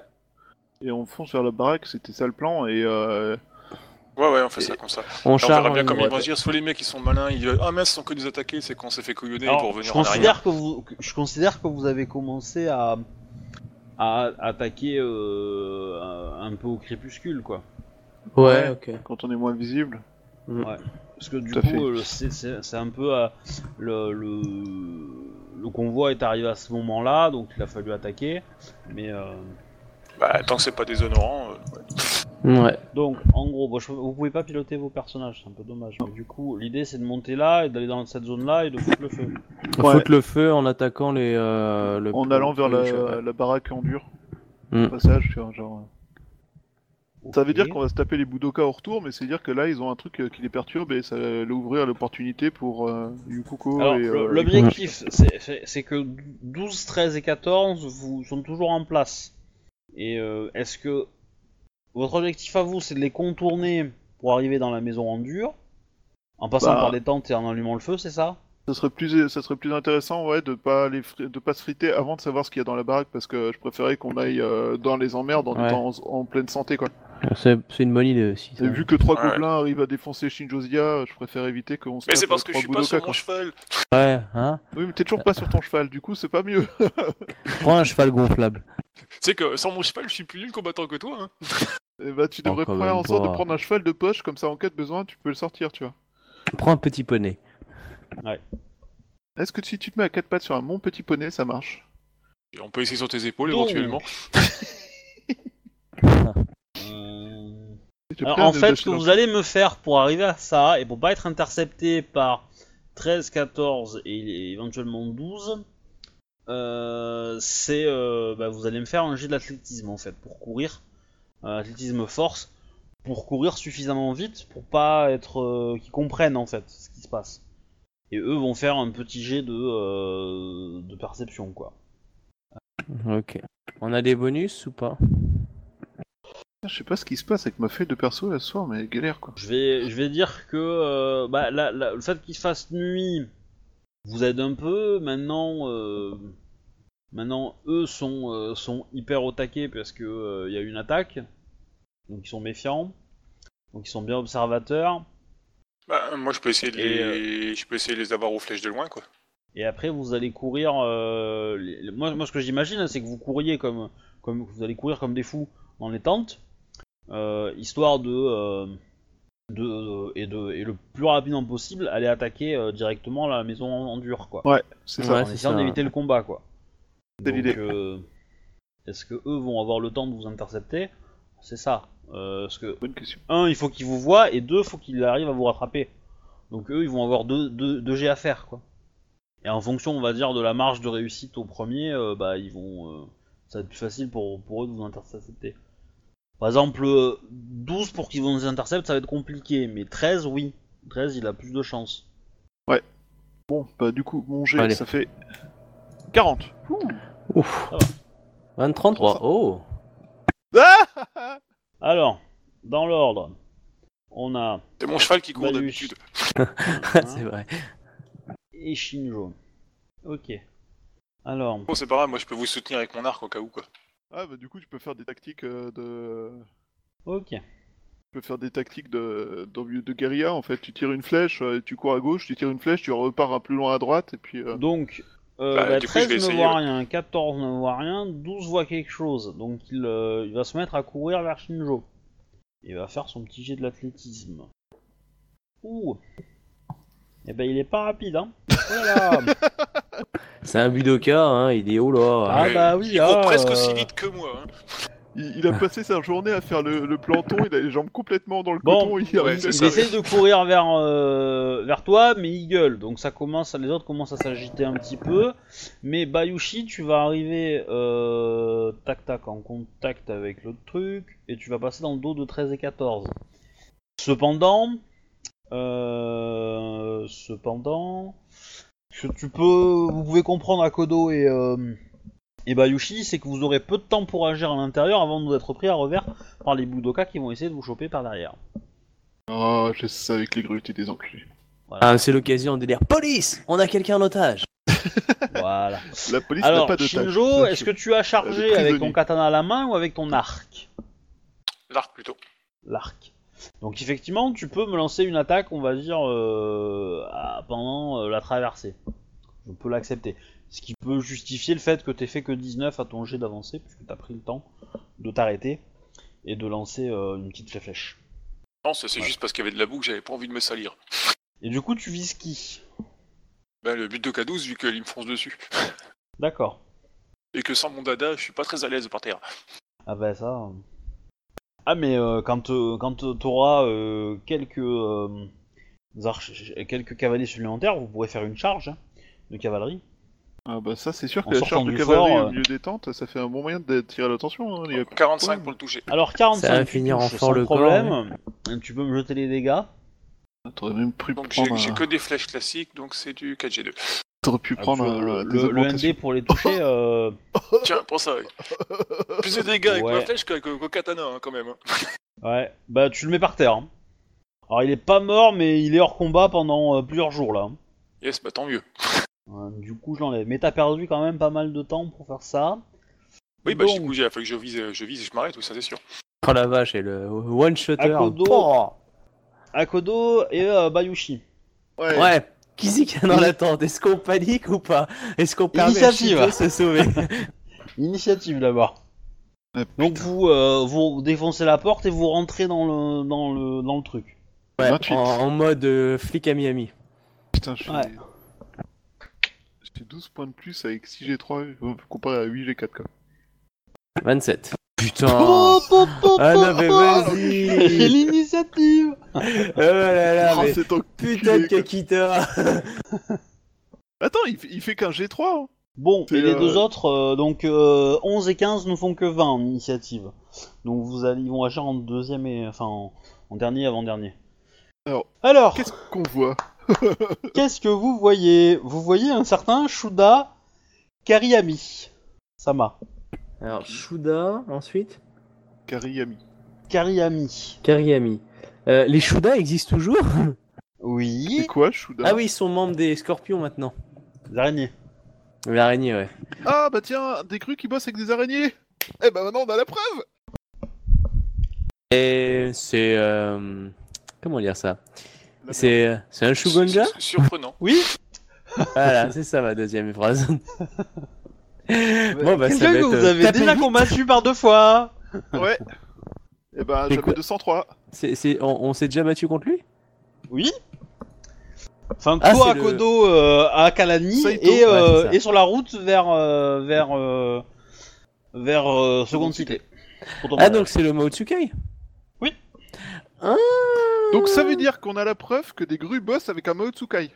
et on fonce vers la baraque, c'était ça le plan, et euh, Ouais, ouais, on fait ça comme ça. on on verra bien comme ouais. ils vont se dire, soit les mecs ils sont malins, ils disent Ah mince, ils sont que nous attaquer, c'est qu'on s'est fait couillonner Alors, pour je revenir en arrière. considère que vous, que- je considère que vous avez commencé à, à attaquer euh, un- peu au crépuscule, quoi. Ouais, ok. quand on est moins visible. Parce que du Tout coup, euh, c'est- un peu euh, le, le le convoi est arrivé à ce moment-là, donc il a fallu attaquer. Mais euh, Bah, tant que c'est pas déshonorant. euh, ouais. Ouais. donc, en gros, bon, je- vous pouvez pas piloter vos personnages, c'est un peu dommage. Mais du coup, l'idée c'est de monter là et d'aller dans cette zone-là et de foutre le feu. Ouais. Foutre le feu en attaquant les. euh, le- En allant vers le- la, la baraque en dur, Hmm. au passage, tu vois, genre. Ça veut Ok. dire qu'on va se taper les Budoka au retour, mais c'est dire que là, ils ont un truc euh, qui les perturbe et ça va leur ouvrir l'opportunité pour euh, Yukoko Alors, et... le- euh, l'objectif, c'est- c'est c'est que 12, 13 et 14 vous sont toujours en place. Et euh, est-ce que votre objectif à vous, c'est de les contourner pour arriver dans la maison en dur, en passant Bah. par les tentes et en allumant le feu, c'est ça? Ça serait plus, ça serait plus intéressant, ouais, de pas les, fri- de pas se friter avant de savoir ce qu'il y a dans la baraque, parce que je préférais qu'on aille euh, dans les emmerdes en Ouais. étant en, en pleine santé, quoi. C'est c'est une bonne idée aussi. ça. Et vu que trois Ouais. gobelins arrivent à défoncer Shinjozia, je préfère éviter qu'on se Mais tape, c'est parce euh, que je trois suis pas Budoka, sur mon quoi. cheval. Ouais, hein? Oui, mais t'es toujours pas sur ton cheval, du coup, c'est pas mieux. Prends un cheval gonflable. Tu sais que sans mon cheval, je suis plus nul combattant que toi. Hein. Et bah, tu devrais faire en sorte de prendre un cheval de poche, comme ça, en cas de besoin, tu peux le sortir, tu vois. Prends un petit poney. Est-ce que si tu te mets à quatre pattes sur un mon petit poney, ça marche? Et on peut essayer sur tes épaules Donc. éventuellement. Euh, Alors en fait, ce que vous allez me faire pour arriver à ça, et pour pas être intercepté par 13, 14 et éventuellement 12, euh, c'est... euh, bah, vous allez me faire un jet d'athlétisme en fait, pour courir. Euh, athlétisme force, pour courir suffisamment vite pour pas être... euh, qu'ils comprennent en fait ce qui se passe. Et eux vont faire un petit jet de, euh, de perception quoi. Ok. On a des bonus ou pas? Je sais pas ce qui se passe avec ma feuille de perso là ce soir, mais galère quoi. Je vais, je vais dire que euh, bah, la- la- le fait qu'il fasse nuit vous aide un peu. Maintenant, euh, maintenant eux sont, euh, sont hyper au taquet parce que euh, il y a une attaque, donc ils sont méfiants, donc ils sont bien observateurs. Bah, moi, je peux essayer de les, je peux essayer de les avoir aux flèches de loin, quoi. Et après, vous allez courir. les- moi, moi, ce que j'imagine, c'est que vous couriez comme, comme vous allez courir comme des fous dans les tentes, histoire de, de et de et le plus rapidement possible, aller attaquer euh, directement la maison en, en dur, quoi. Ouais, c'est ça. Ouais, en c'est essayant ça. d'éviter le combat, quoi. C'est l'idée. euh, Est-ce que eux vont avoir le temps de vous intercepter? C'est ça. Euh, parce que Bonne question. un, il faut qu'ils vous voient, et deux, il faut qu'ils arrivent à vous rattraper. Donc eux, ils vont avoir deux, deux, deux jets à faire, quoi. Et en fonction, on va dire, de la marge de réussite au premier, euh, bah, ils vont... euh, ça va être plus facile pour, pour eux de vous intercepter. Par exemple, euh, 12 pour qu'ils vous interceptent, ça va être compliqué, mais 13, oui. 13, il a plus de chance. Bon, bah du coup, mon jet, Allez. ça fait 40. Ouf. Ça va. 23. Oh Ah Alors, dans l'ordre, on a C'est mon cheval qui court d'habitude. C'est vrai. et Shinjo. Ok. Alors, Bon, c'est pas grave, moi je peux vous soutenir avec mon arc au cas où, quoi. Ah bah du coup, tu peux faire des tactiques euh, de... ok. Tu peux faire des tactiques de, de, de guérilla, en fait. Tu tires une flèche, euh, tu cours à gauche, tu tires une flèche, tu repars un plus loin à droite, et puis... euh, Donc, euh, Bah, bah, du coup, je 13 vais ne essayer, voit ouais. rien, 14 ne voit rien, 12 voit quelque chose. Donc il, euh, il va se mettre à courir vers Shinjo. Il va faire son petit jet de l'athlétisme. Ouh. Eh ben il est pas rapide, hein. Voilà. C'est un budoka, hein, il dit oh là. Ah Ouais, bah oui, Il court ah, presque euh, aussi vite que moi. hein. Il, il a passé sa journée à faire le, le planton, il a les jambes complètement dans le Bon, coton, il ouais, Il ça, essaye de courir vers, euh, vers toi, mais il gueule. Donc ça commence, les autres commencent à s'agiter un petit peu. Mais Bayushi, tu vas arriver euh, tac tac en contact avec l'autre truc et tu vas passer dans le dos de 13 et 14. Cependant, euh, cependant, ce que tu peux, vous pouvez comprendre à Kodo et euh, et Bayushi, c'est que vous aurez peu de temps pour agir à l'intérieur avant d'être pris à revers par les Budoka qui vont essayer de vous choper par derrière. Oh, je sais avec les grues, t'es des enculés. Ah, c'est l'occasion de dire Police On a quelqu'un en otage Voilà. La police n'a Alors, pas de Shinjo, est-ce que tu as chargé Avec ton katana à la main ou avec ton arc? L'arc plutôt. L'arc. Donc effectivement, tu peux me lancer une attaque, on va dire, euh, à- pendant euh, la traversée. Je peux l'accepter. Ce qui peut justifier le fait que t'aies fait que 19 à ton jet d'avancée, puisque t'as pris le temps de t'arrêter et de lancer euh, une petite flèche. Non, ça, c'est Ouais. juste parce qu'il y avait de la boue que j'avais pas envie de me salir. Et du coup, tu vises qui? Ben, le but de K12, vu qu'il me fonce dessus. D'accord. Et que sans mon dada, je suis pas très à l'aise par terre. Ah bah ça. Ah mais euh, quand euh, quand t'auras euh, quelques euh, arch- quelques cavaliers supplémentaires, vous pourrez faire une charge hein, de cavalerie. Ah bah ça c'est sûr En que la charge de cavalerie fort, au milieu des tentes, ça fait un bon moyen d'attirer l'attention. Hein, il y a- 45 pour le toucher. Alors 45 Ça va tu finir en fort le corps, problème. Tu peux me jeter les dégâts. T'aurais même Donc j'ai prendre, j'ai un... que des flèches classiques, donc c'est du 4G2. T'aurais pu prendre Ah, le, des le- le. ND pour les toucher. euh, Tiens, pour ça. Plus de dégâts avec Ouais. ma flèche qu'avec le katana, hein, quand même. hein. Ouais. Bah tu le mets par terre. hein. Alors il est pas mort, mais il est hors combat pendant euh, plusieurs jours là. Yes, bah tant mieux. Euh, du coup je l'enlève. Mais t'as perdu quand même pas mal de temps pour faire ça. Oui, bah Donc, du coup, il a fallu que je vise, je vise et je m'arrête, oui, ça c'est sûr. Oh la vache, et le one-shotter. Akodo. Akodo et euh, Bayushi. Ouais. ouais, qui c'est qui est dans Il- la tente? Est-ce qu'on panique ou pas? Est-ce qu'on permet à se sauver? Initiative d'abord. Donc vous, euh, vous défoncez la porte et vous rentrez dans le, dans le, dans le truc. Ouais, 28. en, en mode euh, flic à Miami. Putain, je suis... Ouais. J'ai 12 points de plus avec 6G3 euh, comparé à 8G4 quoi. 27. Putain Oh, Ah non mais vas-y L'initiative Oh là là, Oh, mais c'est enculé, putain de. Kakita Attends, il, fait- il fait qu'un G3 hein. Bon, et les euh, deux autres, euh, donc euh, 11 et 15 ne font que 20 en initiative. Donc vous allez, ils vont agir en deuxième et enfin en, en dernier avant dernier. Alors, Alors, Qu'est-ce qu'on voit qu'est-ce que vous voyez? Vous voyez un certain Shuda Kariyami. Sama. Alors, Shuda, ensuite? Kariyami. Kariyami. Kariyami. Euh, les Shuda existent toujours C'est Oui. quoi, Shuda Ah oui, ils sont membres des Scorpions maintenant. Les araignées. L'araignée, ouais. Ah bah tiens, des crues qui bossent avec des araignées Eh bah maintenant on a la preuve Et c'est... euh, Comment dire ça? C'est c'est un Shugonja C'est Surprenant. Oui. Voilà, c'est ça ma deuxième phrase. bon, bah ça Quelqu'un va que être... vous euh, avez déjà vite. combattu par deux fois. Ouais Eh bah C'est j'avais quoi 203 C'est- c'est- On, on s'est déjà battu contre lui? Oui. Enfin, Ah, toi à le- Kodo euh, à Kalani Saito. et, euh, Ouais, et sur la route vers euh, vers euh, vers euh, seconde cité. Ah, donc c'est le Maotsukai Oui. Ah Donc ça veut dire qu'on a la preuve que des grues bossent avec un Maotsukai.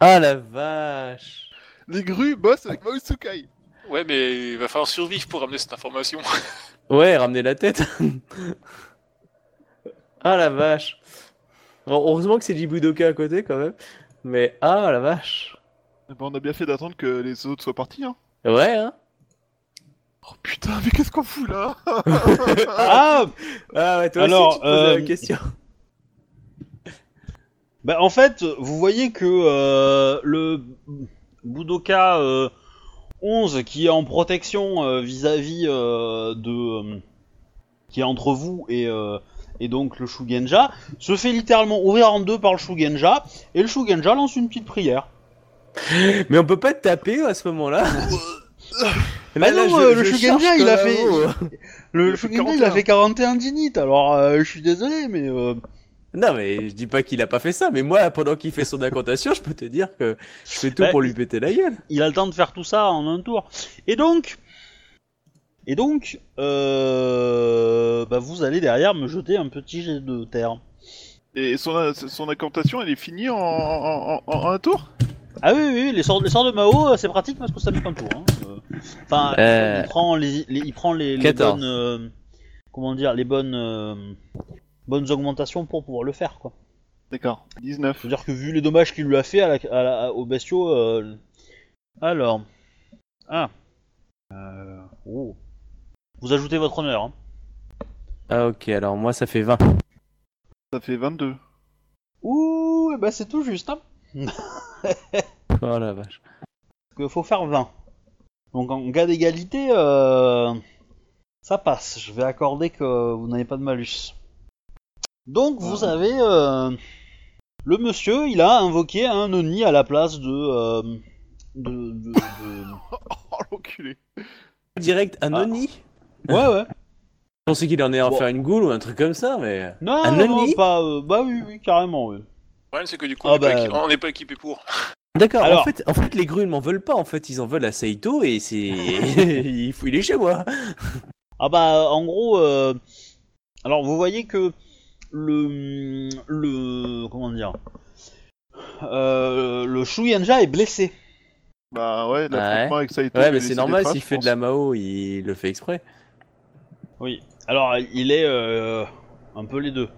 Ah la vache Les grues bossent avec Maotsukai Ouais, mais il va falloir survivre pour ramener cette information. Ouais, ramener la tête. Ah la vache. Bon, Heureusement que c'est Jibudoka à côté quand même. Mais ah la vache. Eh bah on a bien fait d'attendre que les autres soient partis hein. Ouais, hein. Oh putain, mais qu'est-ce qu'on fout là? Ah! Ah ouais, toi Alors, aussi tu te posais euh, la question. Bah en fait, vous voyez que euh, le Budoka euh, 11 qui est en protection euh, vis-à-vis euh, de euh, qui est entre vous et euh, et donc le Shugenja se fait littéralement ouvrir en deux par le Shugenja et le Shugenja lance une petite prière. Mais on peut pas te taper à ce moment-là Bah non, le Shugenja, il a fait- Le... Shugenja il a 41. fait 41 d'init alors euh, je suis désolé mais euh, Non, mais je dis pas qu'il a pas fait ça, mais moi, pendant qu'il fait son incantation, je peux te dire que je fais tout Bah, pour lui péter la gueule. Il a le temps de faire tout ça en un tour. Et donc, et donc, euh, bah vous allez derrière me jeter un petit jet de terre. Et son, son incantation, elle est finie en, en, en- en un tour? Ah oui, oui, les sorts, les sorts de Mao, euh, c'est pratique parce que ça met qu'un tour. hein. Euh, Enfin, Euh. il prend les, les- il prend les, les 14. bonnes, euh, comment dire, les bonnes, euh, bonnes augmentations pour pouvoir le faire, quoi. D'accord, 19. C'est-à-dire que vu les dommages qu'il lui a fait à la, à la- aux bestiaux, euh, alors, ah, euh, oh. vous ajoutez votre honneur. Hein. Ah, ok, alors moi, ça fait 20. Ça fait 22. Ouh, bah c'est tout juste. Hein. Oh la vache. Parce qu'il faut faire 20. Donc en cas d'égalité, euh, ça passe. Je vais accorder que vous n'avez pas de malus. Donc vous avez euh, le monsieur, il a invoqué un Oni à la place de euh, de, de- de- Oh l'enculé Direct un Ah. Oni ouais ouais. Je pensais qu'il en allait en Bon. faire une goule ou un truc comme ça, mais. Non, Un non, non, Oni pas euh, bah oui oui carrément oui. Le problème, c'est que du coup, Ah on n'est pas bah. on n'est pas équipé pour. D'accord, Alors- en, fait, en fait, les grues ne m'en veulent pas, en fait, ils en veulent à Saito et c'est. il faut il est chez moi. Ah bah en gros, euh, alors vous voyez que le le comment dire, euh, le Shuyenja est blessé. Bah ouais, Ouais. l'affrontement avec Saito. Ouais, mais c'est normal, s'il fait de la Mao, il le fait exprès. Oui. Alors il est euh, un peu les deux.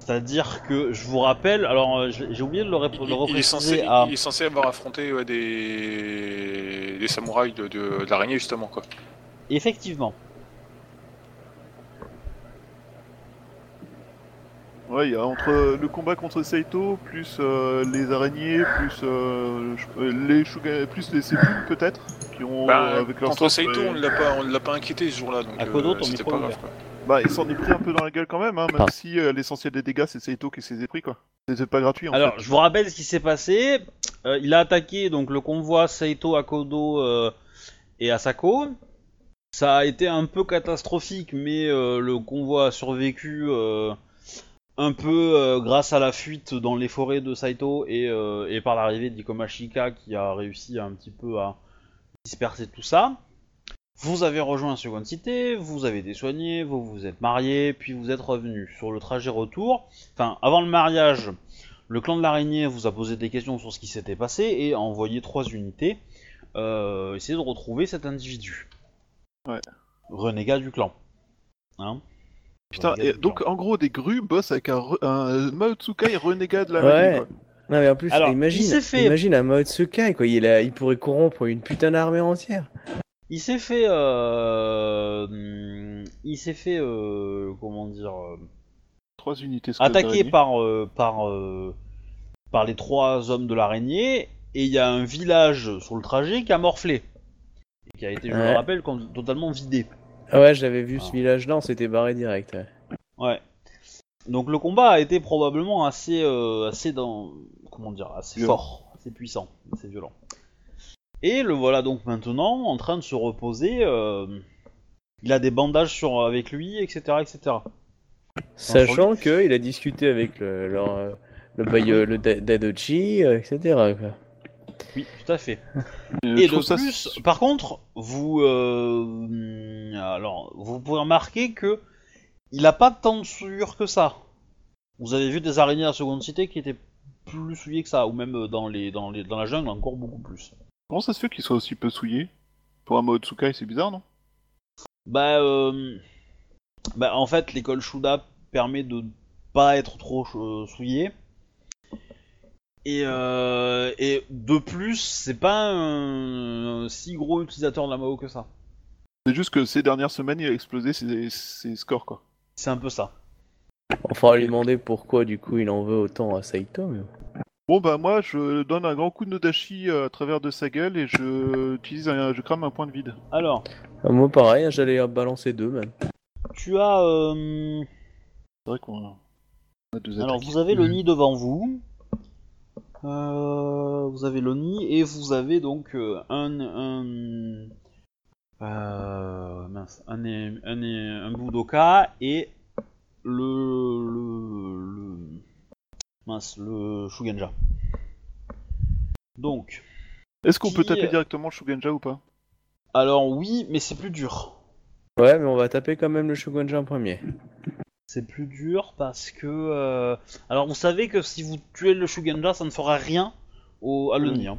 C'est-à-dire que je vous rappelle, alors euh, j'ai oublié de le, rép- Il, le il est censé, à. il est censé avoir affronté ouais, des... des samouraïs de, de, de l'araignée, justement. quoi. Effectivement. Ouais, il y a entre le combat contre Saito, plus euh, les araignées, plus euh, les Shuga- plus les peut-être, qui ont Bah, euh, avec leur contre Saito, on ne l'a pas, on l'a pas inquiété ce jour-là, donc euh, c'était pas grave. Quoi. Bah, il s'en est pris un peu dans la gueule quand même, hein, même Ah. si euh, l'essentiel des dégâts c'est Saito qui s'est pris quoi. C'était pas gratuit en Alors fait. je vous rappelle ce qui s'est passé. Euh, il a attaqué donc le convoi Saito, Akodo euh, et Asako. Ça a été un peu catastrophique, mais euh, le convoi a survécu euh, un peu euh, grâce à la fuite dans les forêts de Saito et, euh, et par l'arrivée d'Ikomashika qui a réussi un petit peu à disperser tout ça. Vous avez rejoint Second Cité, vous avez été soigné, vous vous êtes marié, puis vous êtes revenu. Sur le trajet retour, enfin avant le mariage, le clan de l'araignée vous a posé des questions sur ce qui s'était passé et a envoyé trois unités euh, essayer de retrouver cet individu. Ouais. Renégat du clan. Hein Putain, et donc en gros des grues bossent avec un, re- un Mao Tsukai renégat de la Ouais. magie, quoi. Non, mais en plus, Alors, imagine, fait- imagine un Mao Tsukai, quoi. Il, a, il pourrait corrompre une putain d'armée entière. Il s'est fait, euh, il s'est fait, euh, comment dire, euh, Trois unités attaqué par, euh, par, euh, par les trois hommes de l'araignée et il y a un village sur le trajet qui a morflé et qui a été, je Ouais. le rappelle, totalement vidé. Ah ouais, j'avais vu ce Ah. village-là, on s'était barré direct. ouais. Ouais. Donc le combat a été probablement assez, euh, assez dans, comment dire, assez Violent. fort, assez puissant, assez violent. Et le voilà donc maintenant en train de se reposer. euh, il a des bandages sur avec lui, etc., etc. Sachant qu'il a discuté avec le, leur, euh, le, le Da- Dadochi, euh, etc. quoi. Oui, tout à fait. Euh, Et de ça plus, par contre, vous, euh, alors, vous pouvez remarquer que il a pas tant de souillure que ça. Vous avez vu des araignées à seconde cité qui étaient plus souillées que ça, ou même dans les, dans les, dans la jungle encore beaucoup plus. Comment ça se fait qu'il soit aussi peu souillé Pour un Mao Tsukai, c'est bizarre, non? Bah, euh, bah, en fait, l'école Shuda permet de pas être trop euh, souillé. Et, euh, et de plus, c'est pas un, un si gros utilisateur de la Mao que ça. C'est juste que ces dernières semaines, il a explosé ses, ses scores, quoi. C'est un peu ça. On faudra lui demander pourquoi, du coup, il en veut autant à Saito. Mais... Bon bah moi je donne un grand coup de Nodashi euh, à travers de sa gueule et je utilise un, je crame un point de vide. Alors, Ah, moi, pareil, j'allais balancer deux, même. tu as. euh, C'est vrai qu'on a deux Alors, attaques. vous avez le nid devant vous. Euh, vous avez le nid et vous avez donc euh, un. un euh, mince, un, é- un, é- un Budoka et le, le, le, mince, le Shugenja. Donc, Est-ce qu'on peut taper directement le Shugenja ou pas? Alors oui, mais c'est plus dur. Ouais, mais on va taper quand même le Shogunja en premier. C'est plus dur parce que. euh, Alors vous savez que si vous tuez le Shugenja, ça ne fera rien au à l'Oni. hein.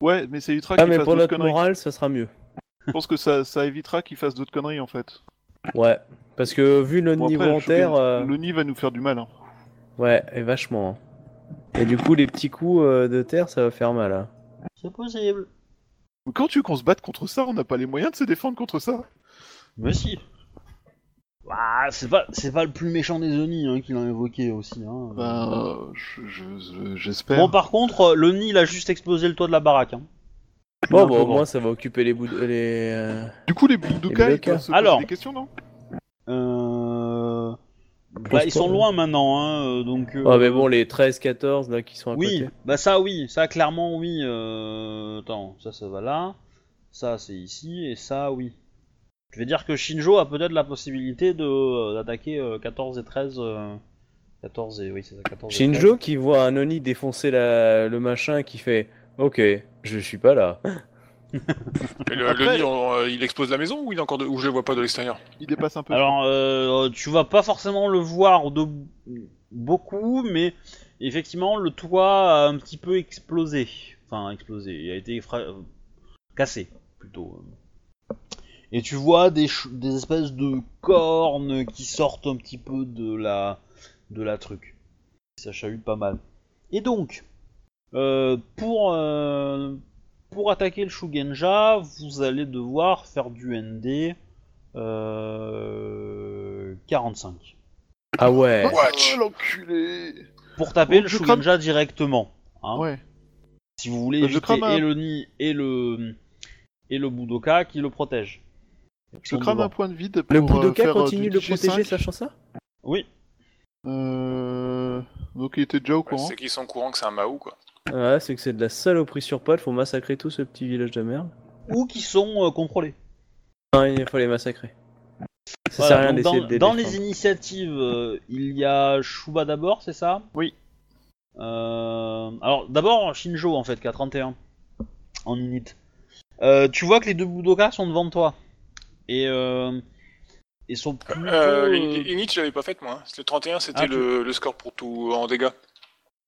Ouais, mais ça évitera Ah, qu'il mais fasse pour d'autres notre conneries. morale, ça sera mieux. Je pense que ça, ça évitera qu'il fasse d'autres conneries en fait. Ouais, parce que vu notre Bon, après, niveau le en terre, euh, l'Oni va nous faire du mal. Hein. ouais, et vachement. hein. Et du coup, les petits coups euh, de terre, ça va faire mal. hein. C'est possible. Mais Quand tu veux qu'on se batte contre ça, on n'a pas les moyens de se défendre contre ça. Mais si. Ah, c'est pas, c'est pas le plus méchant des Oni hein, qu'il a invoqué aussi. Hein. Euh, je- je- je- j'espère. Bon, par contre, l'Oni il a juste explosé le toit de la baraque. hein. Bon, bon, au moins, ça va occuper les bouts de... les. euh, Du coup, les Budokai, ils doivent se poser Alors. des questions, non? Euh... Bah, ils sont loin maintenant, hein, euh, donc. euh, Ouais, mais bon, les 13-14 là qui sont à Oui, côté. bah ça oui, ça clairement oui. Euh... Attends, ça ça va là, ça c'est ici et ça oui. Je vais dire que Shinjo a peut-être la possibilité de euh, d'attaquer euh, 14 et 13. euh, 14 et oui c'est ça 14. et Shinjo qui voit un Oni défoncer la... le machin qui fait Ok, je suis pas là. Et le, Après- le nid, on- euh, il explose la maison ou il est encore de... ou je le vois pas de l'extérieur? Il dépasse un peu. 13. Alors euh, tu vas pas forcément le voir de beaucoup, mais effectivement le toit a un petit peu explosé. Enfin explosé, il a été fra- euh, cassé plutôt. Et tu vois des, espèces de cornes qui sortent un petit peu de la, de la truc. Ça chahute pas mal. Et donc, euh, pour, euh, pour attaquer le Shugenja, vous allez devoir faire du ND euh, 45. Ah ouais. Oh, Watch. l'enculé Pour taper le crame- Shugenja directement. hein. Ouais. Si vous voulez Bah, je éviter crame et le Ni et le, et le Budoka qui le protège. Je crame un point de vide pour Le euh, Budoka faire, euh, continue de le protéger, G5. sachant ça Oui, Euh... Donc il était déjà au Ouais, courant. C'est qu'ils sont au courant que c'est un Mao, quoi. Ouais, c'est que c'est de la saloperie sur pattes, faut massacrer tout ce petit village de merde. ou qui sont euh, contrôlés. Non, il faut les massacrer. Ça Voilà, sert à rien donc d'essayer dans, de les dans les initiatives, euh, il y a Shuba d'abord, c'est ça? Oui. Euh, alors d'abord Shinjo en fait, qui a 31 en init. Euh, tu vois que les deux Budoka sont devant toi. Et euh, ils sont. Euh, euh, Init, je l'avais pas faite, moi. hein. Le 31, c'était Ah, tu- le, le score pour tout en dégâts.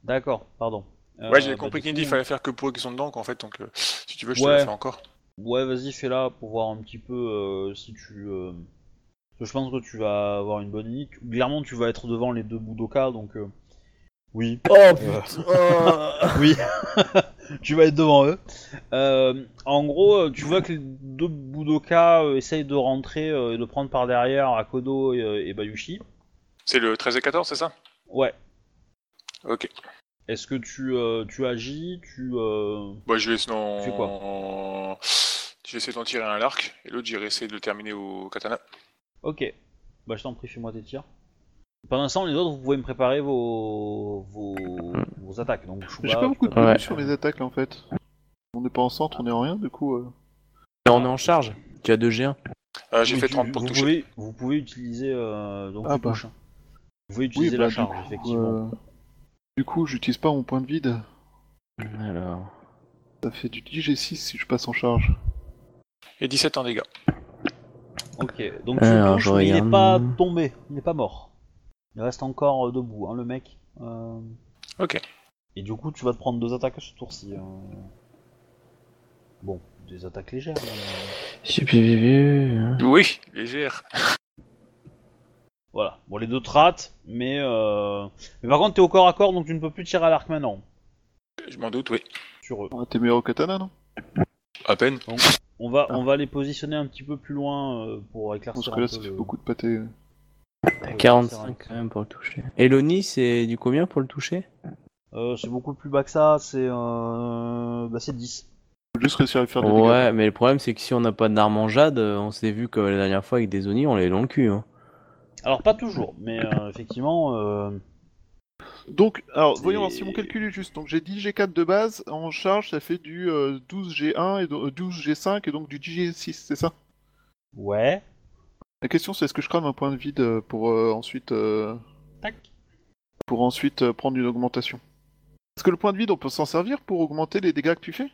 D'accord, pardon. Euh, ouais, j'avais bah, compris qu'Init, il fallait faire que pour eux qui sont dedans, quoi, en fait. Donc, euh, si tu veux, je te le fais encore. Ouais, vas-y, fais-la pour voir un petit peu euh, si tu... euh, parce que je pense que tu vas avoir une bonne init. Clairement, tu vas être devant les deux Budoka, donc... euh, Oui. Oh Euh, putain Oui, tu vas être devant eux. Euh, en gros, euh, tu vois que les deux Budoka euh, essayent de rentrer et de prendre par derrière Akodo et, et Bayushi. C'est le 13 et 14, c'est ça? Ouais. Ok. Est-ce que tu, euh, tu agis Tu euh, Bah, je vais sinon. Tu quoi? Je vais essayer d'en tirer un à l'arc, et l'autre, j'irai essayer de le terminer au katana. Ok. Bah je t'en prie, fais-moi tes tirs. Pendant ce temps, les autres, vous pouvez me préparer vos, vos, vos attaques. Donc, Shuba, J'ai pas beaucoup de peux- Ouais. sur mes attaques là en fait. On n'est pas en centre, on est en rien du coup. euh. On est en charge. Tu as 2 G1. Euh, j'ai fait tu- 30 pour vous toucher. Pouvez, vous pouvez utiliser euh, donc Ah bah. hein. Vous pouvez utiliser bah, la charge, coup, effectivement. euh, Du coup, j'utilise pas mon point de vide. Alors. Ça fait du 10G6 si je passe en charge. Et 17 en dégâts. Ok, donc tu Alors, touches, je mais il n'est pas tombé, il n'est pas mort. Il reste encore euh, debout, hein, le mec. Euh, Ok. Et du coup, tu vas te prendre deux attaques à ce tour-ci. hein. Bon, des attaques légères. plus vu. Oui, légère. Voilà, bon, les deux te ratent, mais, euh... mais par contre, t'es au corps à corps, donc tu ne peux plus tirer à l'arc maintenant. Je m'en doute, oui. Sur eux. Ah, T'es meilleur au katana, non? À peine. On va, Ah. on va les positionner un petit peu plus loin euh, pour éclaircir Parce que là, peu ça fait beaucoup de pâté. Ouais, 45 quand même pour le toucher. Et l'Oni, c'est du combien pour le toucher? Euh, c'est beaucoup plus bas que ça, c'est euh... bah, c'est 10. Faut juste réussir à faire des dégâts. Ouais, mais le problème c'est que si on n'a pas d'arme en jade, euh, on s'est vu comme la dernière fois avec des Oni, on les dans le cul. Hein. Alors pas toujours, mais euh, effectivement, euh, Donc, alors, voyons voir si mon calcul est juste. Donc, j'ai 10 G4 de base, en charge, ça fait du euh, 12 G1 et do- euh, 12 G5 et donc du 10 G6, c'est ça? Ouais. La question, c'est est-ce que je crame un point de vide pour euh, ensuite. euh, Tac. pour ensuite euh, prendre une augmentation? Est-ce que le point de vide, on peut s'en servir pour augmenter les dégâts que tu fais?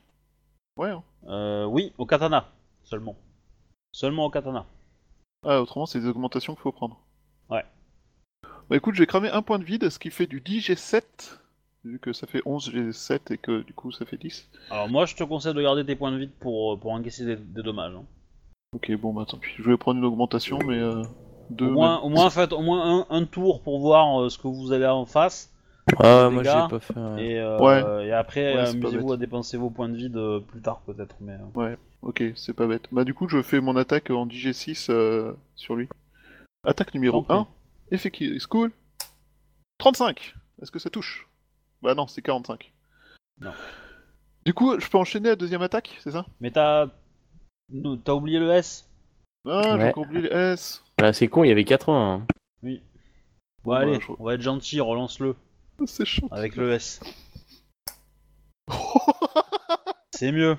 Ouais. hein. Euh, oui, au katana, seulement. Seulement au katana. Ah, autrement, c'est des augmentations qu'il faut prendre. Ouais. Bah écoute, je vais cramer un point de vide, ce qui fait du 10 G7, vu que ça fait 11 G7 et que du coup ça fait 10. Alors moi, je te conseille de garder tes points de vide pour, pour encaisser des, des dommages. hein. Ok, bon bah tant pis. Je vais prendre une augmentation, mais euh, deux. Au moins, au moins faites au moins un, un tour pour voir euh, ce que vous avez en face. Ah, moi j'ai pas fait. un- Et, euh, Ouais. et après, Ouais, c'est pas amusez-vous bête. à dépenser vos points de vide euh, plus tard peut-être. Mais euh, Ok, c'est pas bête. Bah du coup, je fais mon attaque en 10 G6 euh, sur lui. Attaque numéro Tranquille. 1. Effet qui cool? 35 Est-ce que ça touche? Bah non, c'est 45. Non. Du coup, je peux enchaîner la deuxième attaque, c'est ça? Mais t'as t'as oublié le S. Ah, j'ai Ouais. oublié les S. Bah, c'est con, il y avait 80. hein. Oui. Bon, allez, je- on va être gentil, relance-le C'est chaud. avec le S. C'est mieux.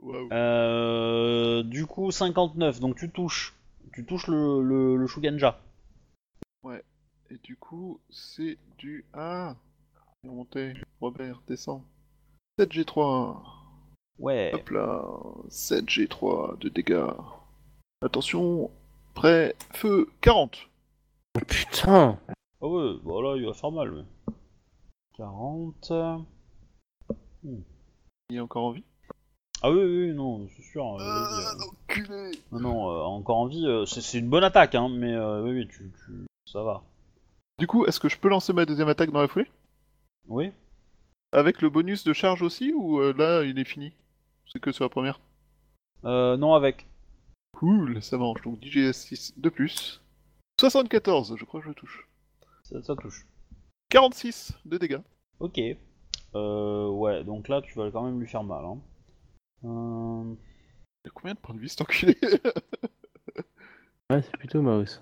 Waouh. Euh, du coup, 59, donc tu touches. Tu touches le, le, le Shugenja. Et du coup, c'est du... Ah Remontez. Robert, descend. 7G3. Ouais. Hop là. 7G3 de dégâts. Attention. Prêt. Feu. 40. Oh, putain Ah ouais, voilà, il va faire mal. Mais... 40. Il est encore en vie? Ah oui, oui, oui, non, c'est sûr. euh, vas-y, euh. enculé Non, non, euh, encore en vie, euh, c'est c'est une bonne attaque, hein, mais euh, oui, oui, tu, tu... ça va. Du coup, est-ce que je peux lancer ma deuxième attaque dans la foulée? Oui Avec le bonus de charge aussi ou euh, là il est fini? C'est que sur la première euh, Non, avec. Cool, ça mange. Donc 10 GS6 de plus. 74, je crois que je touche. Ça, ça touche. 46 de dégâts. Ok. Euh, ouais, donc là, tu vas quand même lui faire mal. Hein. Euh, Il a combien de points de vie cet enculé? Ouais, c'est plutôt mouse.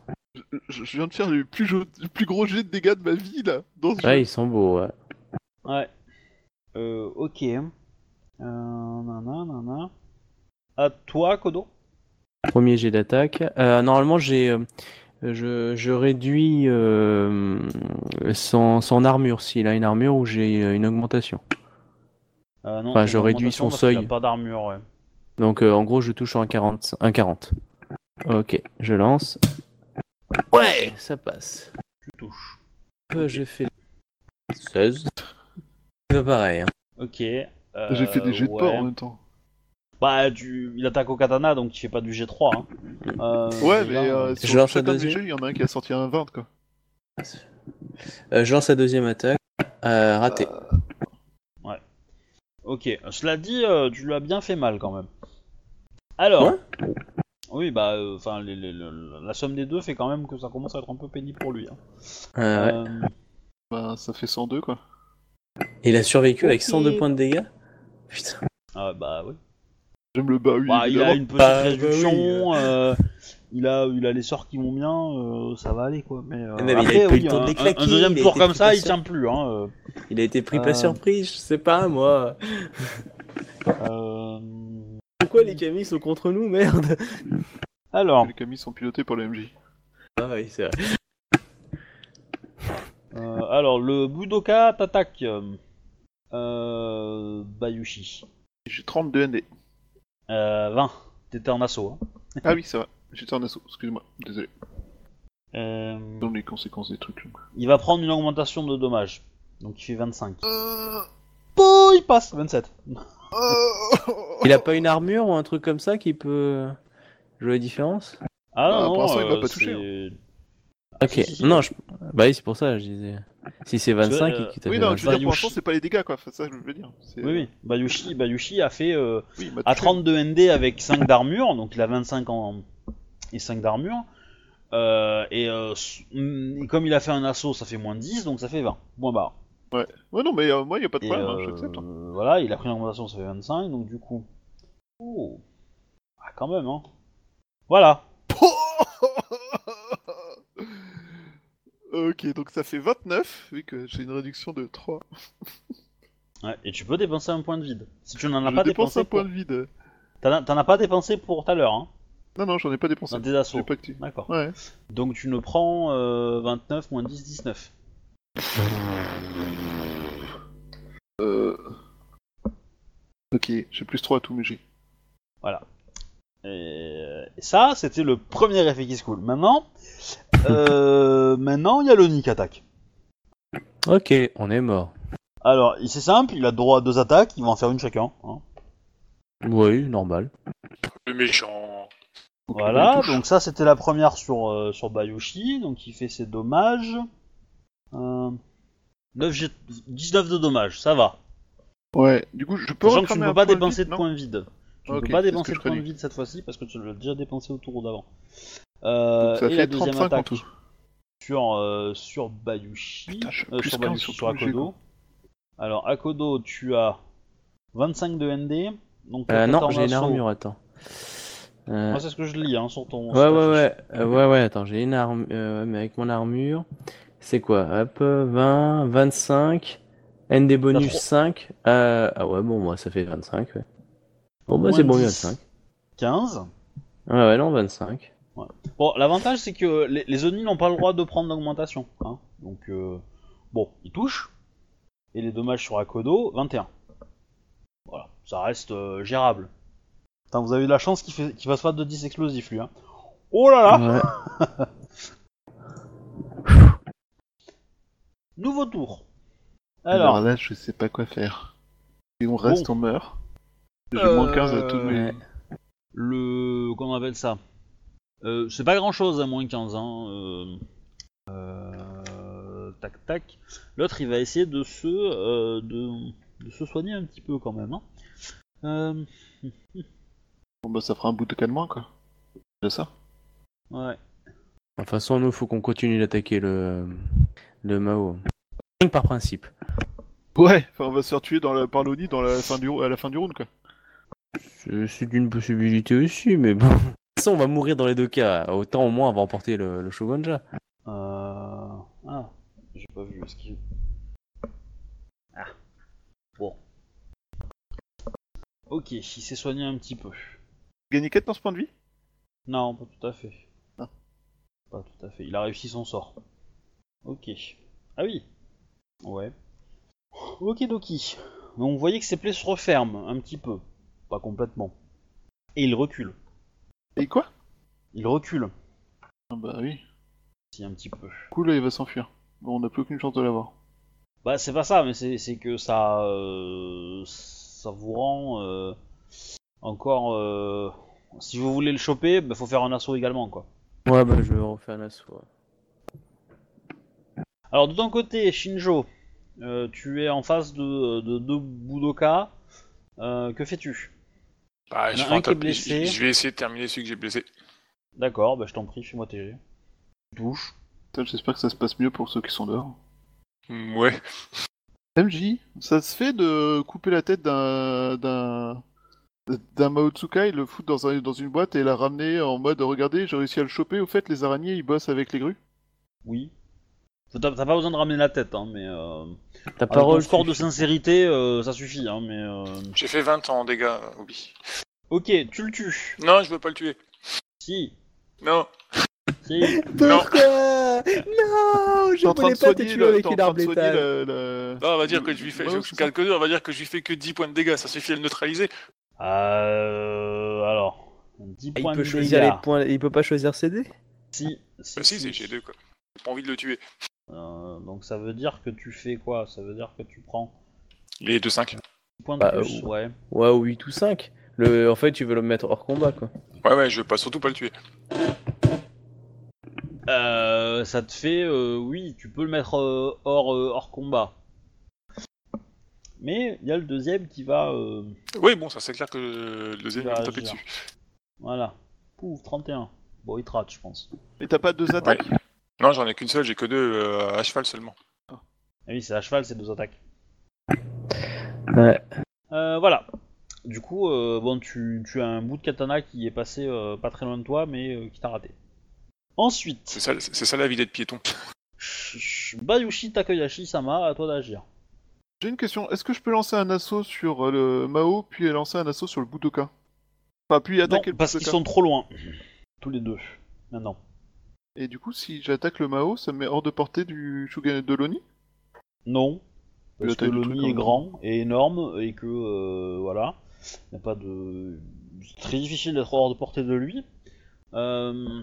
je, je viens de faire le plus, jo- le plus gros jet de dégâts de ma vie là, dans ce Ouais, jeu. ils sont beaux, ouais. Ouais. Euh, ok. Euh. À toi, Kodo Premier jet d'attaque. Euh, normalement, j'ai, euh, je, je réduis euh, son, son armure, s'il a une armure ou j'ai euh, une augmentation. euh, non, Enfin, je réduis son seuil. pas d'armure, ouais. Donc, euh, en gros, je touche en 40. Un 40. Ok, je lance. Ouais, ça passe. Tu touches. Euh, J'ai fait 16. C'est pas pareil. Hein. Ok. Euh, J'ai fait des jets de ouais. porc en même temps. Bah, tu... il attaque au katana, donc il fait pas du G3. Hein. Euh, Ouais, mais là, euh, euh, sur Je lance la deuxième il y en a un qui a sorti un 20 quoi. Euh, je lance la deuxième attaque. Euh, raté. Ok, cela dit, euh, tu lui as bien fait mal quand même. Alors, Ouais. oui, bah, enfin, la somme des deux fait quand même que ça commence à être un peu pénible pour lui. hein. Euh, ouais. Euh, Bah, ça fait 102 quoi. Il a survécu avec ok. 102 points de dégâts Putain. ah, bah oui. J'aime le bah oui. Bah, il a une petite Bah, bah réduction, euh, il, a, il a les sorts qui vont bien, euh, ça va aller quoi. Mais, euh, Mais il a eu oui, le temps de un, les un- claquer, un deuxième tour été comme pris ça, il tient plus. Hein. Il a été pris Euh. par surprise, je sais pas moi. Euh, Pourquoi les camis sont contre nous, merde? Alors, Les camis sont pilotés par le MJ. Ah oui, c'est vrai. euh, alors, le Budoka t'attaque. Euh, euh, Bayushi. J'ai 32 ND. Euh, 20. T'étais en assaut. Hein. Ah oui, c'est vrai. J'étais en assaut, excuse-moi. Désolé. Euh, Dans les conséquences des trucs. il va prendre une augmentation de dommages. Donc il fait 25. Oh, il passe 27. Il a pas une armure ou un truc comme ça qui peut jouer la différence? Ah Bah, non, pour non, il va euh, pas toucher, c'est- Ok, Si, si, non, je... bah oui, c'est pour ça, je disais. Si c'est 25, euh, t'a Oui, non, je veux 25. dire, pour Bayushi. l'instant, c'est pas les dégâts quoi. C'est ça que je veux dire. C'est- Oui, oui. Bayushi, Bayushi a fait euh, Oui, il à touché. 32 ND avec 5 d'armure, donc il a 25 en... et 5 d'armure. Euh, et, euh, mm, et comme il a fait un assaut, ça fait moins 10, donc ça fait 20. Point barre. Ouais, non, mais euh, moi, y a pas de problème, hein, euh, j'accepte. hein. Voilà, il a pris une augmentation, ça fait 25, donc du coup. Oh. Ah, quand même, hein. Voilà. Ok, donc ça fait 29, vu que j'ai une réduction de 3. Ouais, et tu peux dépenser un point de vide. Si tu n'en as je pas dépense dépensé. un point de vide. T'en as- t'en as pas dépensé pour tout à l'heure, hein. Non, non, j'en ai pas dépensé. Dans tes assauts. Pas. D'accord. Ouais. Donc tu ne prends euh, 29 moins 10, 19. Euh... Ok, j'ai plus 3 à tout, mais j'ai. Voilà. Et, et ça, c'était le premier effet qui se coule. Maintenant, euh, maintenant, il y a le Nick attaque. Ok, on est mort. Alors, c'est simple, il a droit à deux attaques, il va en faire une chacun. hein. Oui, normal. Le méchant. Voilà, touche. donc ça c'était la première sur, euh, sur Bayushi, donc il fait ses dommages. Euh, 9 G- 19 de dommages, ça va. Ouais, du coup, je peux Sachant que tu recramer ne un peux pas point dépenser vide, de non? points vides. Tu ne peux pas dépenser que de je points craignais. vides cette fois-ci parce que tu l'as déjà dépensé au tour d'avant. Euh, ça et fait la deuxième 35 en attaque tout. sur, euh, sur Bayushi, Putain, je euh, sur 15 Bayushi, sur Akodo. Alors Akodo, tu as 25 de ND. Donc Euh, non, j'ai une armure, attends. Euh, Moi c'est ce que je lis hein, sur ton. Ouais, ouais, ouais, euh, ouais, ouais, attends, j'ai une armure, mais avec mon armure, c'est quoi? Hop, euh, 20, 25, ND bonus trois- 5, euh, ah ouais, bon, moi, ça fait 25, ouais. Bon, bah, c'est bon, 10, 25. 15. Ouais, ouais, non, 25. Bon, l'avantage c'est que les, les Oni n'ont pas le droit de prendre d'augmentation. Hein. Donc, euh, bon, ils touchent. Et les dommages sur Akodo, 21. Voilà, ça reste euh, gérable. Putain, vous avez de la chance qu'il fait- qu'il fasse pas de 10 explosifs lui. Hein. Oh là là Ouais. Nouveau tour. Alors... Alors, là, je sais pas quoi faire. Si on reste, Bon. on meurt. J'ai Euh, moins 15 à tous mes. Ouais. le. Comment on appelle ça? Euh, C'est pas grand chose à moins 15. Hein. euh, euh, Tac tac. L'autre il va essayer de se, euh, de, de se soigner un petit peu quand même. Hein. Euh, Bon, bah, ça fera un bout de calmant, quoi. C'est ça ouais. De toute façon, nous, faut qu'on continue d'attaquer le, le Mao. Par principe. Ouais, enfin, on va se faire tuer dans la... par l'Oni dans la fin du... à la fin du round, quoi. C'est une possibilité aussi, mais bon. De toute façon, on va mourir dans les deux cas. Autant au moins, on va emporter le, le Shogunja. Euh... Ah, j'ai pas vu. Qu'il... Ah. Bon. Ok, il s'est soigné un petit peu. Gagné 4 dans ce point de vie? Non, pas tout à fait. Ah. Pas tout à fait. Il a réussi son sort. Ok. Ah oui. Ouais. Ok doki. Donc vous voyez que ses plaies se referment un petit peu. Pas complètement. Et il recule. Et quoi? Il recule. Ah Bah oui. Si un petit peu. Cool, là, il va s'enfuir. Bon, on n'a plus aucune chance de l'avoir. Bah c'est pas ça, mais c'est c'est que ça... euh, ça vous rend... euh, encore... euh, si vous voulez le choper, bah, faut faire un assaut également quoi. Ouais, bah, je vais refaire un assaut. ouais. Alors de ton côté, Shinjo, euh, tu es en face de de deux Budoka. Euh, que fais-tu? Bah, je, un qui est blessé. je- vais essayer de terminer celui que j'ai blessé. D'accord, bah je t'en prie, fais-moi touches. Putain, J'espère que ça se passe mieux pour ceux qui sont dehors. Mm, Ouais. MJ, ça se fait de couper la tête d'un d'un d'un Mao Tsukai, le foutre dans, un- dans une boîte et la ramener en mode regardez, j'ai réussi à le choper. Au fait, les araignées ils bossent avec les grues. Oui. T'as pas besoin de ramener la tête, hein, mais... Euh... Ta avec ton parole. score de sincérité, euh, ça suffit, hein, mais... euh, J'ai fait 20 en dégâts, Obi. Ok, tu le tues. Non, je veux pas le tuer. Si, Non. si. Non. Pourquoi Non, je en train voulais de pas te tuer avec une arme de soigner létale. le, le- Non, on va dire que je lui fais. Je calcule, on va dire que je lui fais que 10 points de dégâts. Ça suffit à le neutraliser. Euh... Alors... 10 Ah, points Il peut de choisir dégâts. les points, il peut pas choisir ses dés Si, si, Bah, si, c'est G2 quoi. J'ai pas envie de le tuer. Euh, donc ça veut dire que tu fais quoi? Ça veut dire que tu prends Les 2-5. 10 points de Bah, plus, euh, ouais. Ouais, ou 8 ou 5. Le... En fait, tu veux le mettre hors combat, quoi. Ouais, ouais, je veux pas, surtout pas le tuer. Euh, ça te fait, euh, oui, tu peux le mettre euh, hors, euh, hors combat. Mais il y a le deuxième qui va, euh, Oui, bon, ça c'est clair que le deuxième va me taper dessus. voilà, pouf, 31. Bon, il te rate, je pense. Et t'as pas deux attaques? Non, j'en ai qu'une seule, j'ai que deux euh, à cheval seulement. Ah oui, c'est à cheval, c'est deux attaques. Ouais. Euh, voilà. Du coup, euh, bon, tu, tu as un bout de katana qui est passé euh, pas très loin de toi, mais euh, qui t'a raté. Ensuite, C'est ça, c'est ça la vie d'être piéton. Sh- sh- Bayushi Takayashi Sama, à toi d'agir. J'ai une question. Est-ce que je peux lancer un assaut sur le Mao puis lancer un assaut sur le Budoka? Enfin, puis Non, attaquer le parce qu'ils sont trop loin. Tous les deux. Maintenant. Et du coup, si j'attaque le Mao, ça me met hors de portée du Shugen de l'Oni? Non. Parce que nid est grand et énorme et que euh, voilà, il n'y a pas de. C'est très difficile d'être hors de portée de lui. Euh,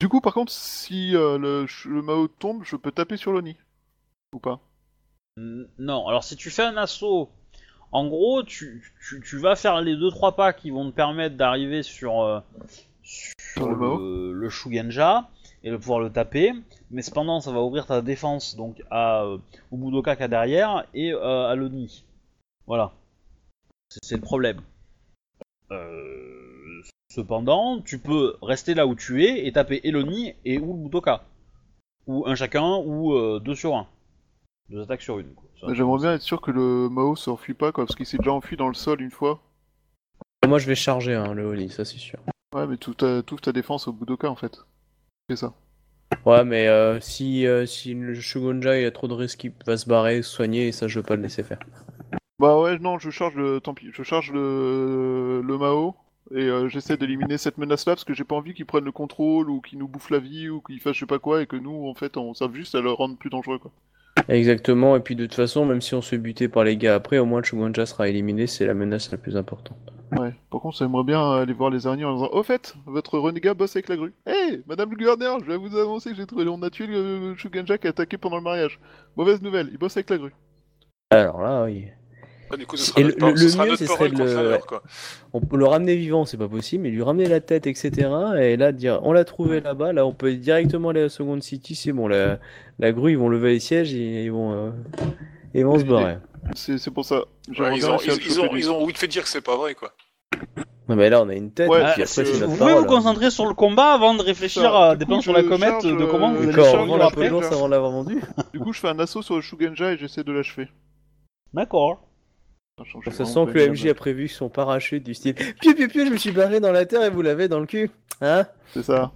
Du coup, par contre, si euh, le, Mao tombe, je peux taper sur l'Oni. Ou pas? Non, alors si tu fais un assaut, en gros, tu, tu, tu vas faire les 2-3 pas qui vont te permettre d'arriver sur, sur le Mao. le, Shugenja et de pouvoir le taper, mais cependant ça va ouvrir ta défense donc à, euh, au Budoka qu'il y a derrière et euh, à l'Oni. Voilà. C'est le problème. Euh, cependant, tu peux rester là où tu es et taper Eloni et ou le Budoka. Ou un chacun, ou euh, deux sur un. Deux attaques sur une. J'aimerais bien être sûr que le Mao s'enfuit pas, quoi, parce qu'il s'est déjà enfui dans le sol une fois. Moi, je vais charger hein, le Oli, ça c'est sûr. Ouais, mais tout ta, toute ta défense au Budoka, en fait. C'est ça. Ouais, mais euh, si, euh, si le Shugonja il a trop de risques, il va se barrer, se soigner, et ça, je veux pas le laisser faire. Bah ouais, non, je charge le... Tant pis, je charge le, le Mao, et euh, j'essaie d'éliminer cette menace-là, parce que j'ai pas envie qu'il prenne le contrôle, ou qu'il nous bouffe la vie, ou qu'il fasse je sais pas quoi, et que nous, en fait, on serve juste à le rendre plus dangereux, quoi. Exactement, et puis de toute façon, même si on se buter par les gars après, au moins le Shugonja sera éliminé, c'est la menace la plus importante. Ouais, par contre, j'aimerais bien aller voir les araignées en disant Au fait, votre renégat bosse avec la grue. Hé, madame le gouverneur, je vais vous annoncer que j'ai trouvé. On a tué le Shugenja qui a attaqué pendant le mariage. Mauvaise nouvelle, il bosse avec la grue. Alors là, oui. Ah, du coup, ce Et sera le- ce mieux, ce serait de le- quoi. On peut le ramener vivant, c'est pas possible, mais lui ramener la tête, etc. Et là, dire on l'a trouvé là-bas, là on peut directement aller à Second City, c'est bon, la, la grue, ils vont lever les sièges et ils vont, euh, ils vont se barrer. C'est pour ça. Ouais, ils, ont, ils, ils ont, ils ont vite fait dire que c'est pas vrai, quoi. Non, mais là on a une tête, Ouais, et puis après notre vous pouvez vous concentrer sur le combat avant de réfléchir Ça, à des plans sur la comète charge, de comment vous euh, allez D'accord, charge on vend survivre la après. potence avant de l'avoir vendu. Du coup, je fais un assaut sur le Shugenja et j'essaie de l'achever. D'accord. Ça vraiment sent que le MJ a prévu son parachute du style Piu piu piu, je me suis barré dans la terre et vous l'avez dans le cul. Hein? C'est ça.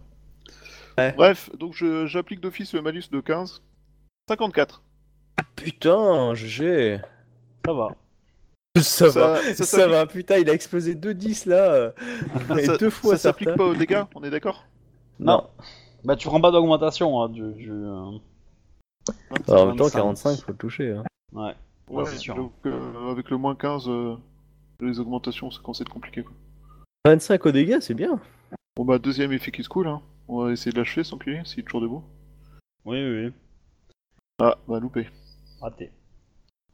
Ouais. Bref, donc je- j'applique d'office le malus de 15. 54. Putain, GG. Ça va. Ça, Ça- va, ça va, putain, il a explosé 2-10 là. et ça deux fois ça s'applique pas aux dégâts, on est d'accord? Non. Bah tu prends pas d'augmentation hein, du, du, euh, Alors, en même temps, 25. 45, faut le toucher. Hein. Ouais. Ouais, c'est sûr. donc euh, avec le moins 15, euh, les augmentations, ça commence à être compliqué. Quoi. 25 au dégâts, c'est bien. Bon bah, deuxième effet qui se coule, hein. On va essayer de l'achever sans enculé, s'il est toujours debout. Oui, oui, oui. Ah, bah loupé. Raté.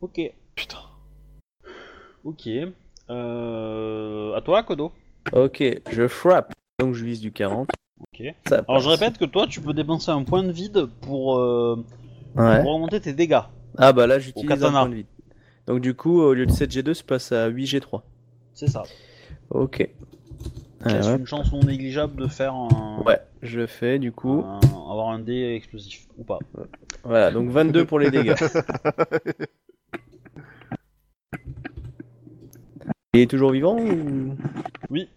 Ok. Putain. Ok. Euh... À toi, Kodo. Ok, je frappe. Donc je vise du 40. Ok. Ça Alors je répète que toi, tu peux dépenser un point de vide pour, euh, Ouais. pour augmenter tes dégâts. Ah bah là, j'utilise un point de vide. Donc du coup, au lieu de 7G2, je passe à 8G3. C'est ça. Ok. Ah, ouais. une chance non négligeable de faire un... Ouais, je fais du coup. un- avoir un dé explosif ou pas. Voilà, donc 22 pour les dégâts. Il est toujours vivant ou... Oui.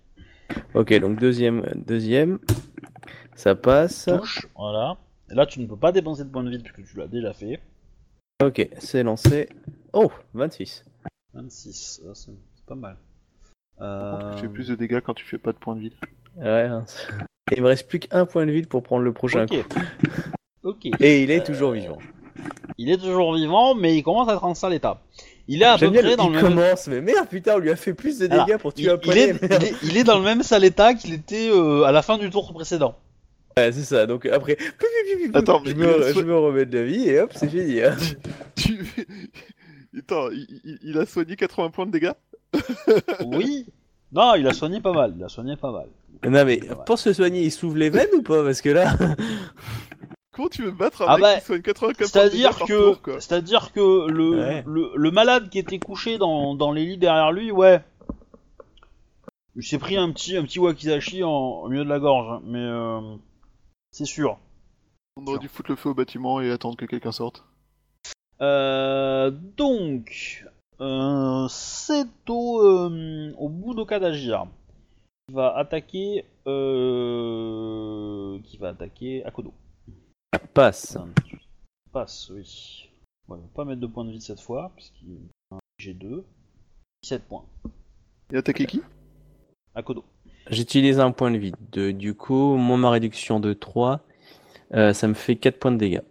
Ok, donc deuxième, deuxième, ça passe. Touche. Voilà. Et là, tu ne peux pas dépenser de points de vide puisque tu l'as déjà fait. Ok, c'est lancé. Oh, 26. 26. euh, C'est c'est pas mal. Tu Euh... fais plus de dégâts quand tu fais pas de points de vide. Ouais. hein. Il me reste plus qu'un point de vide pour prendre le prochain Ok. coup. Ok. Et il est toujours vivant. Il est toujours vivant, mais il commence à être en sale état. Il est à peu bien près dans il le même... commence, mais merde, putain, on lui a fait plus de dégâts Alors, pour tuer il, un il est, il, est, il est dans le même sale état qu'il était euh, à la fin du tour précédent. Ouais, c'est ça. Donc après, Attends, je, me, je me remets de la vie et hop, c'est fini. hein. Tu... Attends, il a soigné 80 points de dégâts? Oui. Non, il a soigné pas mal. Il a soigné pas mal. Non mais Ouais. pour se soigner, il s'ouvre les veines ou pas? Parce que là, Comment tu veux me battre un Ah mec bah, qui soigne 84 points de dégâts C'est-à-dire que, c'est-à-dire que le, Ouais. le, le malade qui était couché dans, dans les lits derrière lui, ouais. Il s'est pris un petit, un petit wakizashi en, au milieu de la gorge, hein, mais euh, c'est sûr. On aurait dû foutre le feu au bâtiment et attendre que quelqu'un sorte. Euh, donc, euh, c'est au, euh, au Budoka d'agir. Qui va attaquer, euh, qui va attaquer Akodo. passe. Passe, oui. Bon, il va pas mettre de points de vie cette fois, puisqu'il j'ai 2. 17 points. Et attaquer qui? Akodo. J'utilise un point de vie. De, du coup, mon ma réduction de 3, euh, ça me fait 4 points de dégâts.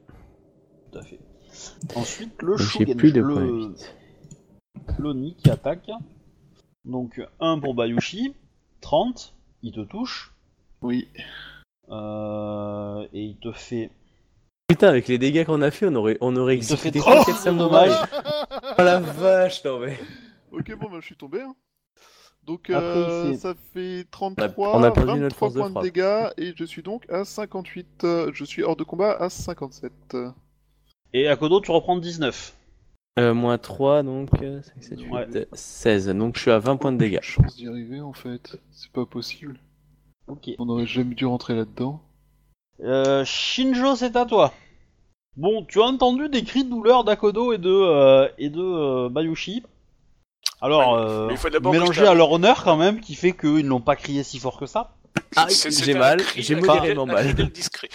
Tout à fait. Ensuite, le J'ai Shugen, plus de points de le. l'Oni qui attaque. Donc 1 pour Bayushi, 30, il te touche. Oui. Euh, et il te fait. Putain, avec les dégâts qu'on a fait, on aurait, on aurait Il te fait exécuté 30 4 de dommages. Oh la vache, non mais. Ok, bon, bah, je suis tombé. hein. Donc, Après, euh, ça fait 33, on a perdu notre 23 force de points de frappe. dégâts, et je suis donc à 58. euh, Je suis hors de combat à 57. Et Akodo, tu reprends 19. Euh, moins 3, donc euh, 5, 7, 8, Ouais. euh, 16. Donc je suis à 20 points de dégâts. Chance d'y arriver en fait. C'est pas possible. Ok. On aurait jamais dû rentrer là-dedans. Euh, Shinjo, c'est à toi. Bon, tu as entendu des cris de douleur d'Akodo et de, euh, et de euh, Bayushi. Alors, Ouais, euh, mais il faut d'abord que mélangé à leur honneur quand même, qui fait qu'ils n'ont pas crié si fort que ça. Ah, C'est- j'ai mal, j'ai modérément mal. discret.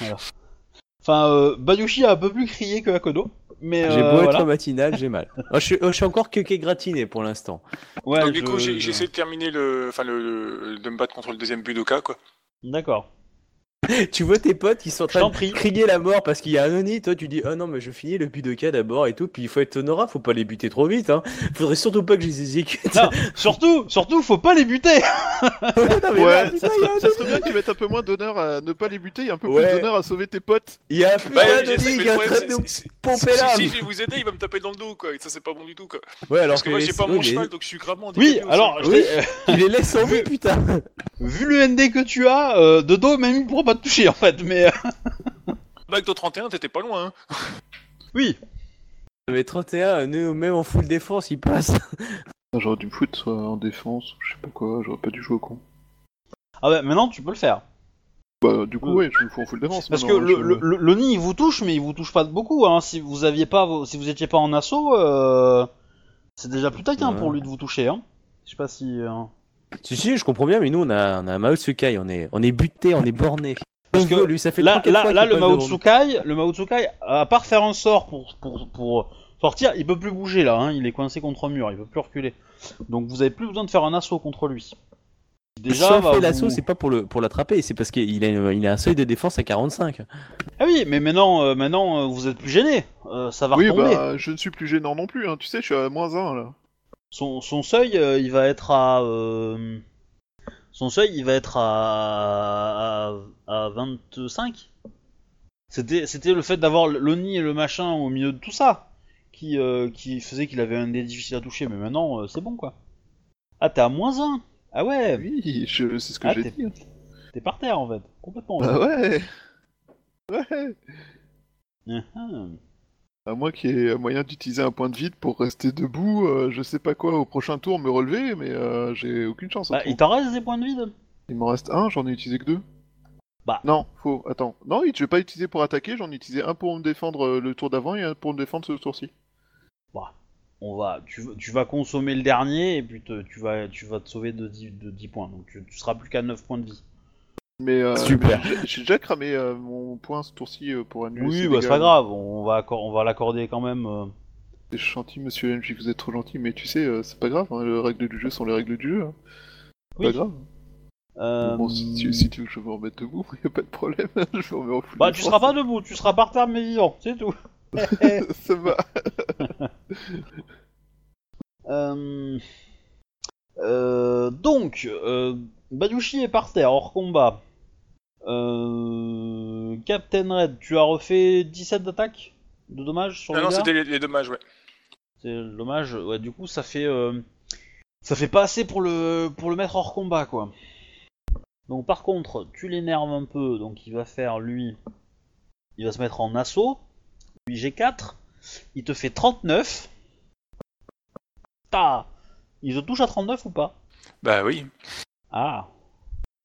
Enfin, euh, Bayushi a un peu plus crié que Akodo. Mais J'ai euh, beau voilà. être matinal, j'ai mal. Oh, je, suis, oh, je suis encore que gratiné pour l'instant. Ouais, Donc du je- coup, j'ai essayé de terminer le, enfin le, le- de me battre contre le deuxième Budoka quoi. D'accord. Tu vois tes potes, ils sont en train de crier la mort parce qu'il y a un Oni. Toi, tu dis, oh non, mais je finis le Budoka d'abord et tout. Puis il faut être honorable, faut pas les buter trop vite. Hein. Faudrait surtout pas que je les exécute. Non, surtout, surtout, faut pas les buter. Non, mais Ouais, ça, il y a serait, un ça serait bien que tu mettes un peu moins d'honneur à ne pas les buter et un peu Ouais. plus d'honneur à sauver tes potes. Il y a plus Bah, qui train de nous c'est- c'est- pomper si, je vais vous aider, il va me taper dans le dos quoi. Et ça c'est pas bon du tout quoi. Ouais, alors Parce que moi j'ai pas oui, mon cheval donc je suis gravement Oui, alors, je Il les laisse en vie, putain. vu le ND que tu as, euh, de dos, même il pourra pas te toucher en fait. Mais euh, Bac de 31, t'étais pas loin. Hein. oui. Mais 31, nous, même en full défense, il passe. J'aurais dû me foutre soit en défense ou je sais pas quoi, j'aurais pas dû jouer au con. Ah ouais, maintenant tu peux le faire. Bah, du coup, Euh, ouais, je me fous en full défense. Parce que le, je- le, le- le nid il vous touche, mais il vous touche pas de beaucoup. Hein. Si vous aviez pas, vos- si vous étiez pas en assaut, euh, c'est déjà plus taquin Ouais. pour lui de vous toucher. Hein. Je sais pas si. euh, Si, si, je comprends bien, mais nous, on a, on a Mao Tsukai, on est, on est buté, on est borné. Parce que lui, ça fait Là, 3-4 là, fois là le Mao. Tsukai, le Mao Tsukai, à part faire un sort pour, pour, pour sortir, il peut plus bouger là. Hein. Il est coincé contre un mur, il peut plus reculer. Donc vous avez plus besoin de faire un assaut contre lui. Déjà, si on fait vous- l'assaut, c'est pas pour le pour l'attraper, c'est parce qu'il a, il a un seuil de défense à 45. Ah oui, mais maintenant, euh, maintenant euh, vous êtes plus gêné. Euh, ça va Oui, retomber. bah, je ne suis plus gênant non plus, hein. tu sais, je suis à moins 1 là. Son, son seuil, euh, il va être à. euh, Son seuil, il va être à. à, à 25. C'était, c'était le fait d'avoir l'Oni et le machin au milieu de tout ça qui, euh, qui faisait qu'il avait un dé difficile à toucher, mais maintenant euh, c'est bon quoi. Ah, t'es à moins 1 Ah ouais, Oui, je... c'est ce que Ah, j'ai t'es- dit. t'es par terre en fait, complètement. Bah ouais Ouais Ah, À moins qu'il y ait moyen d'utiliser un point de vide pour rester debout, euh, je sais pas quoi, au prochain tour me relever, mais euh, j'ai aucune chance. Bah, autrement. il t'en reste des points de vide Il m'en reste un, j'en ai utilisé que deux. Bah. Non, faux, attends. Non, je vais pas utiliser pour attaquer, j'en ai utilisé un pour me défendre euh, le tour d'avant et un pour me défendre ce tour-ci. on va, tu, vas- tu vas consommer le dernier et puis te- tu, vas, tu vas te sauver de 10, de 10 points. Donc tu, tu seras plus qu'à 9 points de vie. Mais euh, Super. j'ai- déjà cramé euh, mon point ce tour-ci euh, pour annuler Oui, bah c'est pas grave, on va, accor- on va l'accorder quand même. euh. C'est gentil, monsieur MJ, vous êtes trop gentil, mais tu sais, euh, c'est pas grave, hein, les règles du jeu sont les règles du jeu. hein. Oui. Pas grave. Euh, Bon, si tu, si tu veux que je me remette debout, y a pas de problème, je me remets en full Bah tu seras pas debout, tu seras par terre mais vivant, c'est tout. Ça va. Euh, euh, donc, euh, Bayushi est par terre, hors combat. Euh, Captain Red, tu as refait 17 d'attaque de dommages sur Ah le non, c'était les, les dommages, ouais. C'est dommage, ouais, du coup ça fait euh, ça fait pas assez pour le pour le mettre hors combat quoi. Donc par contre, tu l'énerves un peu, donc il va faire lui il va se mettre en assaut. Lui G4, il te fait 39. Ta Il te touche à 39 ou pas? Bah oui. Ah.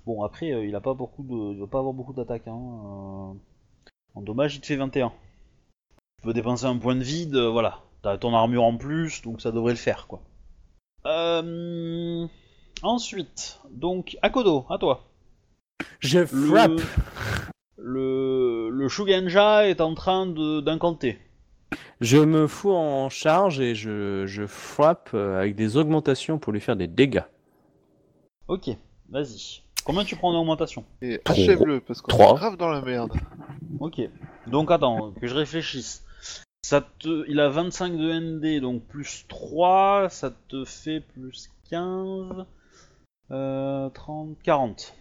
Bon après euh, il a pas beaucoup de il va pas avoir beaucoup d'attaques hein. euh. En dommage, il te fait 21. Tu peux dépenser un point de vide, euh, voilà. T'as ton armure en plus, donc ça devrait le faire, quoi. Euh... Ensuite, donc, Akodo, à toi. Je frappe. le, le Shugenja est en train de- d'incanter. Je me fous en charge et je, je frappe euh, avec des augmentations pour lui faire des dégâts. Ok, vas-y. Combien tu prends en augmentation Et Trois. achève-le, parce qu'on Trois. est grave dans la merde. Ok. Donc attends, que je réfléchisse. Ça te, il a 25 de ND, donc plus 3, ça te fait plus 15, euh, 30, 40.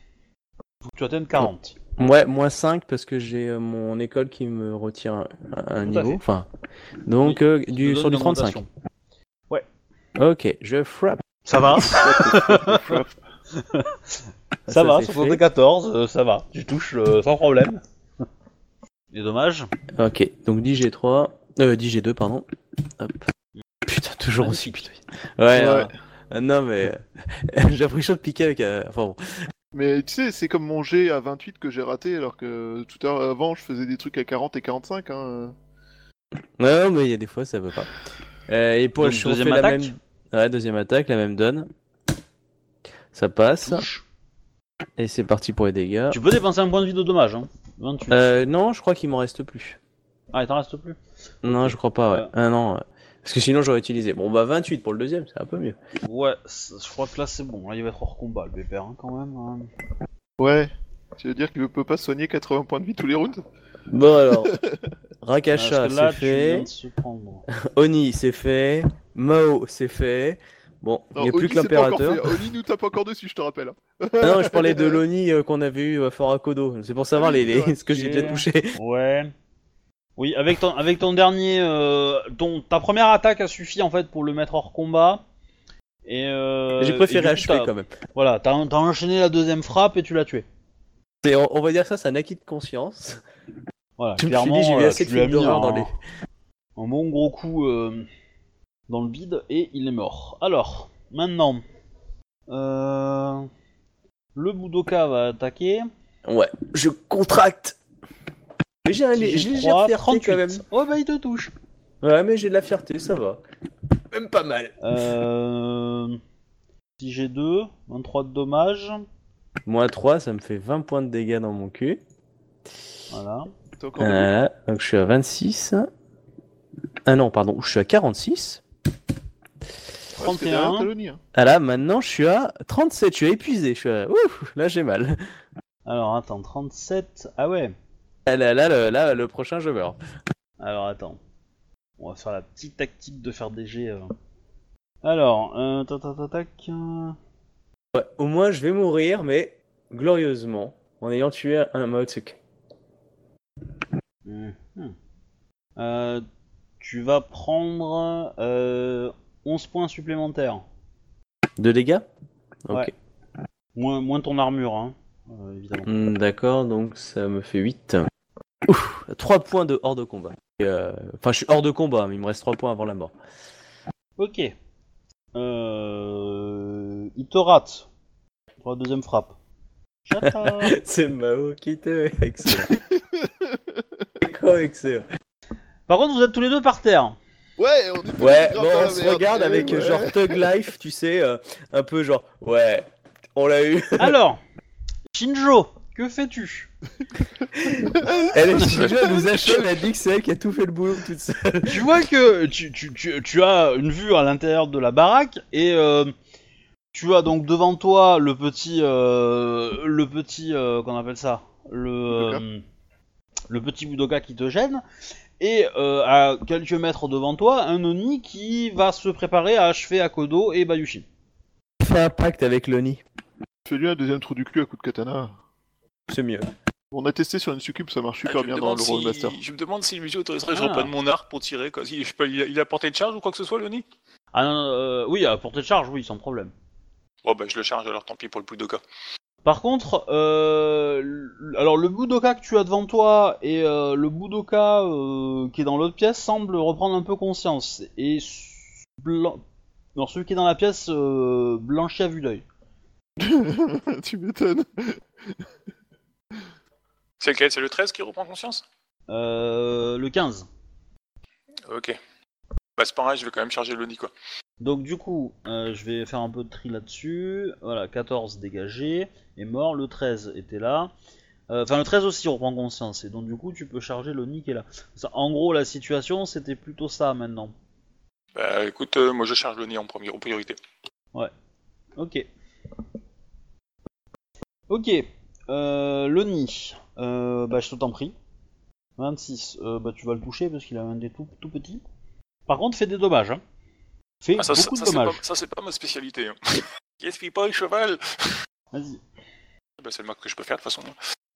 Faut que tu atteignes 40. Ouais, moins 5 parce que j'ai euh, mon école qui me retire un, un Tout à niveau. fait. Enfin, donc euh, Ça du, sur du une 35. augmentation. Ok, je frappe. Ça va, ça, va, c'est sur fait. tes 14, euh, ça va, tu touches euh, sans problème. Et dommage. Ok, donc 10 G3. Euh, 10 G2, pardon. Hop. Putain, toujours aussi putain. Ouais, Ouais. non. Euh, non, mais. j'ai l'impression de piquer avec. euh, Enfin bon. Mais tu sais, c'est comme mon G à 28 que j'ai raté, alors que tout à l'heure avant, je faisais des trucs à 40 et 45. Hein. Ouais, non, mais il y a des fois, ça veut pas. Euh, et pour Donc, je deuxième la attaque même. Ouais, deuxième attaque, la même donne. Ça passe. Touche. Et c'est parti pour les dégâts. Tu peux dépenser un point de vie de dommage, hein. 28. Euh, non, je crois qu'il m'en reste plus. Ah, il t'en reste plus Non, je crois pas, ouais. Ouais. Ah non. ouais. Parce que sinon, j'aurais utilisé. Bon, bah 28 pour le deuxième, c'est un peu mieux. Ouais, je crois que là c'est bon, là il va être hors combat le pépère hein, quand même. hein. Ouais. Tu veux dire qu'il ne peut pas soigner 80 points de vie tous les rounds? Bon, alors. Rakasha, c'est fait. Oni, c'est fait. Mao, c'est fait. Bon, il n'y a plus que l'impérateur. Oli nous tape encore dessus, je te rappelle. non, je parlais de l'Oni euh, qu'on avait eu à Fort Akodo. C'est pour savoir les, les- ce que j'ai déjà touché. Ouais. Oui, avec ton, avec ton dernier. euh, ton, ta première attaque a suffi en fait pour le mettre hors combat. Et euh, j'ai préféré achever quand même. Voilà, t'as enchaîné la deuxième frappe et tu l'as tué. On, on va dire ça, c'est un acquis de conscience. Voilà, suis clairement, dit, j'ai euh, assez de tu mis dans les. un bon gros coup euh, dans le bide et il est mort. Alors, maintenant. Euh, le Budoka va attaquer. Ouais, je contracte. Mais j'ai un légère 3, fierté 38. quand même. Oh bah il te touche. Ouais, mais j'ai de la fierté, ça va. Même pas mal. Euh... Si j'ai 2, 23 de dommages. Moins 3, ça me fait 20 points de dégâts dans mon cul. Voilà. Voilà, donc je suis à 26. Ah non, pardon, je suis à 46. Ouais, parce que derrière, 31. t'as l'Oni, hein. Ah là, maintenant je suis à 37, je suis épuisé. Je suis à... Ouh, là j'ai mal. Alors attends, 37. Ah ouais. Ah Là, là, là, là, le prochain je meurs. Alors attends. On va faire la petite tactique de faire des jets. euh. Alors, euh, tac, tac, tac, tac, euh, Ouais, au moins je vais mourir, mais glorieusement, en ayant tué un Maotsuke. mhm. Euh, tu vas prendre euh, 11 points supplémentaires. De dégâts Ok. Ouais. Moins, moins ton armure, hein, euh, évidemment. Hmm, D'accord, donc ça me fait 8. Ouf, 3 points de hors de combat. Euh, Enfin, je suis hors de combat, mais il me reste 3 points avant la mort. Ok. Euh, il te rate. Pour la deuxième frappe. C'est Mao qui te. Excellent. Excellent. Par contre, vous êtes tous les deux par terre. Ouais, on est Ouais, grave bon, dans la on se regarde Eh avec ouais. genre Thug Life, tu sais, euh, un peu genre, ouais, on l'a eu. Alors, Shinjo, que fais-tu? Elle est Shinjo, elle nous achève, elle dit que c'est elle qui a tout fait le boulot toute seule. Tu vois que tu, tu, tu, tu as une vue à l'intérieur de la baraque et euh, tu as donc devant toi le petit, euh, le petit, euh, qu'on appelle ça, le, euh, le petit Budoka qui te gêne. Et euh, à quelques mètres devant toi, un Oni qui va se préparer à achever Akodo et Bayushi. Fais un pacte avec Loni. Fais-lui un deuxième trou du cul à coup de katana. C'est mieux. On a testé sur une succube, ça marche Ah, super bien dans le si- Rollmaster. Je me demande si le musée autoriserait que je Ah. reprenne mon arc pour tirer. Quoi. Je il, a, porté de charge ou quoi que ce soit, Léonie Ah non, euh, oui, à portée de charge, oui, sans problème. Bon, bah, je le charge alors, tant pis pour le Budoka. Par contre, euh, alors le Budoka que tu as devant toi et euh, le Budoka euh, qui est dans l'autre pièce semblent reprendre un peu conscience. Et blan- celui qui est dans la pièce euh, blanchit à vue d'œil. tu m'étonnes. C'est lequel? C'est le 13 qui reprend conscience? Euh, le 15. Ok. Bah, c'est pareil, je vais quand même charger Loni, quoi. Donc du coup, euh, je vais faire un peu de tri là-dessus. Voilà, 14 dégagé et mort. Le 13 était là. Euh, Enfin, le 13 aussi reprend conscience. Et donc du coup, tu peux charger le qui est là. Ça, en gros, la situation, c'était plutôt ça maintenant. Bah, écoute, euh, moi je charge Loni en premier, en priorité. Ok. Ok. Euh, le nid. Euh, bah, je t'en prie. 26, euh, bah tu vas le toucher parce qu'il a un dé tout, tout petit. Par contre, fais des dommages. Hein. Fais Ah, ça, beaucoup ça, de dommages. ça, c'est pas ma spécialité. Hein. Qui est pas le cheval? Vas-y. bah, C'est le marque que je peux faire de toute façon.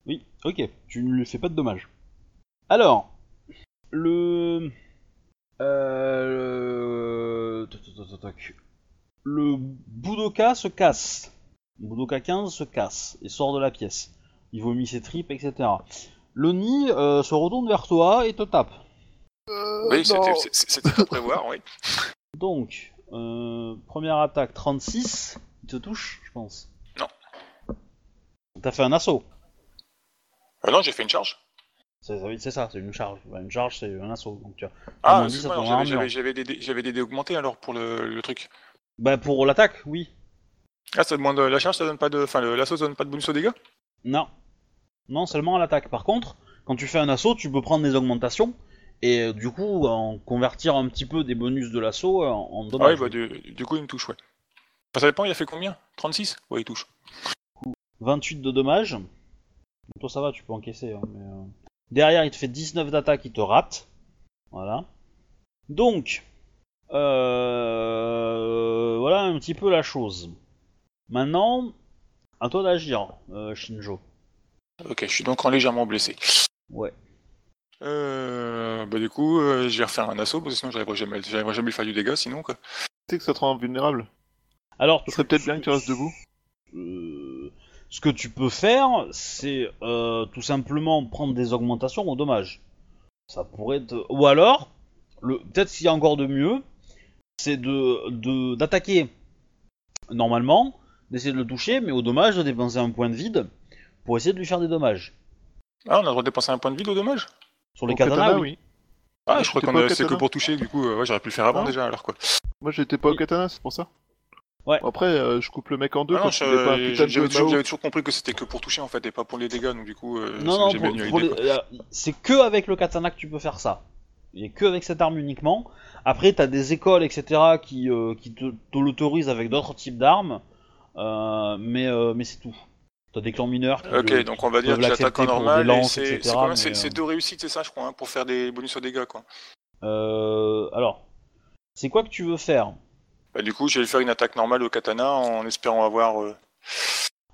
Oui, ok, tu ne lui fais pas de dommages. Alors, le. Euh. toc, toc, toc, toc, toc. Le Boudoka se casse. Le Boudoka 15 se casse et sort de la pièce. Il vomit ses tripes, etc. Le nid euh, se retourne vers toi et te tape. Euh, Oui, c'était à prévoir, oui. Donc, euh, première attaque 36. Il te touche, je pense. Non. T'as fait un assaut. Euh, non, j'ai fait une charge. C'est ça, c'est une charge. Bah, Une charge, c'est un assaut. Donc, tu as- Ah, moins 10 à excuse-moi, ton alors, j'avais- des, des dés augmentés alors pour le, le truc. Bah, pour l'attaque, oui. Ah, ça demande la charge, ça donne pas de. Enfin, l'assaut, ça donne pas de bonus aux dégâts? Non. Non, seulement à l'attaque. Par contre, quand tu fais un assaut, tu peux prendre des augmentations et euh, du coup en convertir un petit peu des bonus de l'assaut en, en Ah, dommages. oui, bah, du, du coup, il me touche, ouais. Enfin, ça dépend, il a fait combien? 36 Ouais, il touche. 28 de dommages. Donc, toi ça va, tu peux encaisser. hein, mais, euh, Derrière, il te fait 19 d'attaque, il te rate. Voilà. Donc, euh, voilà un petit peu la chose. Maintenant, à toi d'agir, euh, Shinjo. Ok, je suis donc en légèrement blessé. Ouais. Euh, bah, du coup, euh, je vais refaire un assaut, parce que sinon, j'arriverai jamais, j'arriverai jamais à faire du dégât, sinon, quoi. Tu sais que ça te rend vulnérable. Alors, Ça serait peut-être bien que tu restes debout. Euh, ce que tu peux faire, c'est euh, tout simplement prendre des augmentations au dommage. Ça pourrait être... Ou alors, le... peut-être s'il y a encore de mieux, c'est de de- d'attaquer normalement, d'essayer de le toucher, mais au dommage de dépenser un point de vide pour essayer de lui faire des dommages. Ah, on a le droit de dépenser un point de vide au dommage? Sur les katanas, katana, oui. Ah, je crois qu'on c'est que pour toucher, du coup, euh, ouais, j'aurais pu le faire avant déjà, alors quoi. Moi j'étais pas au katana, c'est pour ça. Ouais. Après, euh, je coupe le mec en deux Ah j'avais toujours, Mao. j'avais toujours compris que c'était que pour toucher en fait et pas pour les dégâts, donc du coup, euh, Non, non, j'ai pour- bien eu pour l'idée, les- euh, c'est que avec le katana que tu peux faire ça. Et que avec cette arme uniquement. Après, t'as des écoles, etc., qui, euh, qui te, te l'autorisent avec d'autres types d'armes, euh, mais, euh, mais c'est tout. T'as des clans mineurs qui, Ok, le- donc on va dire que l'accepter en normal, c'est euh, deux réussites, c'est ça, je crois, hein, pour faire des bonus aux dégâts, quoi. euh, alors, c'est quoi que tu veux faire? Bah, du coup, je vais faire une attaque normale au katana en espérant avoir. euh,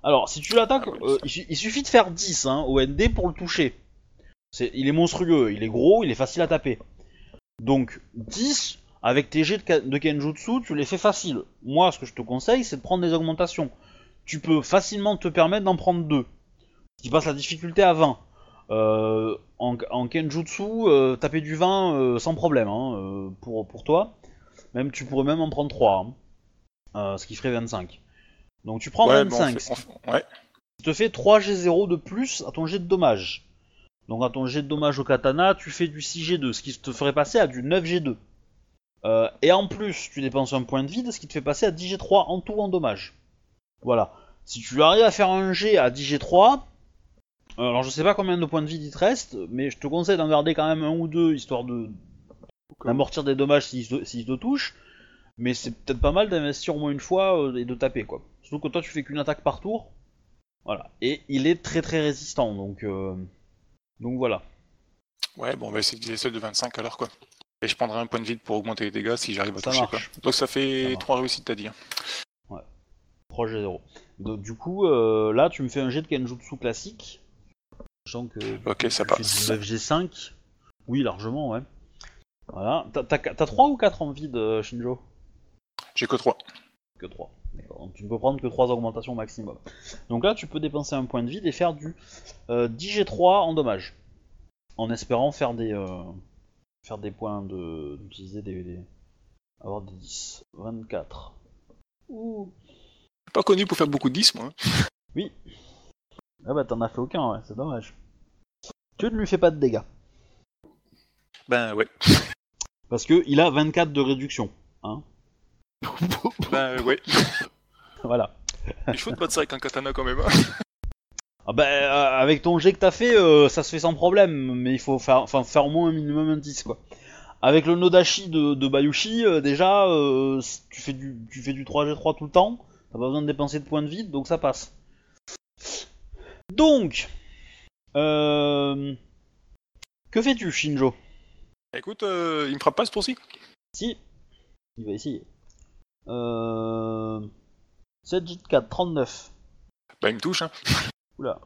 Alors, si tu l'attaques, Ah, oui, euh, il, su- il suffit de faire 10 hein, au ND pour le toucher. Il est monstrueux, il est gros, il est facile à taper. Donc, 10, avec tes jets de, de Kenjutsu, tu les fais facile. Moi, ce que je te conseille, c'est de prendre des augmentations. Tu peux facilement te permettre d'en prendre 2. Qui passe la difficulté à 20. Euh, en, en Kenjutsu, euh, taper du 20 euh, sans problème hein, pour, pour toi. Même Tu pourrais même en prendre 3. ce qui ferait 25. Donc tu prends Ouais, bon, 25, on ce fait- qui on fait- ouais. te fait 3 G0 de plus à ton jet de dommage. Donc à ton jet de dommage au katana, tu fais du 6G2, ce qui te ferait passer à du 9G2. Euh, et en plus, tu dépenses un point de vide, ce qui te fait passer à 10G3 en tout en dommage. Voilà. Si tu arrives à faire un G à 10G3, euh, alors je sais pas combien de points de vide il te reste, mais je te conseille d'en garder quand même un ou deux, histoire de d'amortir des dommages s'ils te, s'ils te touchent. Mais c'est peut-être pas mal d'investir au moins une fois euh, et de taper quoi. Surtout que toi tu fais qu'une attaque par tour. Voilà. Et il est très très résistant donc euh, donc voilà. Ouais, bon, on va essayer de celle de 25 alors, quoi. Et je prendrai un point de vide pour augmenter les dégâts si j'arrive à Ça toucher, marche. quoi. Donc ça Ça fait marche. 3 réussites, t'as dit. Proche G0. Donc du coup euh, là tu me fais un jet de Kenjutsu classique. Sachant que Ok, ça passe. du 9G5. Oui largement ouais. Voilà. T'as- T'as t'as 3 ou 4 en vide euh, Shinjo? J'ai que 3. Que 3. D'accord. Donc tu ne peux prendre que 3 augmentations maximum. Donc là, tu peux dépenser un point de vide et faire du euh, 10G3 en dommage. En espérant faire des, euh, faire des points de. d'utiliser des, des- avoir des 10. 24. Ouh. Pas connu pour faire beaucoup de 10, moi. hein. Ah bah t'en as fait aucun, ouais, c'est dommage. Tu ne lui fais pas de dégâts. Ben ouais. Parce que il a 24 de réduction. Hein Ben ouais. voilà. Il faut te battre ça avec un katana quand même. hein. Ah bah, euh, avec ton jet que t'as fait, euh, ça se fait sans problème, mais il faut faire, enfin, faire au moins un minimum un 10 quoi. Avec le Nodashi de, de Bayushi, euh, déjà, euh, tu, fais du, tu fais du 3G3 tout le temps, t'as pas besoin de dépenser de points de vide, donc ça passe. Donc, euh, Que fais-tu, Shinjo? Écoute, euh, il me frappe pas ce tour-ci Si. Il va essayer. Euh... 7 J 4, 39. Bah, il me touche, hein. Oula.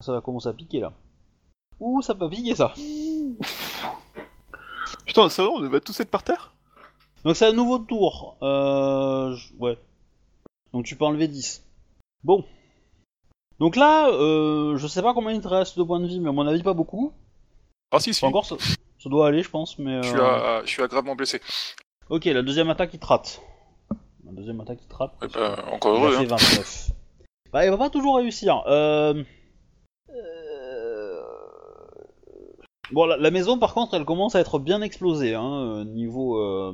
Ça va commencer à piquer là. Ouh, ça peut piquer ça. Putain, c'est vrai, on va tous être par terre? Donc c'est un nouveau tour. Euh... Ouais. Donc tu peux enlever 10. Bon. Donc là, euh, je sais pas combien il te reste de points de vie, mais à mon avis pas beaucoup. Ah, si, si. Enfin, encore, ça, ça doit aller, je pense, mais... Je suis, à, je suis à gravement blessé. Ok, la deuxième attaque, il te rate. La deuxième attaque, il te rate. Ben, encore heureux, fait hein. 29. Bah, il va pas toujours réussir. Euh... euh, Bon, la, la maison, par contre, elle commence à être bien explosée, hein, euh, niveau, euh,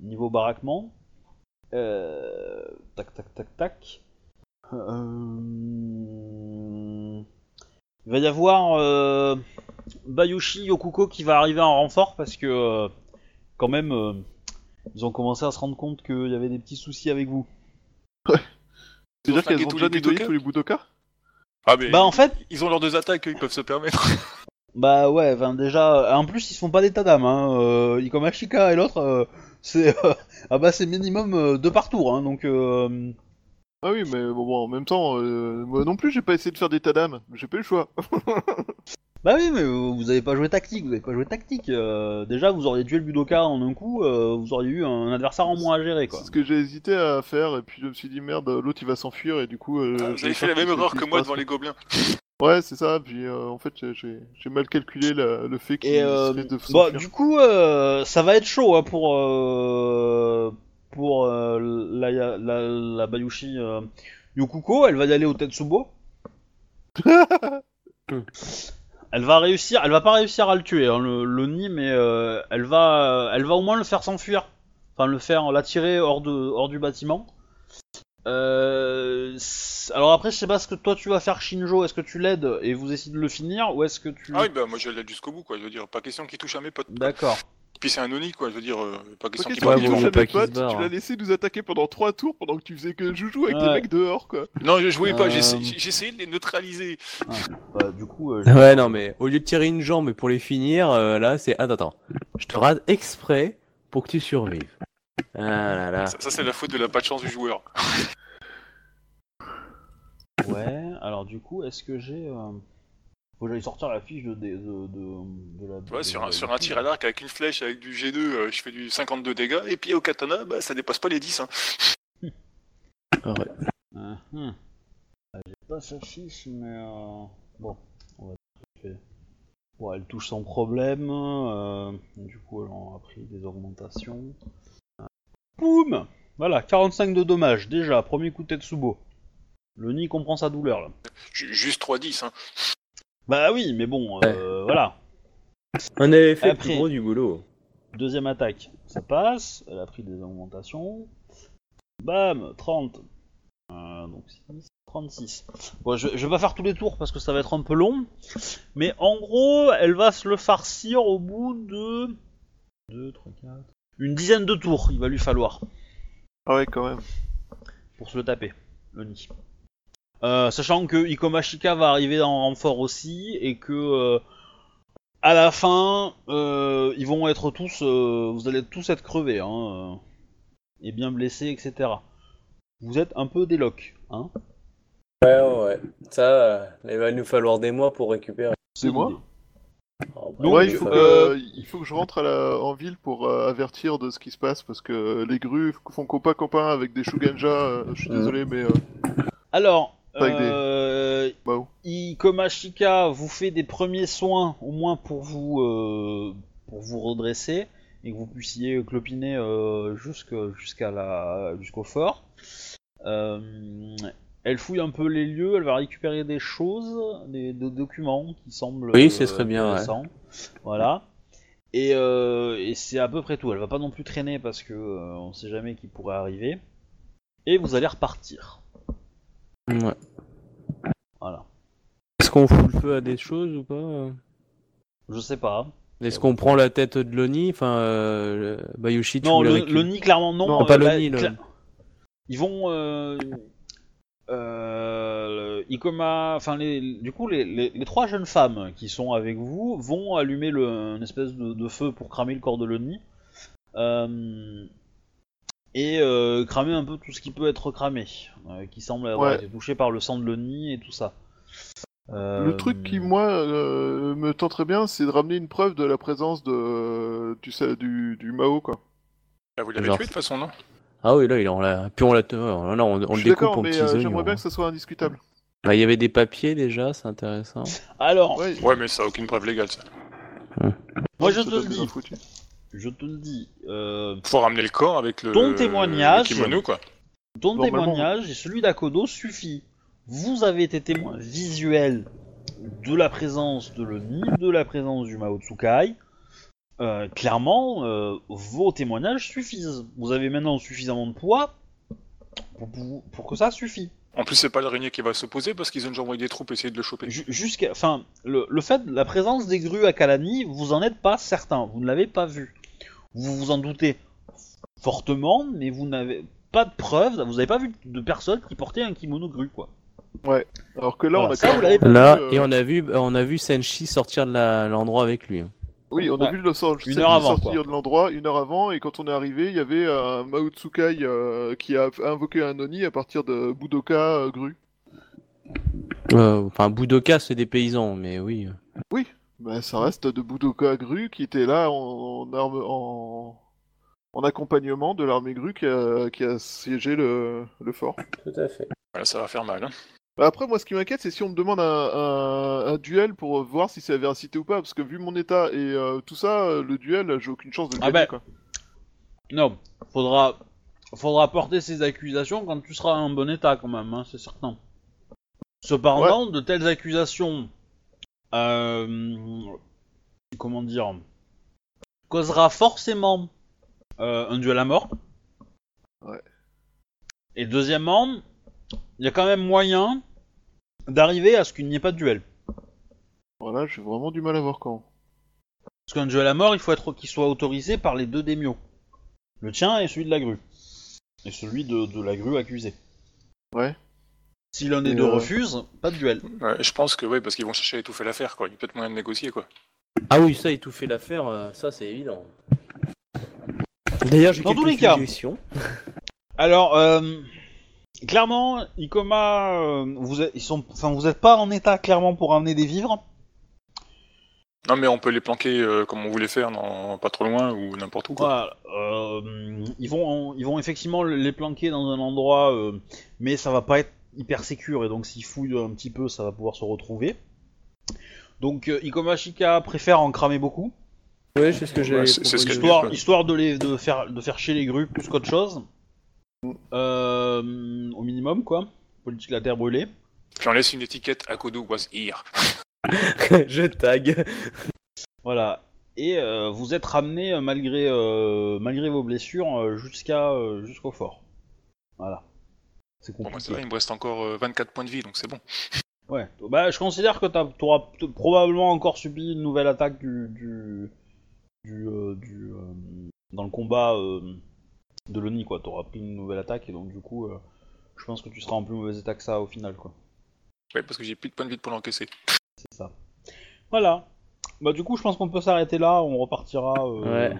niveau baraquement. Euh... Tac, tac, tac, tac. Euh... Il va y avoir euh... Bayushi Yokuko qui va arriver en renfort parce que, euh, quand même, euh, ils ont commencé à se rendre compte qu'il y avait des petits soucis avec vous. C'est-à-dire qu'elles ont tous déjà les nettoyé tous les budokas Ah, mais Bah, en fait, ils ont leurs deux attaques, ils peuvent se permettre. Bah ouais, déjà, en plus ils se font pas d'état d'âme, hein. Euh, Ikomashika et l'autre, euh, c'est euh, ah bah c'est minimum euh, deux par tour, hein, donc euh, Ah oui, mais bon, bon, en même temps, euh, moi non plus, j'ai pas essayé de faire d'état d'âme. J'ai pas eu le choix. bah oui, mais vous avez pas joué tactique, vous avez pas joué tactique. euh, déjà vous auriez tué le Budoka en un coup, euh, vous auriez eu un adversaire en moins à gérer quoi. C'est ce que j'ai hésité à faire, et puis je me suis dit merde, l'autre il va s'enfuir, et du coup. euh, Ah, Vous avez fait la même erreur que moi devant les gobelins. Ouais, c'est ça, puis euh, en fait, j'ai- mal calculé la- le fait qu'il euh, de bah, du coup, euh, ça va être chaud hein, pour euh, pour euh, la, la, la Bayushi Yokuko. Elle va y aller au Tetsubo. elle va réussir. Elle va pas réussir à le tuer, hein, le, le nid, mais euh, elle va elle va au moins le faire s'enfuir. Enfin, le faire l'attirer hors de hors du bâtiment. Euh, alors après, je sais pas ce que toi tu vas faire, Shinjo. Est-ce que tu l'aides et vous essayez de le finir, ou est-ce que tu Ah oui, bah moi je l'aide jusqu'au bout, quoi. Je veux dire, pas question qu'il touche à mes potes. D'accord. Puis c'est un Oni, quoi. Je veux dire, euh, pas question qu'il vivant. pas mes potes, tu hein. l'as laissé nous attaquer pendant trois tours pendant que tu faisais que joujou avec Ouais. des mecs dehors, quoi. Non, je jouais pas, Euh, essayé de les neutraliser. Bah, du coup. euh, Ouais, non, mais au lieu de tirer une jambe pour les finir, euh, là, c'est. Attends, attends. Je te rate exprès pour que tu survives. Ah là là. Ça, ça, c'est la faute de la pas de chance du joueur. Ouais, alors du coup, est-ce que j'ai. Euh... Faut que j'aille sortir la fiche de, de, de, de, de la. De sur, un, sur un tir à l'arc avec une flèche, avec du G2, euh, je fais du 52 dégâts. Et puis au katana, bah ça dépasse pas les 10. Hein. Ouais. Ah, hum. Ah, J'ai pas sa fiche, mais. Euh... Bon, on va faire. Bon, elle touche sans problème. euh, Du coup, elle en a pris des augmentations. Boum Voilà, 45 de dommages, déjà, premier coup de Tetsubo. Le nid comprend sa douleur là. Ju- Juste 3-10. Hein. Bah oui, mais bon, euh, voilà. On avait fait Après. le plus gros du boulot. Deuxième attaque, ça passe, elle a pris des augmentations. Bam, 30. Euh, donc 6, 36. Bon, je, je vais pas faire tous les tours parce que ça va être un peu long. Mais en gros, elle va se le farcir au bout de... 2, 3, 4... Une dizaine de tours, il va lui falloir Ah ouais, quand même. pour se le taper, le nid. Euh, sachant que Ikomashika va arriver en renfort aussi et que euh, à la fin, euh, ils vont être tous, euh, vous allez tous être crevés, hein, euh, et bien blessés, etc. Vous êtes un peu des locs, hein. Ouais, ouais, ouais. Ça, euh, il va nous falloir des mois pour récupérer. C'est moi l'idée. Donc, ouais, il faut, que, euh, il faut que je rentre à la- en ville pour euh, avertir de ce qui se passe parce que les grues font copain-copain avec des Shuganja. euh, je suis Mhm. désolé, mais. euh, Alors, des- euh, bah, oh. Ikomashika vous fait des premiers soins, au moins pour vous, euh, pour vous redresser et que vous puissiez clopiner euh, jusque- jusqu'à la, jusqu'au fort. Euh, elle fouille un peu les lieux, elle va récupérer des choses, des, des documents qui semblent. Oui, c'est très bien, ouais. intéressants. Voilà. Et, euh, et c'est à peu près tout. Elle va pas non plus traîner parce que euh, on sait jamais qui pourrait arriver. Et vous allez repartir. Ouais. Voilà. Est-ce qu'on fout le feu à des choses ou pas euh Je sais pas. Est-ce qu'on prend la tête de l'Oni? Enfin, euh, Bayushi, tu Non, nid, clairement, non. Non, pas le bah, cla- Ils vont. Euh... euh, Ikoma, enfin les, du coup les, les, les trois jeunes femmes qui sont avec vous vont allumer le, une espèce de, de feu pour cramer le corps de Loni euh, et euh, cramer un peu tout ce qui peut être cramé, euh, qui semble avoir Ouais. été touché par le sang de Loni et tout ça. Euh, Le truc qui, moi, euh, me tenterait bien, c'est de ramener une preuve de la présence de, du, du, du Mao, quoi. Ah, vous l'avez tué de toute façon, non? Ah oui, là, il on l'a. Puis on l'a. Non, non, on, on Je le suis découpe d'accord, en mais petits euh, oignons. j'aimerais bien hein. que ça soit indiscutable. Bah, il y avait des papiers déjà, c'est intéressant. Alors, Ouais, Ouais, mais ça a aucune preuve légale, ça. moi je te le dis, je te le dis, euh, Faut ramener le corps avec le, Ton témoignage. le kimono, quoi. Ton témoignage et celui d'Akodo suffit. Vous avez été témoin visuel de la présence de l'ONI, de la présence du Mao Tsukai. Euh, clairement, euh, vos témoignages suffisent. Vous avez maintenant suffisamment de poids pour, pour- pour que ça suffit. En plus, c'est pas l'araignée qui va s'opposer parce qu'ils ont déjà envoyé des troupes essayer de le choper. Ju- Jusqu'à, enfin, le, le fait de la présence des grues à Kalani, vous en êtes pas certain. Vous ne l'avez pas vu. Vous vous en doutez fortement, mais vous n'avez pas de preuves. Vous n'avez pas vu de personne qui portait un kimono grue, quoi. Alors que là, Voilà, on a ça, quand vous même l'avez vu, Là, euh, et on a vu, on a vu Senshi sortir de la- l'endroit avec lui. Oui, on a Ouais. vu le sort, Une heure avant, sortir quoi. de l'endroit une heure avant, et quand on est arrivé, il y avait un Mao Tsukai euh, qui a invoqué un Oni à partir de Budoka euh, Gru. Euh, Enfin, Budoka, c'est des paysans, mais oui. Bah, ça reste de Budoka Gru qui était là en, en, arme- en, en accompagnement de l'armée Gru qui a, qui a siégé le, le fort. Tout à fait. Voilà, ça va faire mal. Hein. Bah, Après, moi, ce qui m'inquiète, c'est si on me demande un, un- un duel pour voir si c'est la véracité ou pas, parce que vu mon état et euh, tout ça, euh, le duel, j'ai aucune chance de le Ah gagner, bah. quoi. Non, faudra, faudra porter ces accusations quand tu seras en bon état quand même, hein, c'est certain. Cependant, de telles accusations, euh, comment dire, causera forcément euh, un duel à mort. Ouais. Et deuxièmement, il y a quand même moyen d'arriver à ce qu'il n'y ait pas de duel. Voilà, j'ai vraiment du mal à voir quand. Parce qu'un duel à mort, il faut être qu'il soit autorisé par les deux démios. Le tien et celui de la grue. Et celui de, de la grue accusée. Ouais. Si l'un des Et deux euh, refuse, pas de duel. Ouais, je pense que ouais, parce qu'ils vont chercher à étouffer l'affaire, quoi. Il y a peut-être moyen de négocier, quoi. Ah oui, ça, étouffer l'affaire, euh, ça, c'est évident. D'ailleurs, j'ai Dans quelques tous les cas. suggestions. Alors, euh, clairement, Ikoma, euh, vous êtes, ils sont, enfin, vous êtes pas en état clairement pour amener des vivres. Non, mais on peut les planquer euh, comme on voulait faire, non, pas trop loin ou n'importe où, quoi. Voilà. Euh, ils vont, ils vont effectivement les planquer dans un endroit, euh, mais ça va pas être hyper sécure et donc s'ils fouillent un petit peu, ça va pouvoir se retrouver. Donc euh, Ikoma Shika préfère en cramer beaucoup. Ouais, c'est ce que j'ai. Ouais, histoire, histoire de, les, de, faire, de faire chier les grues plus qu'autre chose. Euh, au minimum, quoi. Politique de la terre brûlée. On laisse une étiquette Akodo was here. je tag. Voilà. Et euh, vous êtes ramené euh, malgré, euh, malgré vos blessures jusqu'à euh, jusqu'au fort. Voilà. C'est Bon, compliqué. c'est vrai, il me reste encore euh, 24 points de vie, donc c'est bon. Ouais. Bah, je considère que tu auras probablement encore subi une nouvelle attaque du du du, euh, du, euh, dans le combat euh, de l'ONI quoi. T'auras pris une nouvelle attaque et donc du coup, euh, je pense que tu seras en plus mauvais état que ça au final quoi. Ouais, parce que j'ai plus de points de vie pour l'encaisser. C'est ça. Voilà. Bah du coup, je pense qu'on peut s'arrêter là. On repartira euh, Ouais.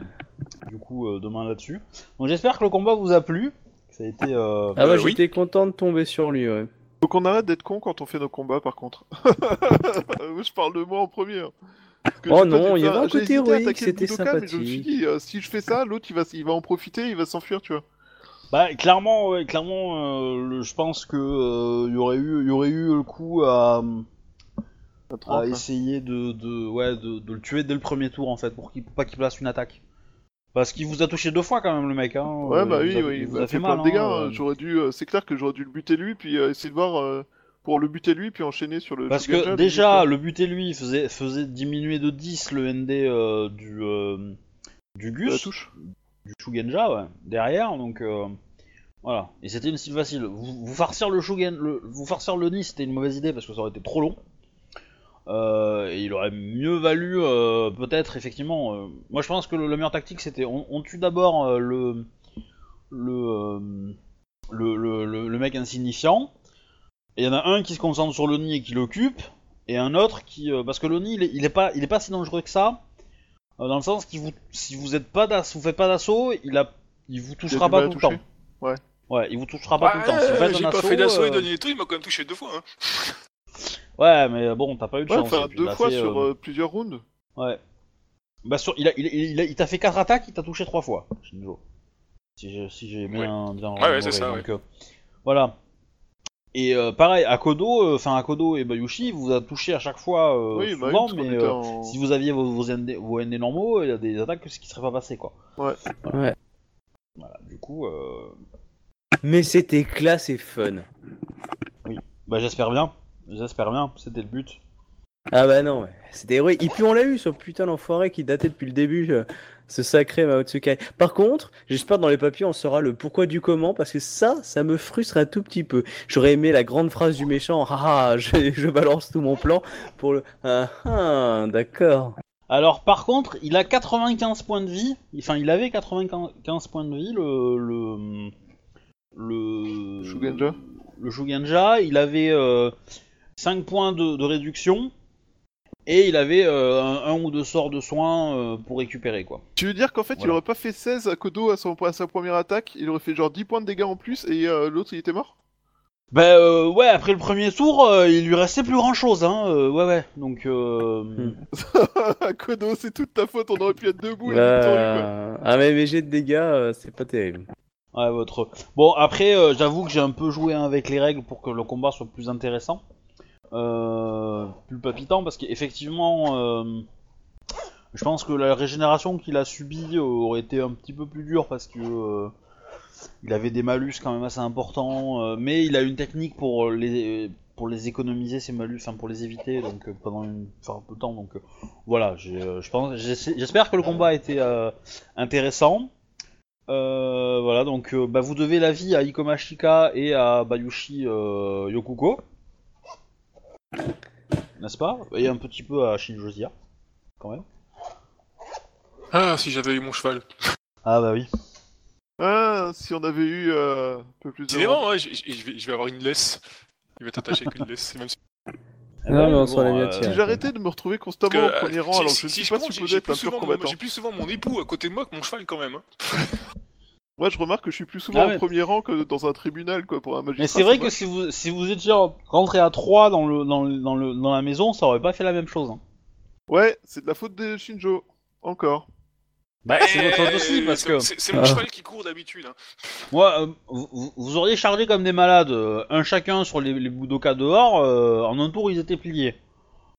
du coup euh, demain là-dessus. Donc j'espère que le combat vous a plu. Ça a été. euh, Ah bah, oui. j'étais content de tomber sur lui, ouais. Faut qu'on arrête d'être con quand on fait nos combats, par contre. je parle de moi en premier. Hein. Oh non, il y avait un côté héroïque, c'était Mais je me suis sympathique. dit, euh, si je fais ça, l'autre il va, il va en profiter, il va s'enfuir, tu vois. Bah clairement, ouais, clairement, euh, le- je pense que euh, y aurait eu, y aurait eu le coup à, À à 30, là. essayer de, de, ouais, de, de le tuer dès le premier tour en fait, pour qu'il, pour pas qu'il place une attaque. Parce qu'il vous a touché deux fois quand même le mec. Hein. Ouais, Euh, bah il oui, vous a, oui, il il vous a fait fait plein mal. de dégâts. hein, hein. J'aurais dû, euh, c'est clair que j'aurais dû le buter lui, puis euh, essayer de voir euh, pour le buter lui, puis enchaîner sur le. Parce que déjà, le buter lui faisait, faisait diminuer de 10 le ND euh, du, euh, du De la Gus, touche. du Shugenja, ouais, derrière, donc euh, voilà. Et c'était une cible facile. Vous, vous farcir le Shugen, le, vous farcir le Ni, c'était une mauvaise idée parce que ça aurait été trop long. Euh, et il aurait mieux valu, euh, peut-être, effectivement. euh, moi, je pense que le, la meilleure tactique, c'était on, on tue d'abord le, le, le- le mec insignifiant. Il y en a un qui se concentre sur le nid et qui l'occupe, et un autre qui, euh, parce que le nid, il est, il est pas, il est pas si dangereux que ça, euh, dans le sens qu'il vous, si vous êtes pas vous faites pas d'assaut, il a, il vous touchera pas tout le temps. Ouais. Ouais, il vous touchera pas tout le temps. Si vous Ouais, faites J'ai un pas assaut, fait d'assaut et euh, donné des trucs, il m'a quand même touché deux fois. Hein. Ouais, mais bon, t'as pas eu de Ouais, chance. enfin deux il a fois fait, sur plusieurs rounds. Ouais. Bah sur, il a, il, il, a- il t'a fait 4 attaques, il t'a touché 3 fois, Shinjo. Si j'ai, si j'ai bien, bien Ouais, ouais, c'est ça, donc, euh, voilà. Et euh, pareil, Akodo, euh, enfin Akodo et Bayushi vous a touché à chaque fois euh, oui, bah oui, souvent, mais euh, en- si vous aviez vos, vos, ND, vos ND normaux, il y a des attaques qui seraient pas passées quoi. Ouais. Voilà, du coup, euh, Mais c'était classe et fun. bah j'espère bien, j'espère bien, c'était le but. Ah bah non, c'était héroïque. Et puis on l'a eu, ce putain d'enfoiré qui datait depuis le début, euh, ce sacré Mao Tsukai. Par contre, j'espère dans les papiers on saura le pourquoi du comment, parce que ça, ça me frustre un tout petit peu. J'aurais aimé la grande phrase du méchant, ah, ah, je, je balance tout mon plan pour le... Ah, ah, d'accord. Alors par contre, il a 95 points de vie, enfin il avait 95 points de vie, le... le... le Shugenja le Shugenja, il avait euh, 5 points de, de réduction et il avait euh, un, un ou deux sorts de soins euh, pour récupérer quoi. Tu veux dire qu'en fait, il aurait pas fait 16 à Kodo à, son, à sa première attaque, il aurait fait genre 10 points de dégâts en plus et euh, l'autre il était mort? Bah euh, ouais, après le premier tour, euh, il lui restait plus grand chose, hein. euh, ouais ouais, donc euh, Hmm. Kodo, c'est toute ta faute, on aurait pu être debout et victorieux, quoi. Bah, Ah mais jets de dégâts, euh, c'est pas terrible. ouais votre. Bon après, euh, j'avoue que j'ai un peu joué avec les règles pour que le combat soit plus intéressant, plus palpitant, parce qu'effectivement, euh, je pense que la régénération qu'il a subie euh, aurait été un petit peu plus dure parce que euh, il avait des malus quand même assez importants, euh, mais il a une technique pour les économiser ces malus, enfin pour les éviter donc euh, pendant une un peu de temps donc euh, voilà, euh, je pense j'espère que le combat a été euh, intéressant. Euh, voilà donc euh, bah, vous devez la vie à Ikomashika et à Bayushi euh, Yokuko. N'est-ce pas? Et un petit peu à Shinjozia quand même. Ah, si j'avais eu mon cheval. Ah bah oui. Ah, si on avait eu euh, un peu plus de... Décidément, ouais, je, vais, je vais avoir une laisse. Il va t'attacher avec une laisse. Même si... Non, mais on s'en est bien tiré. Si j'arrêtais de me retrouver constamment que, au premier euh, rang, si- alors si- je ne si suis je pas compte, j'ai- supposé j'ai être plus un pur souvent mon- combattant. J'ai plus souvent mon époux à côté de moi que mon cheval quand même. hein. Moi, je remarque que je suis plus souvent Ah au ouais. premier rang que dans un tribunal, quoi, pour un magistrat. Mais c'est vrai que moche. si vous si vous étiez rentré à 3 dans le dans le, dans le dans la maison, ça aurait pas fait la même chose. hein. Ouais, c'est de la faute de Shinjo. Encore. Bah c'est votre faute aussi Eh, parce que C'est c'est mon Ah. cheval qui court d'habitude. hein. moi euh, vous, vous- vous auriez chargé comme des malades, euh, un chacun sur les, les Budoka dehors, euh, en un tour ils étaient pliés.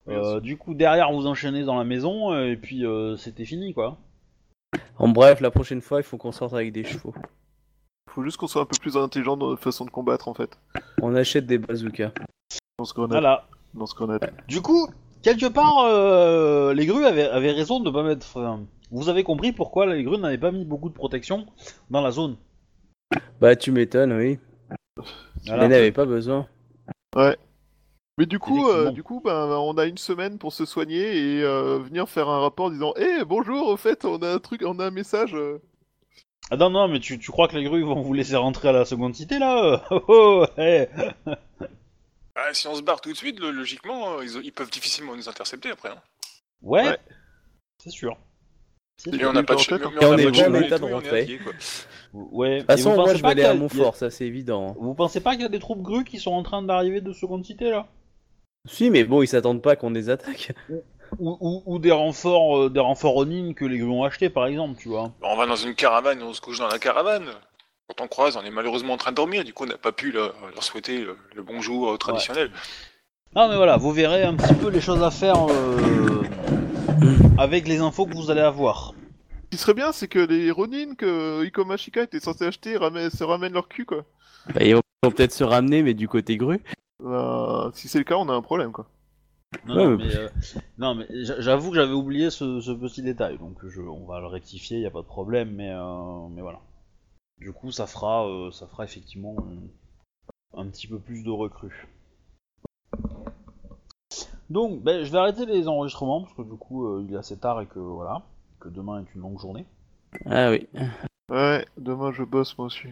Euh, du coup derrière vous enchaînez dans la maison euh, et puis euh, c'était fini quoi. En bref, la prochaine fois, il faut qu'on sorte avec des chevaux. Faut juste qu'on soit un peu plus intelligent dans notre façon de combattre, en fait. On achète des bazookas. Dans ce grenade. Voilà. Dans ce grenade. Du coup quelque part euh, les grues avaient, avaient raison de pas mettre. enfin, vous avez compris pourquoi les grues n'avaient pas mis beaucoup de protection dans la zone. Bah, tu m'étonnes, oui. Voilà. N'avait pas besoin. Mais du coup, euh, du coup, ben, on a une semaine pour se soigner et euh, venir faire un rapport disant Eh, bonjour, au fait, on a un truc, on a un message. euh. Ah non, non, mais tu, tu crois que les grues vont vous laisser rentrer à la seconde cité là? Oh, oh, eh. Ah, si on se barre tout de suite, le- logiquement, euh, ils, ils peuvent difficilement nous intercepter après. hein. Ouais, Ouais. c'est sûr. Et on n'a pas de en Et on a est en état de on rentrer. Ouais. De toute façon, moi, je vais aller à Montfort, ça c'est évident. Vous pensez pas qu'il y a des troupes grues qui sont en train d'arriver de seconde cité là? Si, mais bon, ils s'attendent pas qu'on les attaque. ou, ou, ou des renforts, euh, des renforts Ronin que les grues ont achetés par exemple, tu vois. On va dans une caravane, on se couche dans la caravane. Quand on croise, on est malheureusement en train de dormir, du coup on n'a pas pu leur, leur souhaiter le, le bonjour euh, traditionnel. Non mais voilà, vous verrez un petit peu les choses à faire euh, avec les infos que vous allez avoir. Ce qui serait bien, c'est que les Ronin que Ikomashika était censé acheter se ramènent leur cul, quoi. Bah, ils vont peut-être se ramener, mais du côté grue. Ben, si c'est le cas, on a un problème, quoi. Non, Ouais, non, mais- mais, euh, non, mais j'a- j'avoue que j'avais oublié ce, ce petit détail, donc je, on va le rectifier, y a pas de problème, mais, euh, mais voilà. Du coup, ça fera, euh, ça fera effectivement un, un petit peu plus de recrues. Donc, ben, je vais arrêter les enregistrements parce que du coup, euh, il est assez tard et que voilà, que demain est une longue journée. Ah oui. Ouais, demain je bosse, moi aussi.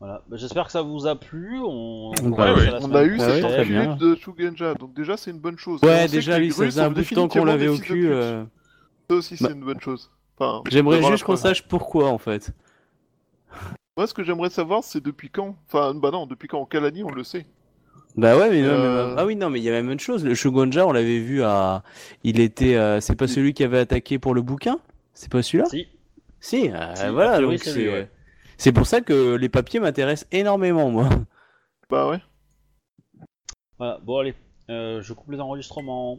Voilà. Bah, J'espère que ça vous a plu. On, Bah on ouais. la a eu Ah cette ouais, très enculée bien. de Shugenja, donc déjà c'est une bonne chose. Et on Ouais, sait déjà, les oui, ça faisait un sont bout de temps définitivement qu'on l'avait des au fils de cul. pute. euh, Ça aussi c'est Bah. une bonne chose. Enfin, J'aimerais la juste qu'on preuve. sache pourquoi, en fait. Moi, ce que j'aimerais savoir, c'est depuis quand. Enfin, bah non, depuis quand En quelle année on le sait? Bah ouais, mais non, Euh. mais- ah oui, non, mais il y a même une chose. Le Shogunja, on l'avait vu à. Il était. euh, C'est pas celui qui avait attaqué pour le bouquin? C'est pas celui-là? Si. Si, euh, Si, a voilà. priori, donc c'est lui, c'est ouais. C'est pour ça que les papiers m'intéressent énormément, moi. Bah ouais. Voilà. Bon allez. Euh, je coupe les enregistrements.